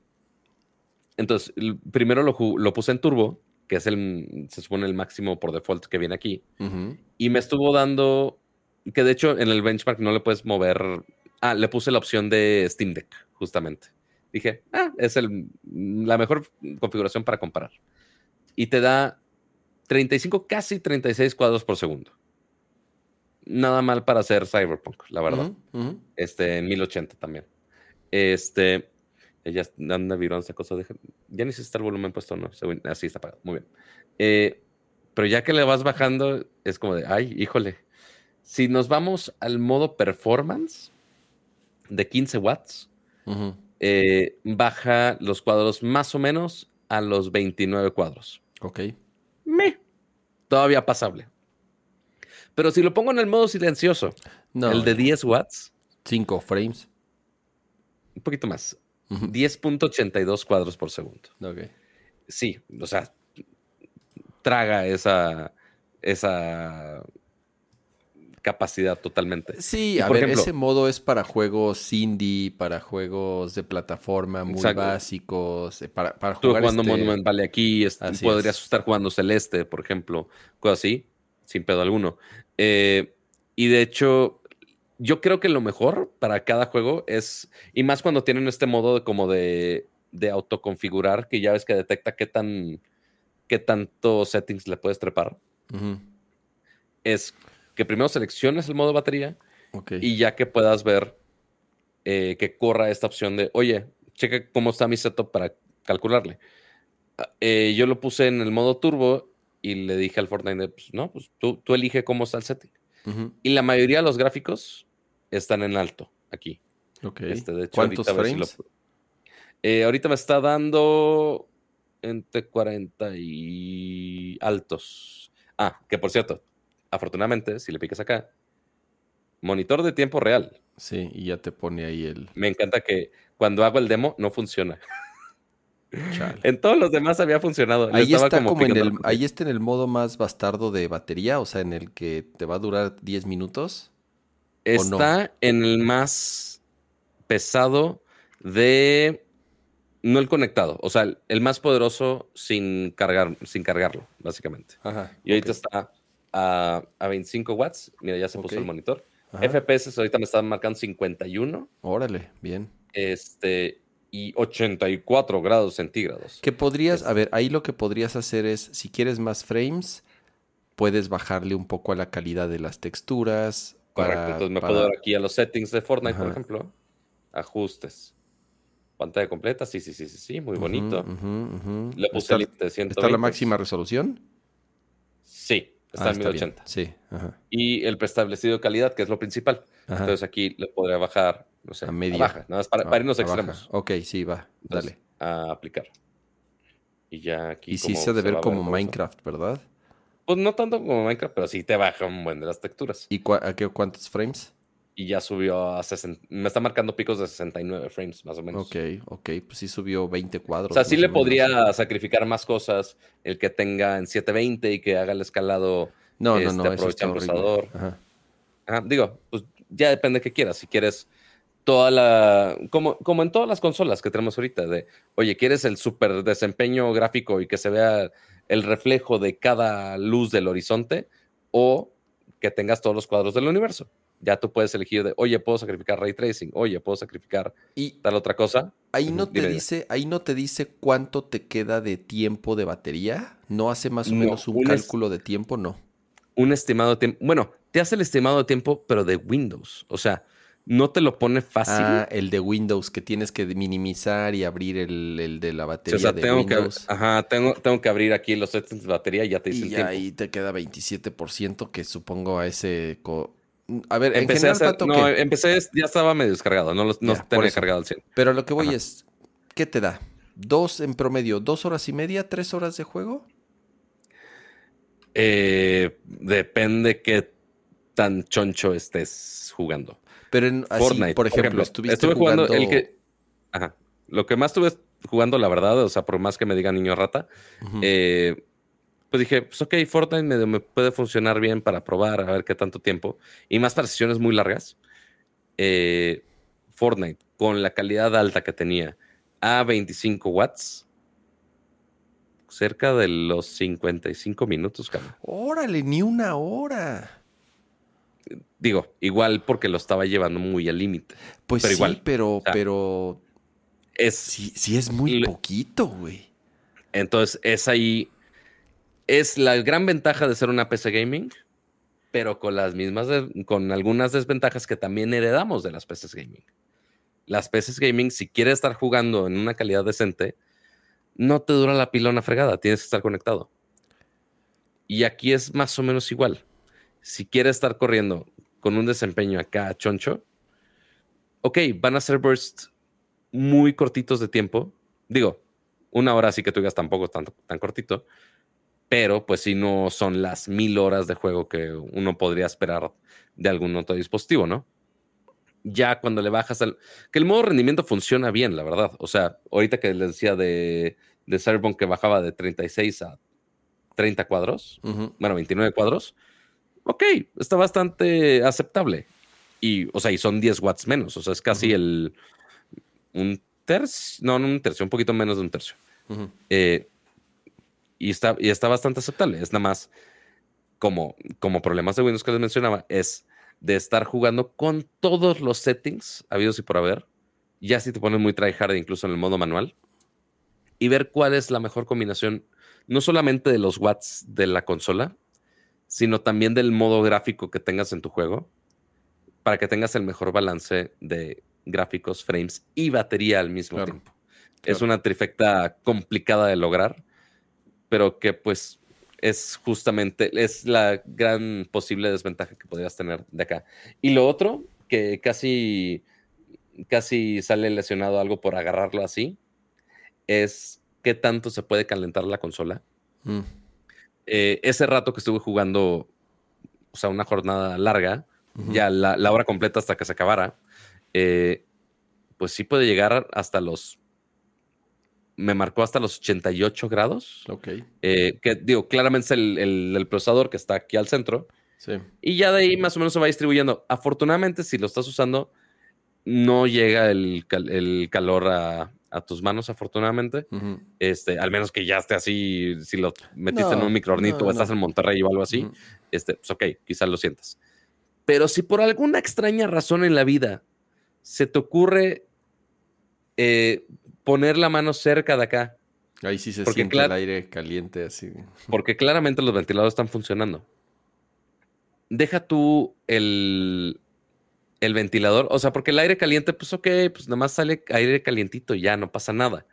entonces, primero lo, puse en turbo, que es el, se supone el máximo por default que viene aquí, y me estuvo dando que de hecho en el benchmark no le puedes mover. Ah, le puse la opción de Steam Deck, justamente. Dije, ah, es el, la mejor configuración para comparar. Y te da 35, casi 36 cuadros por segundo. Nada mal para hacer Cyberpunk, la verdad. Este, en 1080 también. Este, ya anda virón esa cosa. ya ni si está el volumen puesto, no. Así está apagado. Muy bien. Eh, pero ya que le vas bajando, es como de, ay, híjole. Si nos vamos al modo performance de 15 watts, eh, baja los cuadros más o menos a los 29 cuadros. Ok. Me. Todavía pasable. Pero si lo pongo en el modo silencioso, el de 10 watts. 5 frames. Un poquito más. 10.82 cuadros por segundo. Ok. Sí, o sea, traga esa, esa capacidad totalmente. Sí, a ver, ese modo es para juegos indie, para juegos de plataforma muy básicos, eh, para, para jugar jugando este Monument Valley aquí, podrías estar jugando Celeste, por ejemplo, cosas así, sin pedo alguno. Eh, y de hecho, yo creo que lo mejor para cada juego es, y más cuando tienen este modo de, como de, de autoconfigurar, que ya ves que detecta qué tan qué tanto settings le puedes trepar, es que primero selecciones el modo batería y ya que puedas ver eh, que corra esta opción de, oye, cheque cómo está mi setup para calcularle. Eh, yo lo puse en el modo turbo y le dije al Fortnite, pues, no, pues tú, tú elige cómo está el setting. Y la mayoría de los gráficos están en alto aquí. Este, ¿Cuántos frames? Eh, ahorita me está dando entre 40 y altos. Ah, que por cierto, afortunadamente, si le picas acá, monitor de tiempo real. Sí, y ya te pone ahí el. Me encanta que cuando hago el demo no funciona. [LAUGHS] En todos los demás había funcionado. Ahí está como, en el, ahí está en el modo más bastardo de batería, o sea, en el que te va a durar 10 minutos. Está en el más pesado de no el conectado, o sea, el, más poderoso sin cargar, sin cargarlo, básicamente. y ahorita está a, 25 watts. Mira, ya se puso el monitor. FPS ahorita me están marcando 51. Órale, bien. Este, y 84 grados centígrados. Que podrías, a ver, ahí lo que podrías hacer es, si quieres más frames, puedes bajarle un poco a la calidad de las texturas. Correcto, entonces me puedo dar aquí a los settings de Fortnite, por ejemplo. Ajustes. Pantalla completa, sí, sí, sí, sí, sí, muy bonito. Le puse el de ¿Está la máxima resolución? Sí, está ah, en 1080. sí, Y el preestablecido calidad, que es lo principal. Entonces aquí le podría bajar, a media. baja, nada más para, irnos extremos. Ok, sí, va, dale. a aplicar. Y ya aquí. Y sí se ha de ver como Minecraft, ¿verdad? Pues no tanto como Minecraft, pero sí te baja un buen de las texturas. ¿Y a qué, cuántos frames? y ya subió a 60. Me está marcando picos de 69 frames, más o menos. Ok, ok, pues sí subió 20 cuadros. O sea, sí le podría sacrificar más cosas el que tenga en 720 y que haga el escalado. No, no, no, este, el procesador. digo, pues ya depende de qué quieras. Si quieres toda la. Como, como en todas las consolas que tenemos ahorita, de oye, ¿quieres el super desempeño gráfico y que se vea el reflejo de cada luz del horizonte? O que tengas todos los cuadros del universo ya tú puedes elegir de, oye, puedo sacrificar ray tracing, oye, puedo sacrificar y tal otra cosa. Ahí no te dice, ahí no te dice cuánto te queda de tiempo de batería. No hace más o menos un, cálculo de tiempo, no. Un estimado de tiempo. Bueno, te hace el estimado de tiempo, pero de Windows. O sea, no te lo pone fácil. Ah, el de Windows, que tienes que minimizar y abrir el, de la batería. o sea, tengo Que, ajá, tengo, tengo que abrir aquí los settings de batería y ya te dice y ahí te queda 27%, que supongo a ese a ver, empecé en general, no, empecé, ya estaba medio descargado, no, no tenía cargado al 100. Pero lo que voy es, ¿qué te da? ¿Dos en promedio, dos horas y media, tres horas de juego? Eh, depende qué tan choncho estés jugando. Pero en Fortnite, por ejemplo, estuviste estuve jugando, el que, ajá, lo que más estuve jugando, la verdad, o sea, por más que me diga niño rata, eh, pues dije, pues ok, Fortnite me, puede funcionar bien para probar, a ver qué tanto tiempo. Y más para sesiones muy largas. Eh, Fortnite, con la calidad alta que tenía, a 25 watts, cerca de los 55 minutos, cabrón. Órale, ni una hora. Digo, igual porque lo estaba llevando muy al límite. Pues pero sí, igual. pero, o sea, pero Es, sí, sí es muy poquito, güey. entonces, es ahí. Es la gran ventaja de ser una PC gaming, pero con las mismas, con algunas desventajas que también heredamos de las PCs gaming. Las PCs gaming, si quieres estar jugando en una calidad decente, no te dura la pila una fregada, tienes que estar conectado. Y aquí es más o menos igual. Si quieres estar corriendo con un desempeño acá choncho, ok, van a ser bursts muy cortitos de tiempo. Digo, una hora sí que tú digas tampoco tan, tan cortito, pero pues si no son las mil horas de juego que uno podría esperar de algún otro dispositivo, ¿no? Ya cuando le bajas al... Que el modo rendimiento funciona bien, la verdad. O sea, ahorita que les decía de, de Cyberpunk que bajaba de 36 a 30 cuadros, Ujú. bueno, 29 cuadros, ok, está bastante aceptable. Y, o sea, y son 10 watts menos, o sea, es casi Ujú. el... Un tercio, no, no un tercio, un poquito menos de un tercio. Ujú. Eh, y, está, y está bastante aceptable. Es nada más como, como problemas de Windows que les mencionaba, es de estar jugando con todos los settings habidos y por haber. Ya si te pones muy tryhard, incluso en el modo manual, y ver cuál es la mejor combinación, no solamente de los watts de la consola, sino también del modo gráfico que tengas en tu juego, para que tengas el mejor balance de gráficos, frames y batería al mismo Claro. tiempo. Es una trifecta complicada de lograr, pero que pues es justamente, es la gran posible desventaja que podrías tener de acá. Y lo otro, que casi, casi sale lesionado algo por agarrarlo así, es qué tanto se puede calentar la consola. Mm. Eh, ese rato que estuve jugando, o sea, una jornada larga, ya la, la hora completa hasta que se acabara, eh, pues sí puede llegar hasta los, me marcó hasta los 88 grados, Ok, eh, que digo, claramente es el, el- el procesador que está aquí al centro, sí. y ya de ahí más o menos se va distribuyendo. Afortunadamente, si lo estás usando, no llega el, cal- el calor a, a tus manos, afortunadamente. Este, al menos que ya esté así, si lo metiste en un microornito no, o estás no. en Monterrey o algo así, este, pues ok, quizás lo sientas. Pero si por alguna extraña razón en la vida se te ocurre eh, poner la mano cerca de acá, Ahí sí se Porque siente el aire caliente así. porque claramente los ventiladores están funcionando, deja tú el, el ventilador, o sea, porque el aire caliente, pues ok, pues nada más sale aire calientito y ya no pasa nada.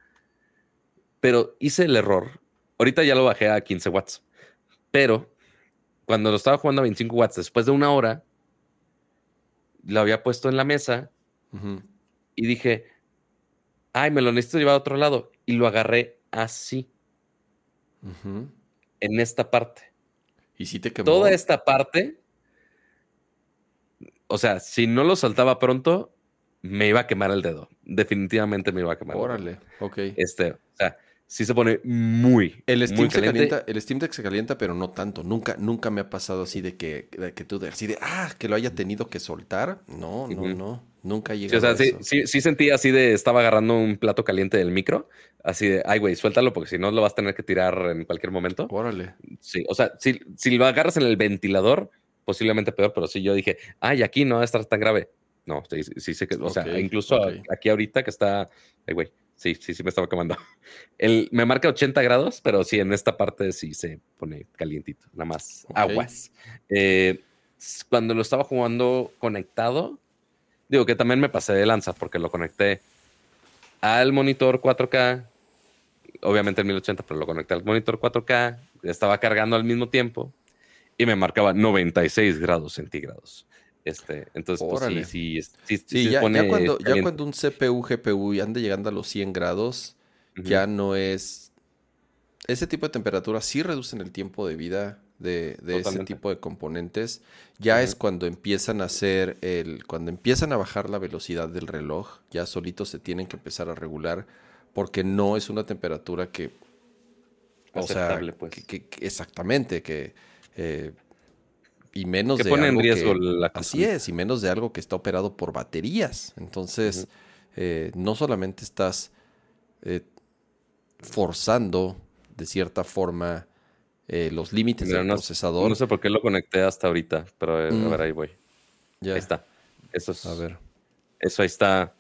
Pero hice el error. Ahorita ya lo bajé a 15 watts. Pero cuando lo estaba jugando a 25 watts, después de una hora, lo había puesto en la mesa y dije, ay, me lo necesito llevar a otro lado. Y lo agarré así, en esta parte. Y sí te quemó. Toda esta parte, o sea, si no lo saltaba pronto, me iba a quemar el dedo. Definitivamente me iba a quemar. el dedo. Órale, ok. Este, o sea, sí se pone muy, El muy Steam, se calienta, el Steam Deck se calienta, pero no tanto. Nunca, nunca me ha pasado así de que, de que tú, de, así de, ah, que lo haya tenido que soltar. No, no, no. Nunca ha Sí, o sea, a sí, eso. sí, sí sentía así de, estaba agarrando un plato caliente del micro, así de, ay, güey, suéltalo porque si no lo vas a tener que tirar en cualquier momento. Órale. Sí, o sea, si, si lo agarras en el ventilador, posiblemente peor, pero sí yo dije, ay, aquí no va a estar tan grave. No, sí, sí, sí sé que, o sea, incluso a- ok. aquí ahorita que está, ay, güey, sí, sí, sí me estaba quemando. [LAUGHS] El, me marca 80 grados, pero sí, en esta parte sí se pone calientito, nada más aguas. Eh, cuando lo estaba jugando conectado, digo que también me pasé de lanza porque lo conecté al monitor 4K, obviamente en 1080, pero lo conecté al monitor 4K, estaba cargando al mismo tiempo y me marcaba 96 grados centígrados. Este, entonces, pues sí, sí, ya, pone ya cuando, ya caliente. cuando un CPU, GPU ya ande llegando a los 100 grados, ya no es... Ese tipo de temperaturas sí reducen el tiempo de vida de, de ese tipo de componentes. Ya es cuando empiezan a hacer el... Cuando empiezan a bajar la velocidad del reloj, ya solitos se tienen que empezar a regular porque no es una temperatura que... O sea, pues. que- exactamente, que... eh, y menos que de pone en algo riesgo que- la Así es, y menos de algo que está operado por baterías. Entonces, eh, no solamente estás eh, forzando de cierta forma eh, los límites Mira, del no, procesador. no sé por qué lo conecté hasta ahorita, pero eh, Mm. a ver, ahí voy. Ya. Ahí está. Eso es. A ver. Eso ahí está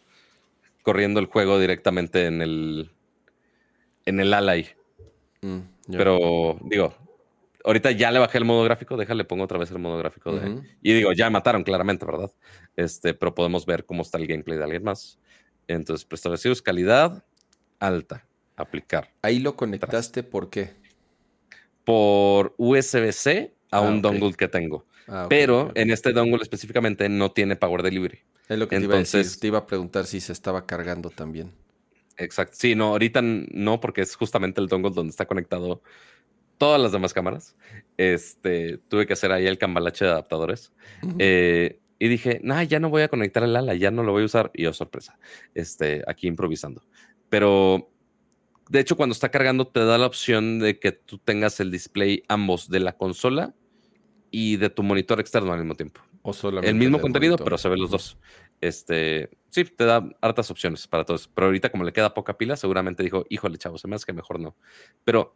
corriendo el juego directamente en el en el Ally. Mm. Pero digo, ahorita ya le bajé el modo gráfico, déjale, pongo otra vez el modo gráfico de. Y digo, ya mataron claramente, ¿verdad? Este, pero podemos ver cómo está el gameplay de alguien más. Entonces, preestablecidos, calidad alta. Aplicar. Ahí lo conectaste, ¿por qué? Por USB-C a Ah, un dongle que tengo. Ah, pero en este dongle específicamente no tiene power delivery. Es lo que te iba a decir. entonces- Te iba a preguntar si se estaba cargando también. Exacto. Sí, no, ahorita no, porque es justamente el dongle donde está conectado todas las demás cámaras. Este, tuve que hacer ahí el cambalache de adaptadores. Eh, y dije, nah, ya no voy a conectar el ala, ya no lo voy a usar. Y oh, sorpresa, este, aquí improvisando. Pero, de hecho, cuando está cargando, te da la opción de que tú tengas el display ambos de la consola y de tu monitor externo al mismo tiempo. o solamente El mismo contenido, monitor. pero se ven los dos. Este, sí, te da hartas opciones para todos. Pero ahorita, como le queda poca pila, seguramente dijo, híjole, chavo, se me hace que mejor no. Pero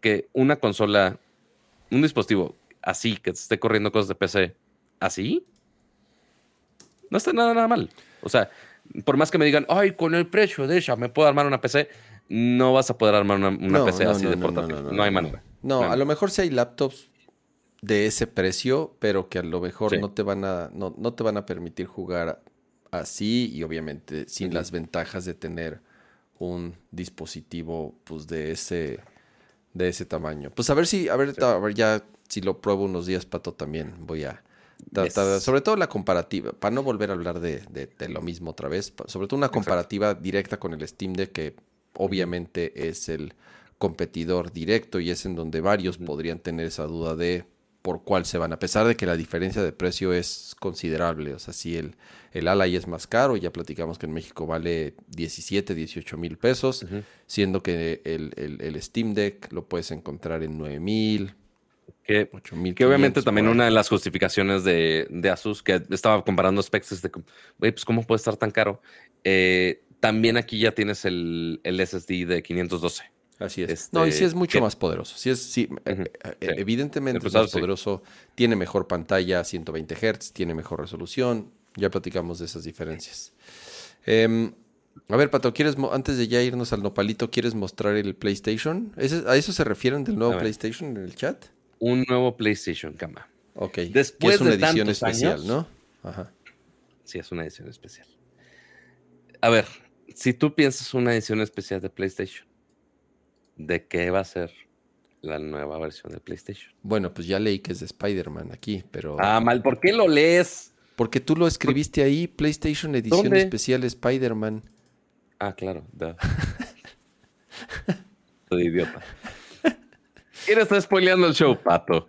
que una consola, un dispositivo así, que esté corriendo cosas de PC así, no está nada, nada mal. O sea, por más que me digan, ay, con el precio de ella me puedo armar una PC, no vas a poder armar una, una No, PC no, así no, de portátil. no, No, no, no, hay manera. No, a lo mejor sí hay laptops de ese precio, pero que a lo mejor Sí. no te van a, no, no te van a permitir jugar así y obviamente sin las ventajas de tener un dispositivo pues de ese de ese tamaño. Pues a ver si, a ver, a ver ya si lo pruebo unos días, Pato, también voy a tratar, Yes. sobre todo la comparativa, para no volver a hablar de, de- de lo mismo otra vez, sobre todo una Exacto. comparativa directa con el Steam Deck, que obviamente es el competidor directo y es en donde varios podrían tener esa duda de por cuál se van, a pesar de que la diferencia de precio es considerable. O sea, si el, el Ally es más caro, ya platicamos que en México vale 17, 18 mil pesos, siendo que el, el- el Steam Deck lo puedes encontrar en 9 mil, Que 8 mil. Que obviamente también una de las justificaciones de, de Asus, que estaba comparando specs, es de, güey, pues cómo puede estar tan caro. Eh, también aquí ya tienes el, el SSD de 512. Así es. Este, no, y sí es mucho que- más poderoso. Sí es, sí, eh, eh, sí. Evidentemente es más poderoso, tiene mejor pantalla, 120 Hz, tiene mejor resolución. Ya platicamos de esas diferencias. Em, a ver, Pato, ¿quieres antes de ya irnos al nopalito, ¿quieres mostrar el PlayStation? ¿Ese- ¿A eso se refieren del nuevo. PlayStation en el chat? Un nuevo PlayStation, cama. Ok. Después es una de edición especial, años. ¿no? Ajá. Sí, es una edición especial. A ver, si tú piensas una edición especial de PlayStation, ¿de qué va a ser la nueva versión de PlayStation? Bueno, pues ya leí que es de Spider-Man aquí, pero... Ah, mal, ¿por qué lo lees? Porque tú lo escribiste ahí, PlayStation Edición ¿Dónde? Especial Spider-Man. Ah, claro. duh. [LAUGHS] Soy idiota. ¿Quién está spoileando el show, pato?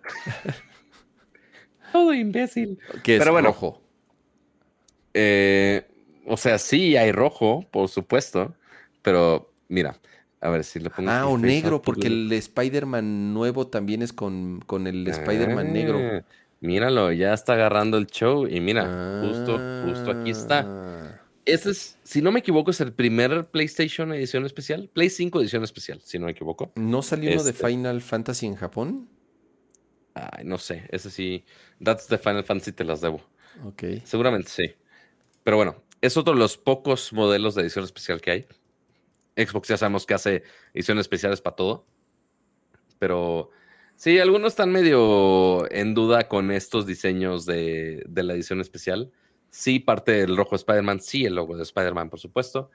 [LAUGHS] Todo imbécil. Que es Pero bueno. rojo. Eh, o sea, sí hay rojo, por supuesto. Pero mira, a ver si le pongo. Ah, o negro, porque el Spider-Man nuevo también es con, con el Spider-Man negro. Ah, Míralo, ya está agarrando el show. Y mira, justo, justo aquí está. Ese es, si no me equivoco, es el primer PlayStation edición especial. Play 5 edición especial, si no me equivoco. ¿No salió uno de Este. Final Fantasy en Japón? Ay, no sé, ese sí. That's the Final Fantasy te las debo. Ok. Seguramente sí. Pero bueno, es otro de los pocos modelos de edición especial que hay. Xbox ya sabemos que hace ediciones especiales para todo. Pero sí, algunos están medio en duda con estos diseños de, de la edición especial. Sí, parte del rojo de Spider-Man, sí, el logo de Spider-Man, por supuesto.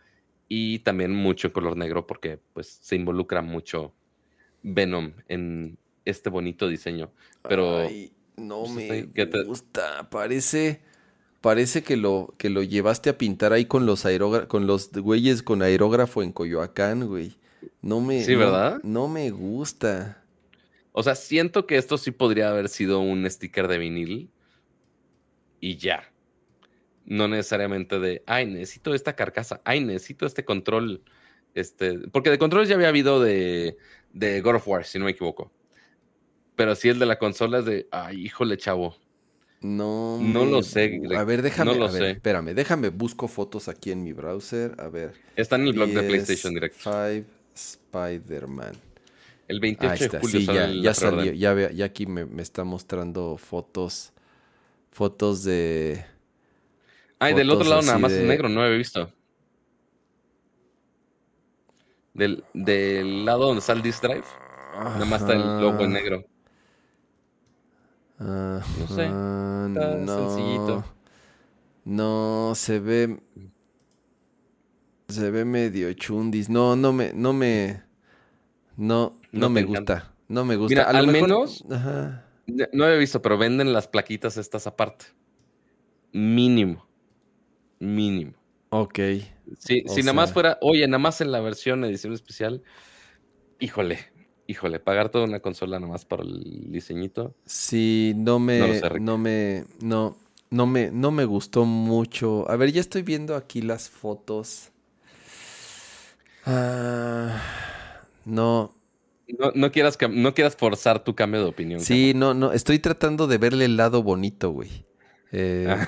Y también mucho en color negro porque pues se involucra mucho Venom en este bonito diseño. Pero Ay, no pues, me está ahí, ¿qué te- gusta. Parece, parece que lo, que lo llevaste a pintar ahí con los con los güeyes con aerógrafo en Coyoacán, güey. No me. Sí, no- ¿verdad? No, me gusta. O sea, siento que esto sí podría haber sido un sticker de vinil y ya. No necesariamente de, ay, necesito esta carcasa, ay, necesito este control. Este, porque de controles ya había habido de, de God of War, si no me equivoco. Pero sí el de la consola es de, ay, híjole, chavo. No, No me lo sé, A ver, déjame, no lo a ver, sé. espérame, déjame, busco fotos aquí en mi browser. A ver. Está en el blog de PlayStation PS5 Direct. Spider-Man. El 28 Ahí está, de julio sí, sale ya, ya salió, ya, ve- ya aquí me, me está mostrando fotos. fotos de. Ay, del otro lado nada más es negro, no había visto. Del, del lado donde está el disk drive, nada más está el logo en negro. No sé, está no, sencillito. No, se ve. Se ve medio chundis. No, no me. No me. No, no, No me encanta. gusta. No me gusta. Mira, A lo al mejor- menos- Ajá. No había visto, pero venden las plaquitas estas aparte. Mínimo. Mínimo. Ok. Sí, si nada más fuera, oye, nada más en la versión edición especial, híjole, híjole, pagar toda una consola nada más para el diseñito. Sí, no me, No sé, me, no, no me, no me gustó mucho. A ver, ya estoy viendo aquí las fotos. Ah, no, No, no quieras, no quieras forzar tu cambio de opinión. sí, no, no, estoy tratando de verle el lado bonito, güey. Eh, Ah.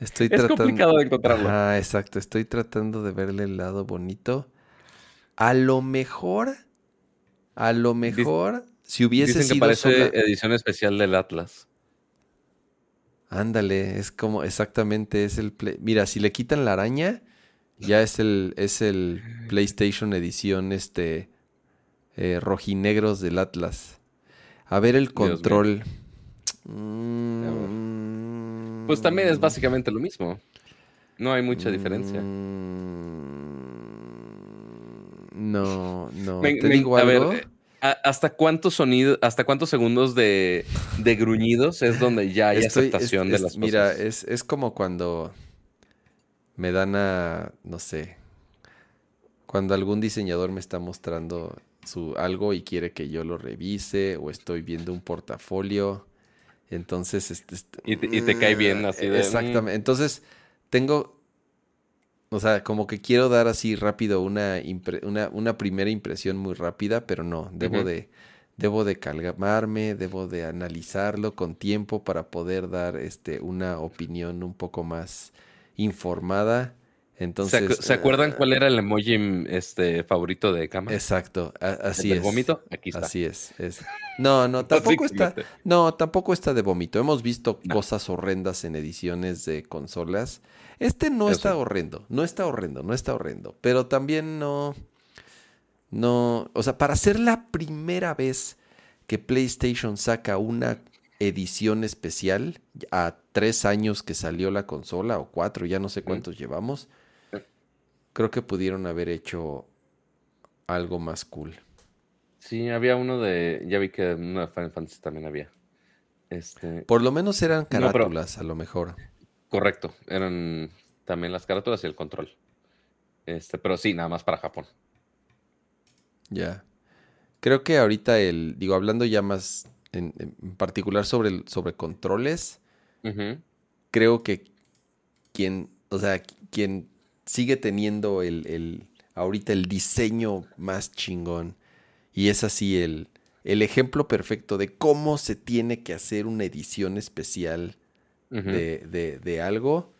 estoy [LAUGHS] Es tratando. complicado de encontrarlo. Ajá, exacto, estoy tratando de verle el lado bonito. A lo mejor, a lo mejor, si hubiese Dicen que sido parece sola- edición especial del Atlas. Ándale, es como exactamente es el play- Mira, si le quitan la araña, ya es el es el PlayStation edición este eh, rojinegros del Atlas. A ver el control. Mm, Pues también es básicamente lo mismo. No hay mucha diferencia. Mm, No, no. Me- ¿Te me- digo a algo? ver, eh, ¿a- ¿hasta cuántos sonidos, hasta cuántos segundos de, de gruñidos es donde ya hay Estoy- aceptación es- de las Mira, cosas? es, es como cuando me dan a, no sé, cuando algún diseñador me está mostrando su algo y quiere que yo lo revise o estoy viendo un portafolio, entonces este, este- Y te- y te cae bien así de, mm. Exactamente. Entonces tengo, o sea, como que quiero dar así rápido una, una, una primera impresión muy rápida, pero no, debo de, debo de calmarme, debo de analizarlo con tiempo para poder dar este, una opinión un poco más informada. ¿Se, Entonces, acu- ¿se acuerdan ah, cuál era el emoji mm, este, favorito de Kama? Exacto, así es. vómito? Aquí está. Así es, es. No, no, [LAUGHS] tampoco está. No, tampoco está de vómito. Hemos visto No. cosas horrendas en ediciones de consolas. Este no Eso está horrendo, no está horrendo, no está horrendo. Pero también no. No. O sea, para ser la primera vez que PlayStation saca una edición especial, a tres años que salió la consola, o cuatro, ya no sé cuántos llevamos, creo que pudieron haber hecho algo más cool. Sí, había uno de. Ya vi que uno de Final Fantasy también había. Este, Por lo menos eran pero- carátulas, a lo mejor. Correcto. Eran también las carátulas y el control. Este, pero sí, nada más para Japón. Ya. Creo que ahorita el, digo, hablando ya más en, en particular sobre, el- sobre controles, creo que quien, o sea, quien sigue teniendo el, el, ahorita el diseño más chingón y es así el, el ejemplo perfecto de cómo se tiene que hacer una edición especial De, de, de algo,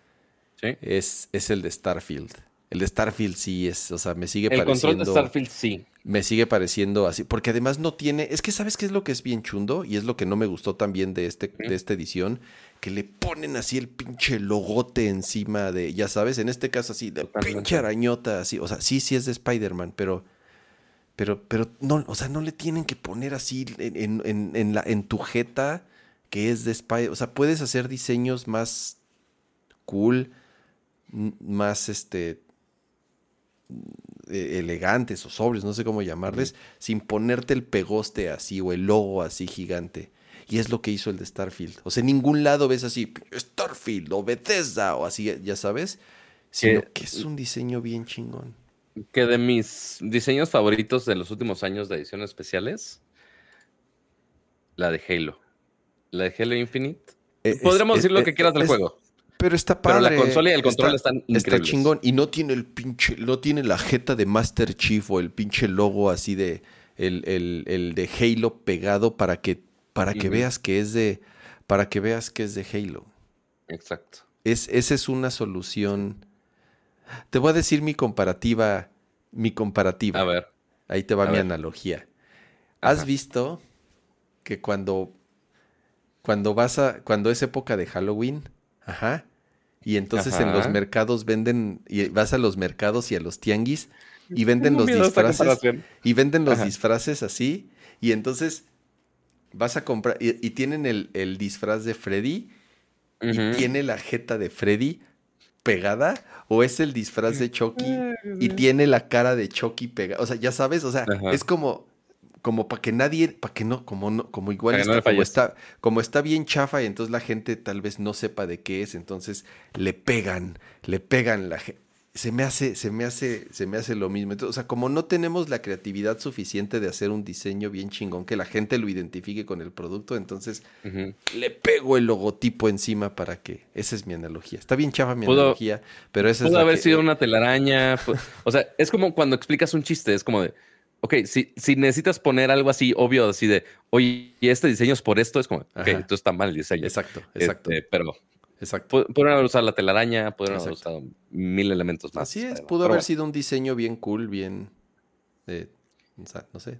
Sí. es, es el de Starfield. El de Starfield sí es, o sea, me sigue El control pareciendo... de Starfield sí. Me sigue pareciendo así, porque además no tiene, es que sabes qué es lo que es bien chundo y es lo que no me gustó también de este de esta edición, que le ponen así el pinche logote encima de, ya sabes, en este caso así de Totalmente. pinche arañota así, o sea, sí sí es de Spider-Man, pero pero pero no, o sea, no le tienen que poner así en, en, en- en la en tu jeta que es de Spider, o sea, puedes hacer diseños más cool, más este eh, elegantes o sobrios, no sé cómo llamarles, sin ponerte el pegoste así o el logo así gigante. Y es lo que hizo el de Starfield. O sea, en ningún lado ves así Starfield o Bethesda o así, ya sabes, sino Que- que es un diseño bien chingón. Que de mis diseños favoritos de los últimos años de ediciones especiales, la de Halo. La de Halo Infinite. Eh, Podremos es- decir lo que quieras del es- juego. Pero está Pero padre. la consola y el control está, están Está increíbles. chingón. Y no tiene el pinche, no tiene la jeta de Master Chief o el pinche logo así de el, el- el de Halo pegado para que, para que veas que es de. Para que veas que es de Halo. Exacto. Es, esa es una solución. Te voy a decir mi comparativa. Mi comparativa. A ver. Ahí te va A mi ver. analogía. ¿Has visto que cuando cuando vas a, cuando es época de Halloween, ajá, y entonces en los mercados venden, y vas a los mercados y a los tianguis y [LAUGHS] venden los disfraces, y venden los Ajá. disfraces así, y entonces vas a comprar, y, y tienen el, el disfraz de Freddy, y tiene la jeta de Freddy pegada, o es el disfraz de Chucky y tiene la cara de Chucky pegada. O sea, ya sabes, o sea, Ajá. es como, como para que nadie, para que no, como no, como igual no está, como está, como está bien chafa y entonces la gente tal vez no sepa de qué es, entonces le pegan, le pegan la ge- se me hace, se me hace, se me hace lo mismo. Entonces, o sea, como no tenemos la creatividad suficiente de hacer un diseño bien chingón que la gente lo identifique con el producto, entonces le pego el logotipo encima para que. Esa es mi analogía. Está bien chafa mi Pudo- analogía, pero esa es Pudo haber que- sido una telaraña. O sea, es como cuando explicas un chiste, es como de, ok, si, si necesitas poner algo así obvio, así de, oye, y este diseño es por esto, es como, ok, Ajá. entonces está mal el diseño. Exacto, exacto, Este, pero exacto. pudieron haber usado la telaraña, pudieron haber Exacto. usado mil elementos más. Así es, pero- pudo pero haber bueno. sido un diseño bien cool, bien. eh, o sea, no sé.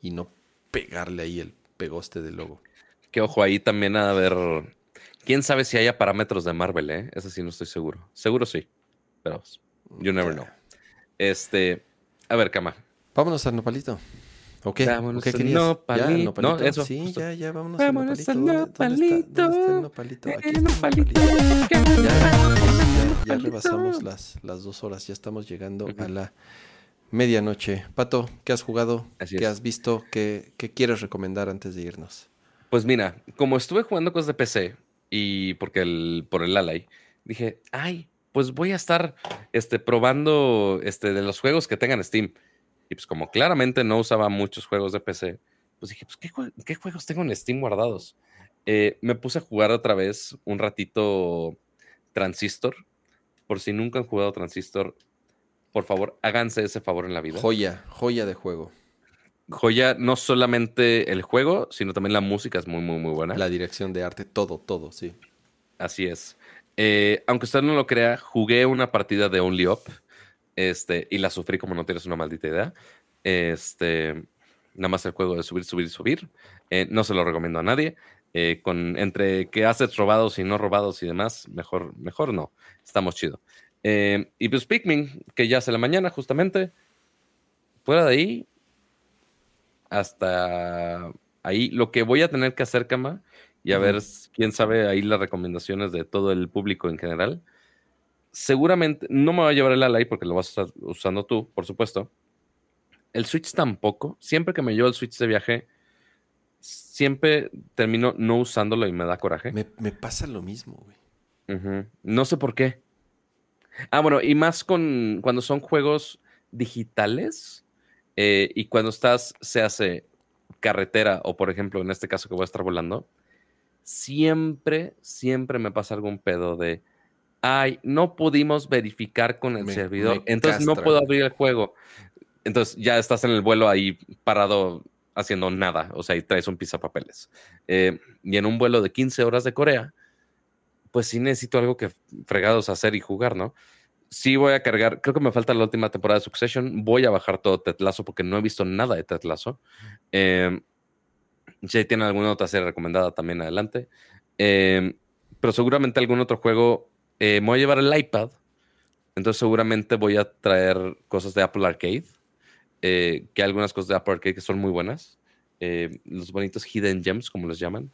Y no pegarle ahí el pegoste del logo. Que ojo, ahí también de haber. Quién sabe si haya parámetros de Marvel, ¿eh? Eso sí, no estoy seguro. Seguro sí. Pero you never Ya. know. Este. A ver, Cama. Vámonos al nopalito. ¿O qué? ¿O Vámonos qué al querías? ¿Ya, nopalito. nopalito? No, eso, Sí, justo. ya, ya, vámonos Vámonos al al nopalito. ¿Dónde, está, dónde está el nopalito? Aquí está el nopalito. nopalito. Ya, nopalito, nopalito. rebasamos las, las dos horas, ya estamos llegando a la medianoche. Pato, ¿qué has jugado? Así ¿Qué es. has visto? ¿Qué, qué quieres recomendar antes de irnos? Pues mira, como estuve jugando cosas de PC y porque el, por el Ally, dije, ay, pues voy a estar este, probando este, de los juegos que tengan Steam. Y pues como claramente no usaba muchos juegos de PC, pues dije, pues ¿qué, jue- qué juegos tengo en Steam guardados? Eh, me puse a jugar otra vez un ratito Transistor. Por si nunca han jugado Transistor, por favor, háganse ese favor en la vida. Joya, joya de juego. Joya, no solamente el juego, sino también la música es muy, muy, muy buena. La dirección de arte, todo, todo, sí. Así es. Eh, aunque usted no lo crea, jugué una partida de Only Up este, y la sufrí como no tienes una maldita idea. Este, nada más el juego de subir, subir, subir. Eh, no se lo recomiendo a nadie. Eh, con, entre que assets robados y no robados y demás, mejor, mejor no. Estamos chido. Eh, y pues Pikmin, que ya hace la mañana justamente. Fuera de ahí, hasta ahí, lo que voy a tener que hacer, Cama, y a ver, quién sabe ahí las recomendaciones de todo el público en general. Seguramente no me va a llevar el Ally porque lo vas a estar usando tú, por supuesto. El Switch tampoco. Siempre que me llevo el Switch de viaje, siempre termino no usándolo y me da coraje. Me, me pasa lo mismo, güey. No sé por qué. Ah, bueno, y más con cuando son juegos digitales eh, y cuando estás, se hace carretera o por ejemplo en este caso que voy a estar volando, siempre, siempre me pasa algún pedo de, ay, no pudimos verificar con el Me- servidor, me entonces no puedo abrir el juego. Entonces ya estás en el vuelo ahí parado haciendo nada, o sea, y traes un pizapapeles. Eh, y en un vuelo de 15 horas de Corea, pues sí necesito algo que fregados hacer y jugar, ¿no? Sí voy a cargar, creo que me falta la última temporada de Succession, voy a bajar todo Ted Lasso porque no he visto nada de Ted Lasso. Eh, si tienen alguna otra serie recomendada también adelante. Eh, pero seguramente algún otro juego, eh, me voy a llevar el iPad, entonces seguramente voy a traer cosas de Apple Arcade, eh, que hay algunas cosas de Apple Arcade que son muy buenas, eh, los bonitos Hidden Gems, como los llaman,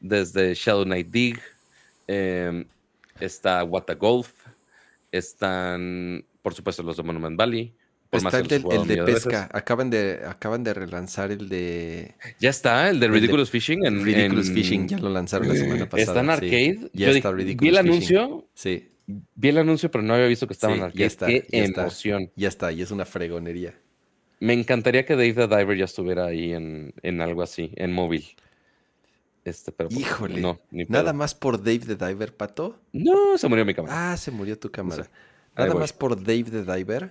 desde Shadow Knight Dig, eh, está What Golf, están, por supuesto, los de Monument Valley. Está el, del- de pesca. Acaban de, acaban de relanzar el de Ya está, el de El de Ridiculous Fishing. En, Ridiculous en- Fishing. Ya lo lanzaron la semana pasada. Está en sí. arcade. Ya Yo está dije- vi Ridiculous el Fishing. anuncio, Sí, vi el anuncio, pero no había visto que estaba Sí, en ya arcade. está, Qué ya está. emoción. ya está. Y es una fregonería. Me encantaría que Dave the Diver ya estuviera ahí en, en algo así, en móvil. Este, pero pues, Híjole, no, ni Nada más por Dave the Diver, Pato. No, se murió mi cámara. Ah, se murió tu cámara. Nada más por Dave the Diver.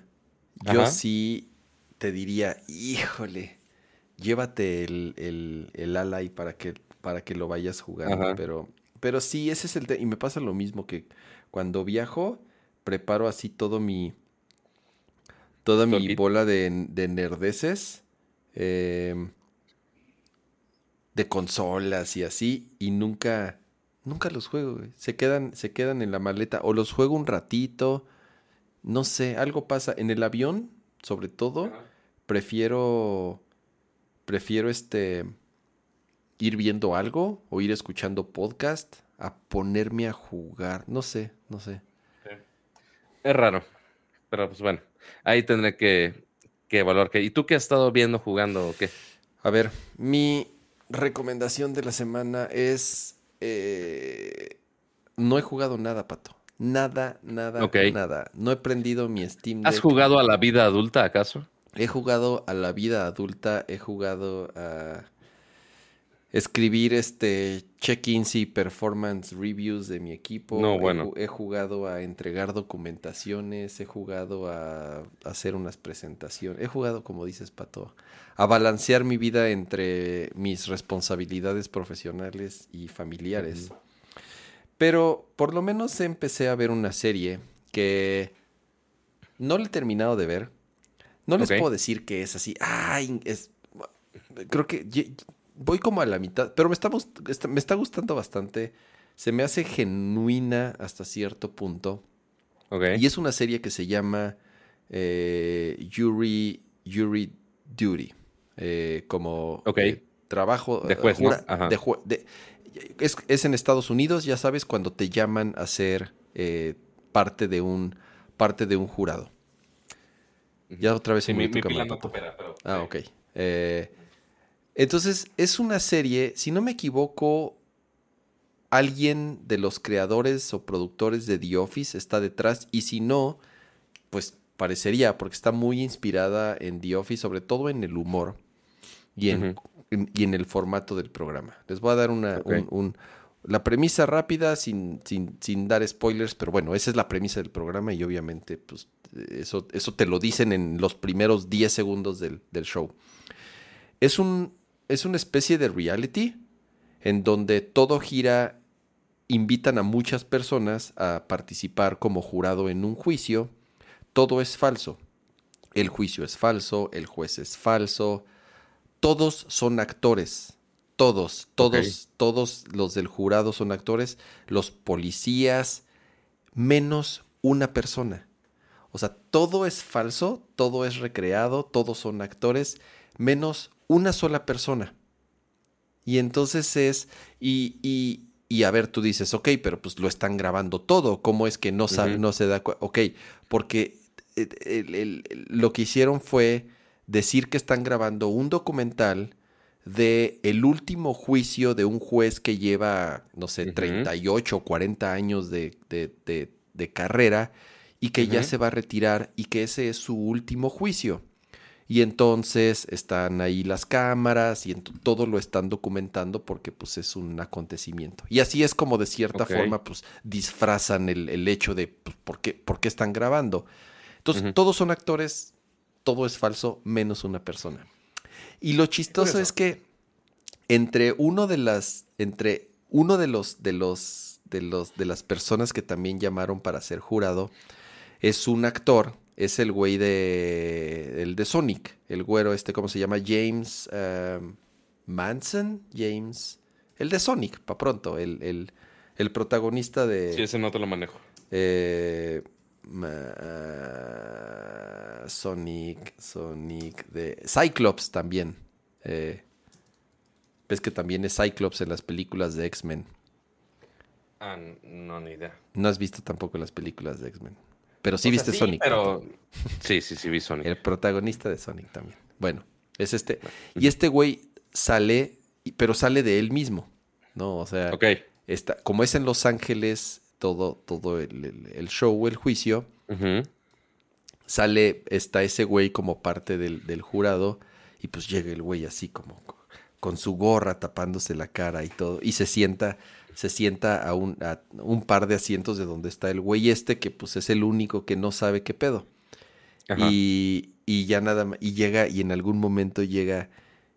Yo Ajá. sí te diría, híjole, llévate el, el, el Ally para que, para que lo vayas jugando. Ajá. Pero, pero sí, ese es el... y me pasa lo mismo que cuando viajo, preparo así todo mi... Toda ¿Todo el mi bola de, de nerdeces. em, de consolas y así, y nunca, nunca los juego, güey. Se quedan, se quedan en la maleta, o los juego un ratito, no sé, algo pasa. En el avión, sobre todo, prefiero, prefiero este, ir viendo algo o ir escuchando podcast a ponerme a jugar, no sé, no sé. Es raro, pero pues bueno, ahí tendré que, que evaluar. Que, ¿Y tú qué has estado viendo, jugando o qué? A ver, mi recomendación de la semana es... eh, no he jugado nada, Pato. Nada, nada, nada. No he prendido mi Steam ¿Has jugado a la vida adulta acaso? He jugado a la vida adulta, he jugado a escribir este check-ins y performance reviews de mi equipo. No, bueno. He, jugado a entregar documentaciones, he jugado a hacer unas presentaciones, he jugado, como dices, Pato, a balancear mi vida entre mis responsabilidades profesionales y familiares. Pero por lo menos empecé a ver una serie que no le he terminado de ver. No les puedo decir que es así. Ay, es. Creo que voy como a la mitad, pero me está, me está gustando bastante. Se me hace genuina hasta cierto punto. Ok. Y es una serie que se llama eh, Jury, Jury Duty. eh, como Ok. eh, trabajo De juez, ¿no? Ajá. de jue- de- es, es en Estados Unidos, ya sabes, cuando te llaman a ser eh, parte de un parte de un jurado. Ya otra vez Sí, mi, mi cámara, no Pato. coopera, pero... Ah, ok. Eh, entonces, es una serie, si no me equivoco, alguien de los creadores o productores de The Office está detrás, y si no, pues parecería, porque está muy inspirada en The Office, sobre todo en el humor y en, en- y en el formato del programa. Les voy a dar una, Ok. un- un- la premisa rápida sin, sin, sin dar spoilers, pero bueno, esa es la premisa del programa y obviamente pues, eso, eso te lo dicen en los primeros 10 segundos del, del show. Es, un, es una especie de reality en donde todo gira, invitan a muchas personas a participar como jurado en un juicio, todo es falso. El juicio es falso, el juez es falso, todos son actores. Todos, todos, todos los del jurado son actores, los policías, menos una persona. O sea, todo es falso, todo es recreado, todos son actores, menos una sola persona. Y entonces es, y, y, y a ver, tú dices, ok, pero pues lo están grabando todo, ¿cómo es que no, sabe, no se da cuenta? Ok, porque eh, el- el- el- lo que hicieron fue decir que están grabando un documental de el último juicio de un juez que lleva, no sé, Ujú. 38 o 40 años de, de- de- de carrera y que ya se va a retirar y que ese es su último juicio. Y entonces están ahí las cámaras y todo lo están documentando porque pues es un acontecimiento. Y así es como de cierta forma pues disfrazan el, el hecho de pues, ¿por, qué, por qué están grabando. Entonces todos son actores, todo es falso menos una persona. Y lo chistoso es que entre uno de las, entre uno de los, de los, de los, de las personas que también llamaron para ser jurado, es un actor, es el güey de, el de Sonic, el güero este, ¿cómo se llama? James um, Manson, James, el de Sonic, para pronto, el, el, el protagonista de... Sí, ese no te lo manejo. Eh, ma- Sonic, Sonic de Cyclops también. Eh, Ves que también es Cyclops en las películas de X-Men. Ah, no, ni idea. No has visto tampoco las películas de X-Men. Pero sí O sea, viste Sonic. Pero... Sí, sí, sí, vi Sonic. El protagonista de Sonic también. Bueno, es este. Y este güey sale, pero sale de él mismo. ¿No? O sea, está, como es en Los Ángeles, todo, todo el, el- el show, el juicio, sale, está ese güey como parte del, del jurado y pues llega el güey así como co- con su gorra tapándose la cara y todo y se sienta, se sienta a un, a un par de asientos de donde está el güey este que pues es el único que no sabe qué pedo. Y, y ya nada más, y llega y en algún momento llega,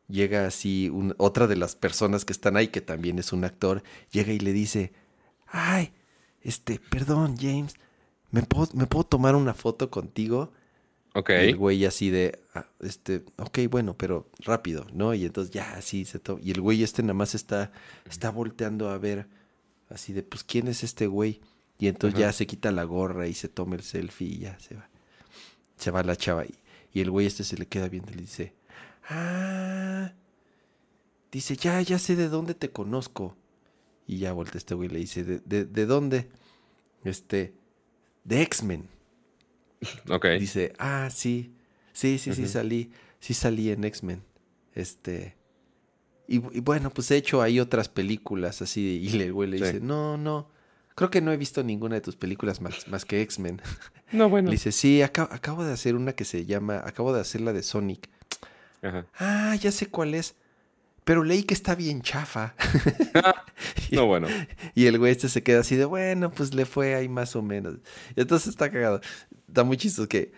llega así un- otra de las personas que están ahí que también es un actor, llega y le dice, ay, este, perdón James, ¿me puedo, ¿me puedo tomar una foto contigo? Ok. Y el güey así de, ah, este, ok, bueno, pero rápido, ¿no? Y entonces ya así se toma. Y el güey este nada más está, está volteando a ver, así de, pues, ¿quién es este güey? Y entonces Ajá. ya se quita la gorra y se toma el selfie y ya se va. Se va la chava. Y, y el güey este se le queda viendo y le dice, ah, dice, ya, ya sé de dónde te conozco. Y ya voltea este güey y le dice, ¿de, de, de dónde? Este, de X-Men. Ok. Dice, ah, sí, sí, sí, sí salí, sí salí en X-Men. Este, y, y bueno, pues he hecho ahí otras películas así, y el güey le Sí. dice, no, no, creo que no he visto ninguna de tus películas más, más que X-Men. [LAUGHS] No, bueno. Le dice, sí, aca- acabo de hacer una que se llama, acabo de hacer la de Sonic. Ajá. Ah, ya sé cuál es, pero leí que está bien chafa. [LAUGHS] No, bueno. Y el güey este se queda así de, bueno, pues le fue ahí más o menos. Y entonces está cagado. Está muy chistoso que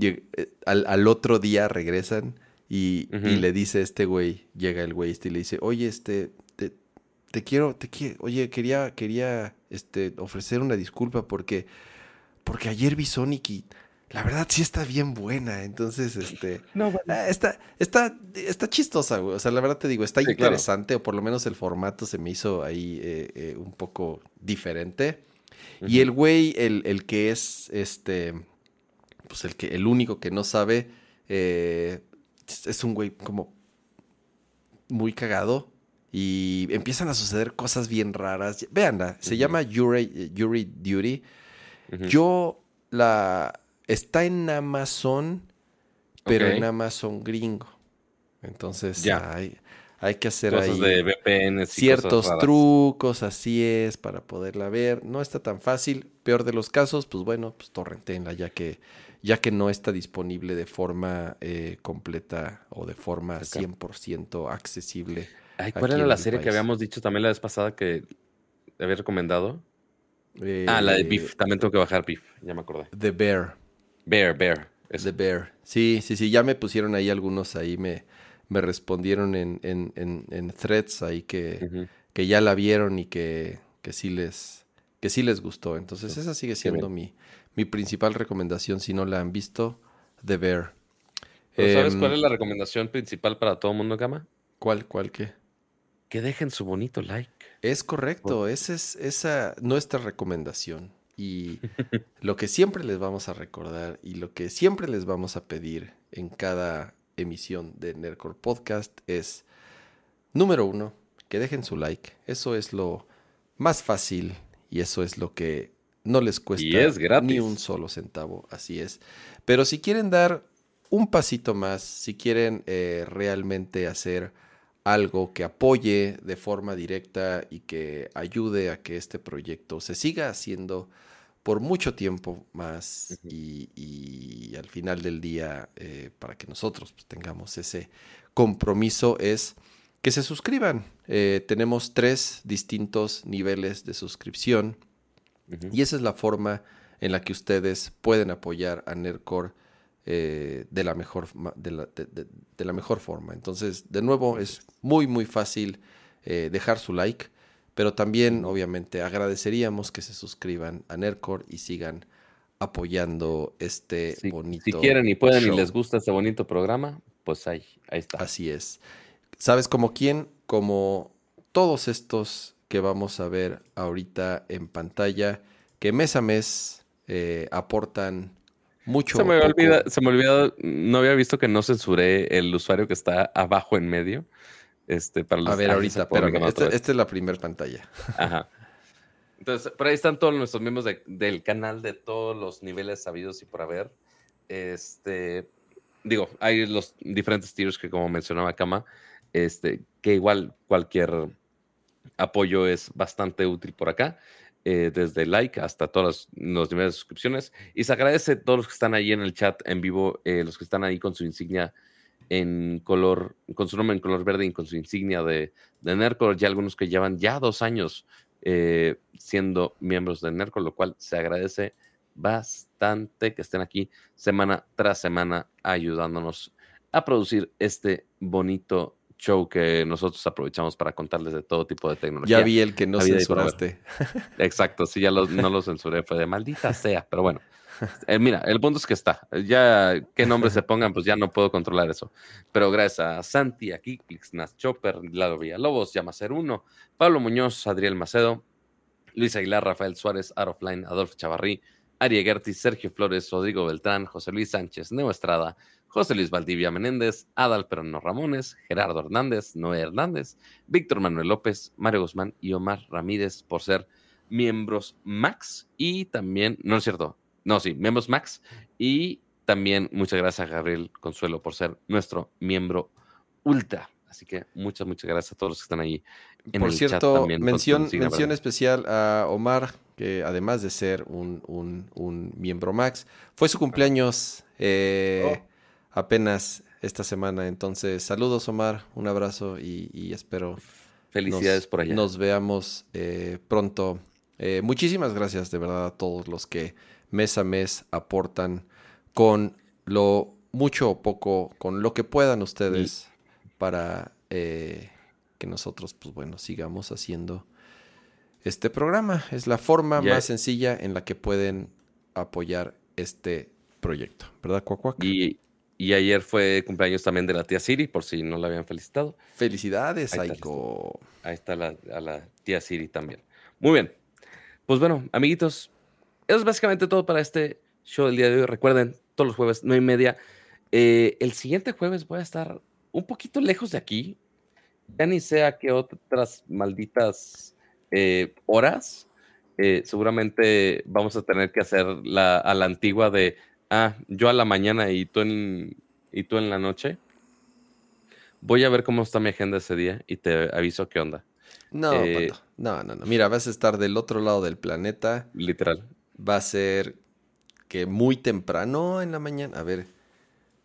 eh, al, al otro día regresan y, y le dice este güey, llega el güey este y le dice, oye, este, te, te quiero, te quiero, oye, quería, quería, este, ofrecer una disculpa porque, porque ayer vi Sonic y la verdad sí está bien buena. Entonces, este... No, bueno. Ah, está, está, está chistosa, güey. O sea, la verdad te digo, está Sí, claro. interesante, o por lo menos el formato se me hizo ahí eh, eh, un poco diferente. Y el güey, el, el que es este, pues el que, el único que no sabe, eh, es- un güey como muy cagado. Y empiezan a suceder cosas bien raras. Véanla, se llama Yuri, Yuri Duty. Yo la está en Amazon, pero en Amazon gringo. Entonces Ya. hay, hay que hacer Cosas ahí de VPN. ciertos trucos, así es, para poderla ver. No está tan fácil. Peor de los casos, pues bueno, pues torrentenla, ya que, ya que no está disponible de forma eh, completa o de forma Ok. 100% accesible. Ay, ¿Cuál era la serie que habíamos dicho también la vez pasada que había recomendado? Eh, ah, la de Beef. También tengo que bajar Beef. Ya me acordé. The Bear. Bear, Bear. eso. The Bear. Sí, sí, sí, ya me pusieron ahí algunos ahí, me, me respondieron en, en, en, en threads ahí que, que ya la vieron y que, que sí les que sí les gustó. Entonces Sí, esa sigue siendo mi, mi principal recomendación si no la han visto, The Bear. Pero ¿Sabes Em, cuál es la recomendación principal para todo el mundo, Gama? ¿Cuál, cuál qué? Que dejen su bonito like. Es correcto, esa es esa nuestra recomendación. Y [LAUGHS] lo que siempre les vamos a recordar y lo que siempre les vamos a pedir en cada emisión de Nerdcore Podcast es, número uno, que dejen su like. Eso es lo más fácil y eso es lo que no les cuesta Y es gratis. ni un solo centavo, así es. Pero si quieren dar un pasito más, si quieren eh, realmente hacer algo que apoye de forma directa y que ayude a que este proyecto se siga haciendo por mucho tiempo más y, y al final del día eh, para que nosotros pues, tengamos ese compromiso es que se suscriban. Eh, tenemos tres distintos niveles de suscripción y esa es la forma en la que ustedes pueden apoyar a Nerdcore eh, de, la mejor, de, la, de- de- de la mejor forma. Entonces, de nuevo, es muy, muy fácil eh, dejar su like, pero también, obviamente, agradeceríamos que se suscriban a Nerdcore y sigan apoyando este Si, bonito si quieren y pueden show. y les gusta este bonito programa, pues ahí, ahí está. Así es. ¿Sabes como quién? Como todos estos que vamos a ver ahorita en pantalla, que mes a mes eh, aportan mucho. Se me, poco. olvida, se me olvidó, no había visto que no censuré el usuario que está abajo en medio. Este, para los, A ver, ahorita, Esta, esta es la primera pantalla. Ajá. Entonces, por ahí están todos nuestros miembros de- del canal de todos los niveles sabidos y por haber. Este, digo, hay los diferentes tiros que como mencionaba Kama, este, que igual cualquier apoyo es bastante útil por acá, eh, desde like hasta todos los, los niveles de suscripciones. Y se agradece a todos los que están ahí en el chat en vivo, eh, los que están ahí con su insignia en color, con su nombre en color verde y con su insignia de, de Nerdcore, ya algunos que llevan ya dos años eh, siendo miembros de Nerdcore, lo cual se agradece bastante que estén aquí semana tras semana ayudándonos a producir este bonito show que nosotros aprovechamos para contarles de todo tipo de tecnología. Ya vi el que no censuraste. [LAUGHS] Exacto, sí, ya lo- no lo censuré, fue de maldita sea, pero bueno. Eh, mira, el punto es que está. Ya qué nombres se pongan, pues ya no puedo controlar eso. Pero gracias a Santi, a Kikix, Nas Chopper, Lalo Villalobos, Yamacer Uno, Pablo Muñoz, Adriel Macedo, Luis Aguilar, Rafael Suárez, Arofline, Adolfo Chavarrí, Ari Gerti, Sergio Flores, Rodrigo Beltrán, José Luis Sánchez, Neo Estrada, José Luis Valdivia Menéndez, Adal Perno Ramones, Gerardo Hernández, Noé Hernández, Víctor Manuel López, Mario Guzmán y Omar Ramírez por ser miembros Max y también, no es cierto, no, sí, miembros Max y también muchas gracias a Gabriel Consuelo por ser nuestro miembro Ultra. Así que muchas, muchas gracias a todos los que están ahí. En por cierto, mención, mención especial a Omar, que además de ser un, un, miembro Max, fue su cumpleaños eh, oh. Apenas esta semana. Entonces, saludos Omar, un abrazo y, espero Felicidades por allá. Nos veamos eh, pronto. Eh, muchísimas gracias de verdad a todos los que mes a mes aportan con lo mucho o poco, con lo que puedan ustedes para eh, que nosotros, pues bueno, sigamos haciendo este programa. Es la forma más sencilla en la que pueden apoyar este proyecto, ¿verdad, Cuacuac? Y, y ayer fue cumpleaños también de la tía Siri, por si no la habían felicitado. Felicidades, ahí Aiko. Está, ahí está la, a la tía Siri también. Muy bien. Pues bueno, amiguitos, eso es básicamente todo para este show del día de hoy. Recuerden, todos los jueves, no y media. Eh, el siguiente jueves voy a estar un poquito lejos de aquí. Ya ni sé a qué otras malditas eh, horas. Eh, seguramente vamos a tener que hacer la, a la antigua de, ah, yo a la mañana y tú en, y tú en la noche. Voy a ver cómo está mi agenda ese día y te aviso qué onda. No, no, no, no. Mira, vas a estar del otro lado del planeta. Literal va a ser que muy temprano en la mañana. A ver.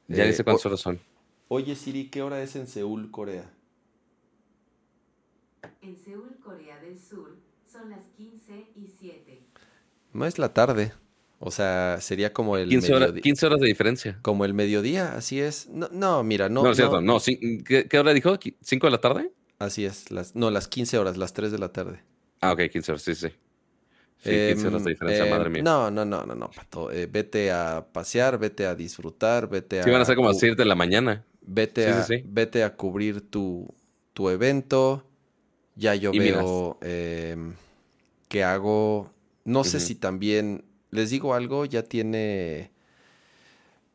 Ya dice eh, cuántas horas son. Oye, Siri, ¿qué hora es en Seúl, Corea? En Seúl, Corea del Sur, son las 15 y 7. No es la tarde. O sea, sería como el 15, horas, 15 horas de diferencia. Como el mediodía, así es. No, no mira, no. No, es cierto, no. ¿Qué, hora dijo? ¿5 de la tarde? Así es. Las, no, las 15 horas, las 3 de la tarde. Ah, ok, 15 horas, sí, sí. Sí, em, diferencia, madre em, mía. No, no, no, no, no, Pato. Eh, vete a pasear, vete a disfrutar, vete a... Sí, van a ser como a las 7 de la mañana. Vete, a, vete a cubrir tu, tu evento. Ya yo veo eh, que hago... No sé si también... Les digo algo, ya tiene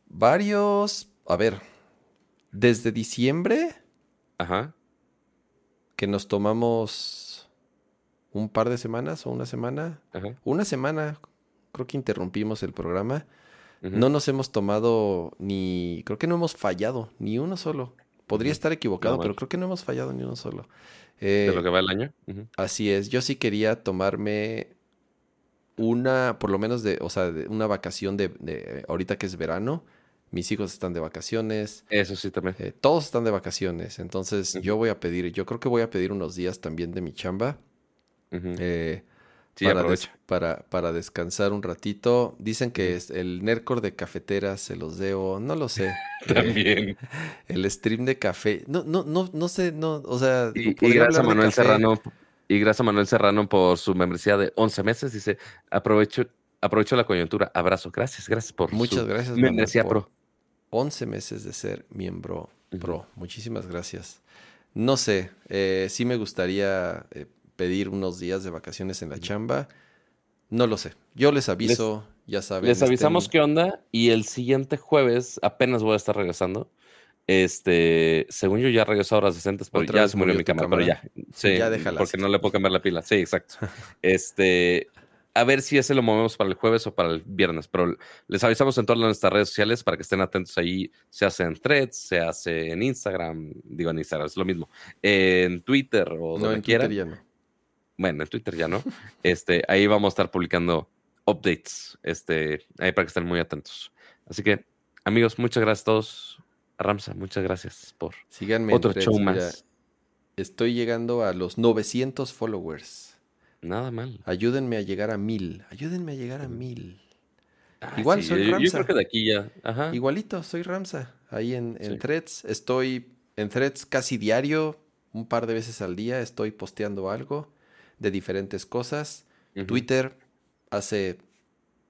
varios... A ver, desde diciembre... Ajá. Que nos tomamos un par de semanas o una semana. Una semana, creo que interrumpimos el programa. No nos hemos tomado ni, creo que no hemos fallado, ni uno solo. Podría estar equivocado, pero creo que no hemos fallado ni uno solo. ¿De lo que va el año? Así es. Yo sí quería tomarme una, por lo menos de, o sea, de una vacación de, ahorita que es verano. Mis hijos están de vacaciones. Eso sí también. Eh, todos están de vacaciones. Entonces yo voy a pedir, yo creo que voy a pedir unos días también de mi chamba eh, para, para, descansar un ratito. Dicen que es el Nercor de cafeteras se los debo, no lo sé. [LAUGHS] También. el stream de café. No, no, no, no sé, no, o sea. Y, gracias a Manuel Serrano. Y gracias a Manuel Serrano por su membresía de 11 meses. Dice, aprovecho, aprovecho la coyuntura. Abrazo. Gracias, gracias por Muchas gracias, membresía pro. 11 meses de ser miembro pro. Muchísimas gracias. No sé, eh, sí me gustaría eh, pedir unos días de vacaciones en la chamba. No lo sé. Yo les aviso, ya saben. Les avisamos qué onda y el siguiente jueves apenas voy a estar regresando. Este, según yo ya regreso a horas decentes, pero ya se murió mi cámara, pero ya. [LAUGHS] Sí, ya déjala. Porque no le puedo cambiar la pila. Sí, exacto. [LAUGHS] este, a ver si ese lo movemos para el jueves o para el viernes, pero les avisamos en todas nuestras redes sociales para que estén atentos ahí. Se hace en threads, se hace en Instagram, digo en Instagram, es lo mismo, en Twitter o donde quieran bueno, en Twitter ya no, [LAUGHS] este, ahí vamos a estar publicando updates, este, ahí para que estén muy atentos. Así que, amigos, muchas gracias a todos. Ramsa, muchas gracias por Síganme otro show más. estoy llegando a los 900 followers. Nada mal. Ayúdenme a llegar a mil. Ayúdenme a llegar a mil. Igual soy Ramsa. Yo creo que de aquí ya. Ajá. Igualito, soy Ramsa. Ahí en, en threads. Estoy en threads casi diario. Un par de veces al día estoy posteando algo de diferentes cosas. Twitter hace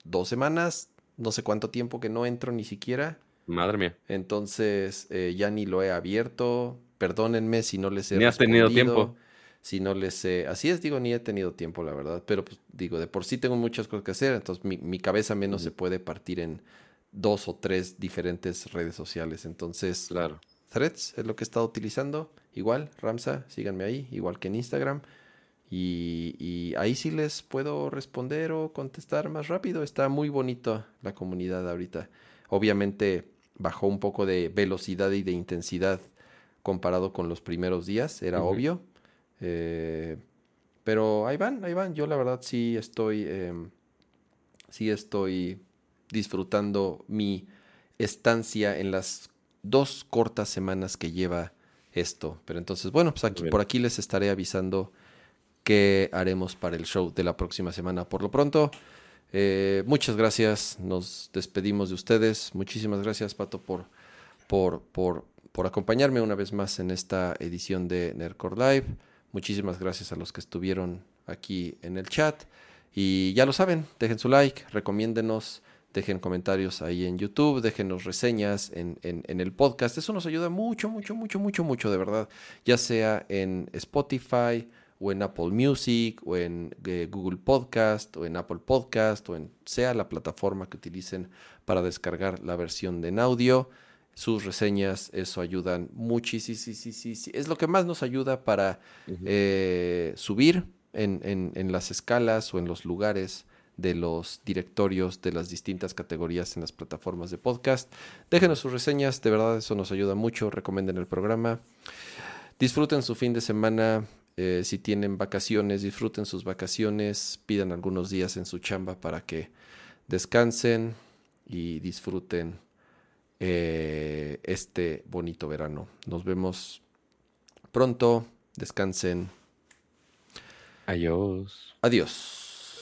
dos semanas no sé cuánto tiempo que no entro ni siquiera. Madre mía. Entonces eh, ya ni lo he abierto. Perdónenme si no les he Ni has tenido tiempo. Si no les he... Así es, digo, ni he tenido tiempo, la verdad. Pero pues, digo, de por sí tengo muchas cosas que hacer. Entonces mi, mi cabeza menos se puede partir en dos o tres diferentes redes sociales. Entonces, Claro. Threads es lo que he estado utilizando. Igual, Ramsa, síganme ahí, igual que en Instagram. Y, y ahí sí les puedo responder o contestar más rápido. Está muy bonito la comunidad ahorita. Obviamente bajó un poco de velocidad y de intensidad comparado con los primeros días, era obvio. Eh, pero ahí van, ahí van. Yo la verdad sí estoy, em, sí estoy disfrutando mi estancia en las dos cortas semanas que lleva esto. Pero entonces, bueno, pues aquí, por aquí les estaré avisando qué haremos para el show de la próxima semana. Por lo pronto, eh, muchas gracias. Nos despedimos de ustedes. Muchísimas gracias, Pato, por, por, por, por acompañarme una vez más en esta edición de Nerdcore Live. Muchísimas gracias a los que estuvieron aquí en el chat. Y ya lo saben, dejen su like, recomiéndenos, dejen comentarios ahí en YouTube, déjenos reseñas en, en- en el podcast. Eso nos ayuda mucho, mucho, mucho, mucho, mucho, de verdad. Ya sea en Spotify o en Apple Music o en eh, Google Podcast o en Apple Podcast o en sea la plataforma que utilicen para descargar la versión de en audio. Sus reseñas, eso ayudan muchísimo. Sí, sí, sí, sí. Es lo que más nos ayuda para eh, subir en, en- en las escalas o en los lugares de los directorios de las distintas categorías en las plataformas de podcast. Déjenos sus reseñas, de verdad eso nos ayuda mucho. Recomienden el programa. Disfruten su fin de semana. Eh, si tienen vacaciones, disfruten sus vacaciones. Pidan algunos días en su chamba para que descansen y disfruten eh, este bonito verano. Nos vemos pronto. Descansen. Adiós. Adiós.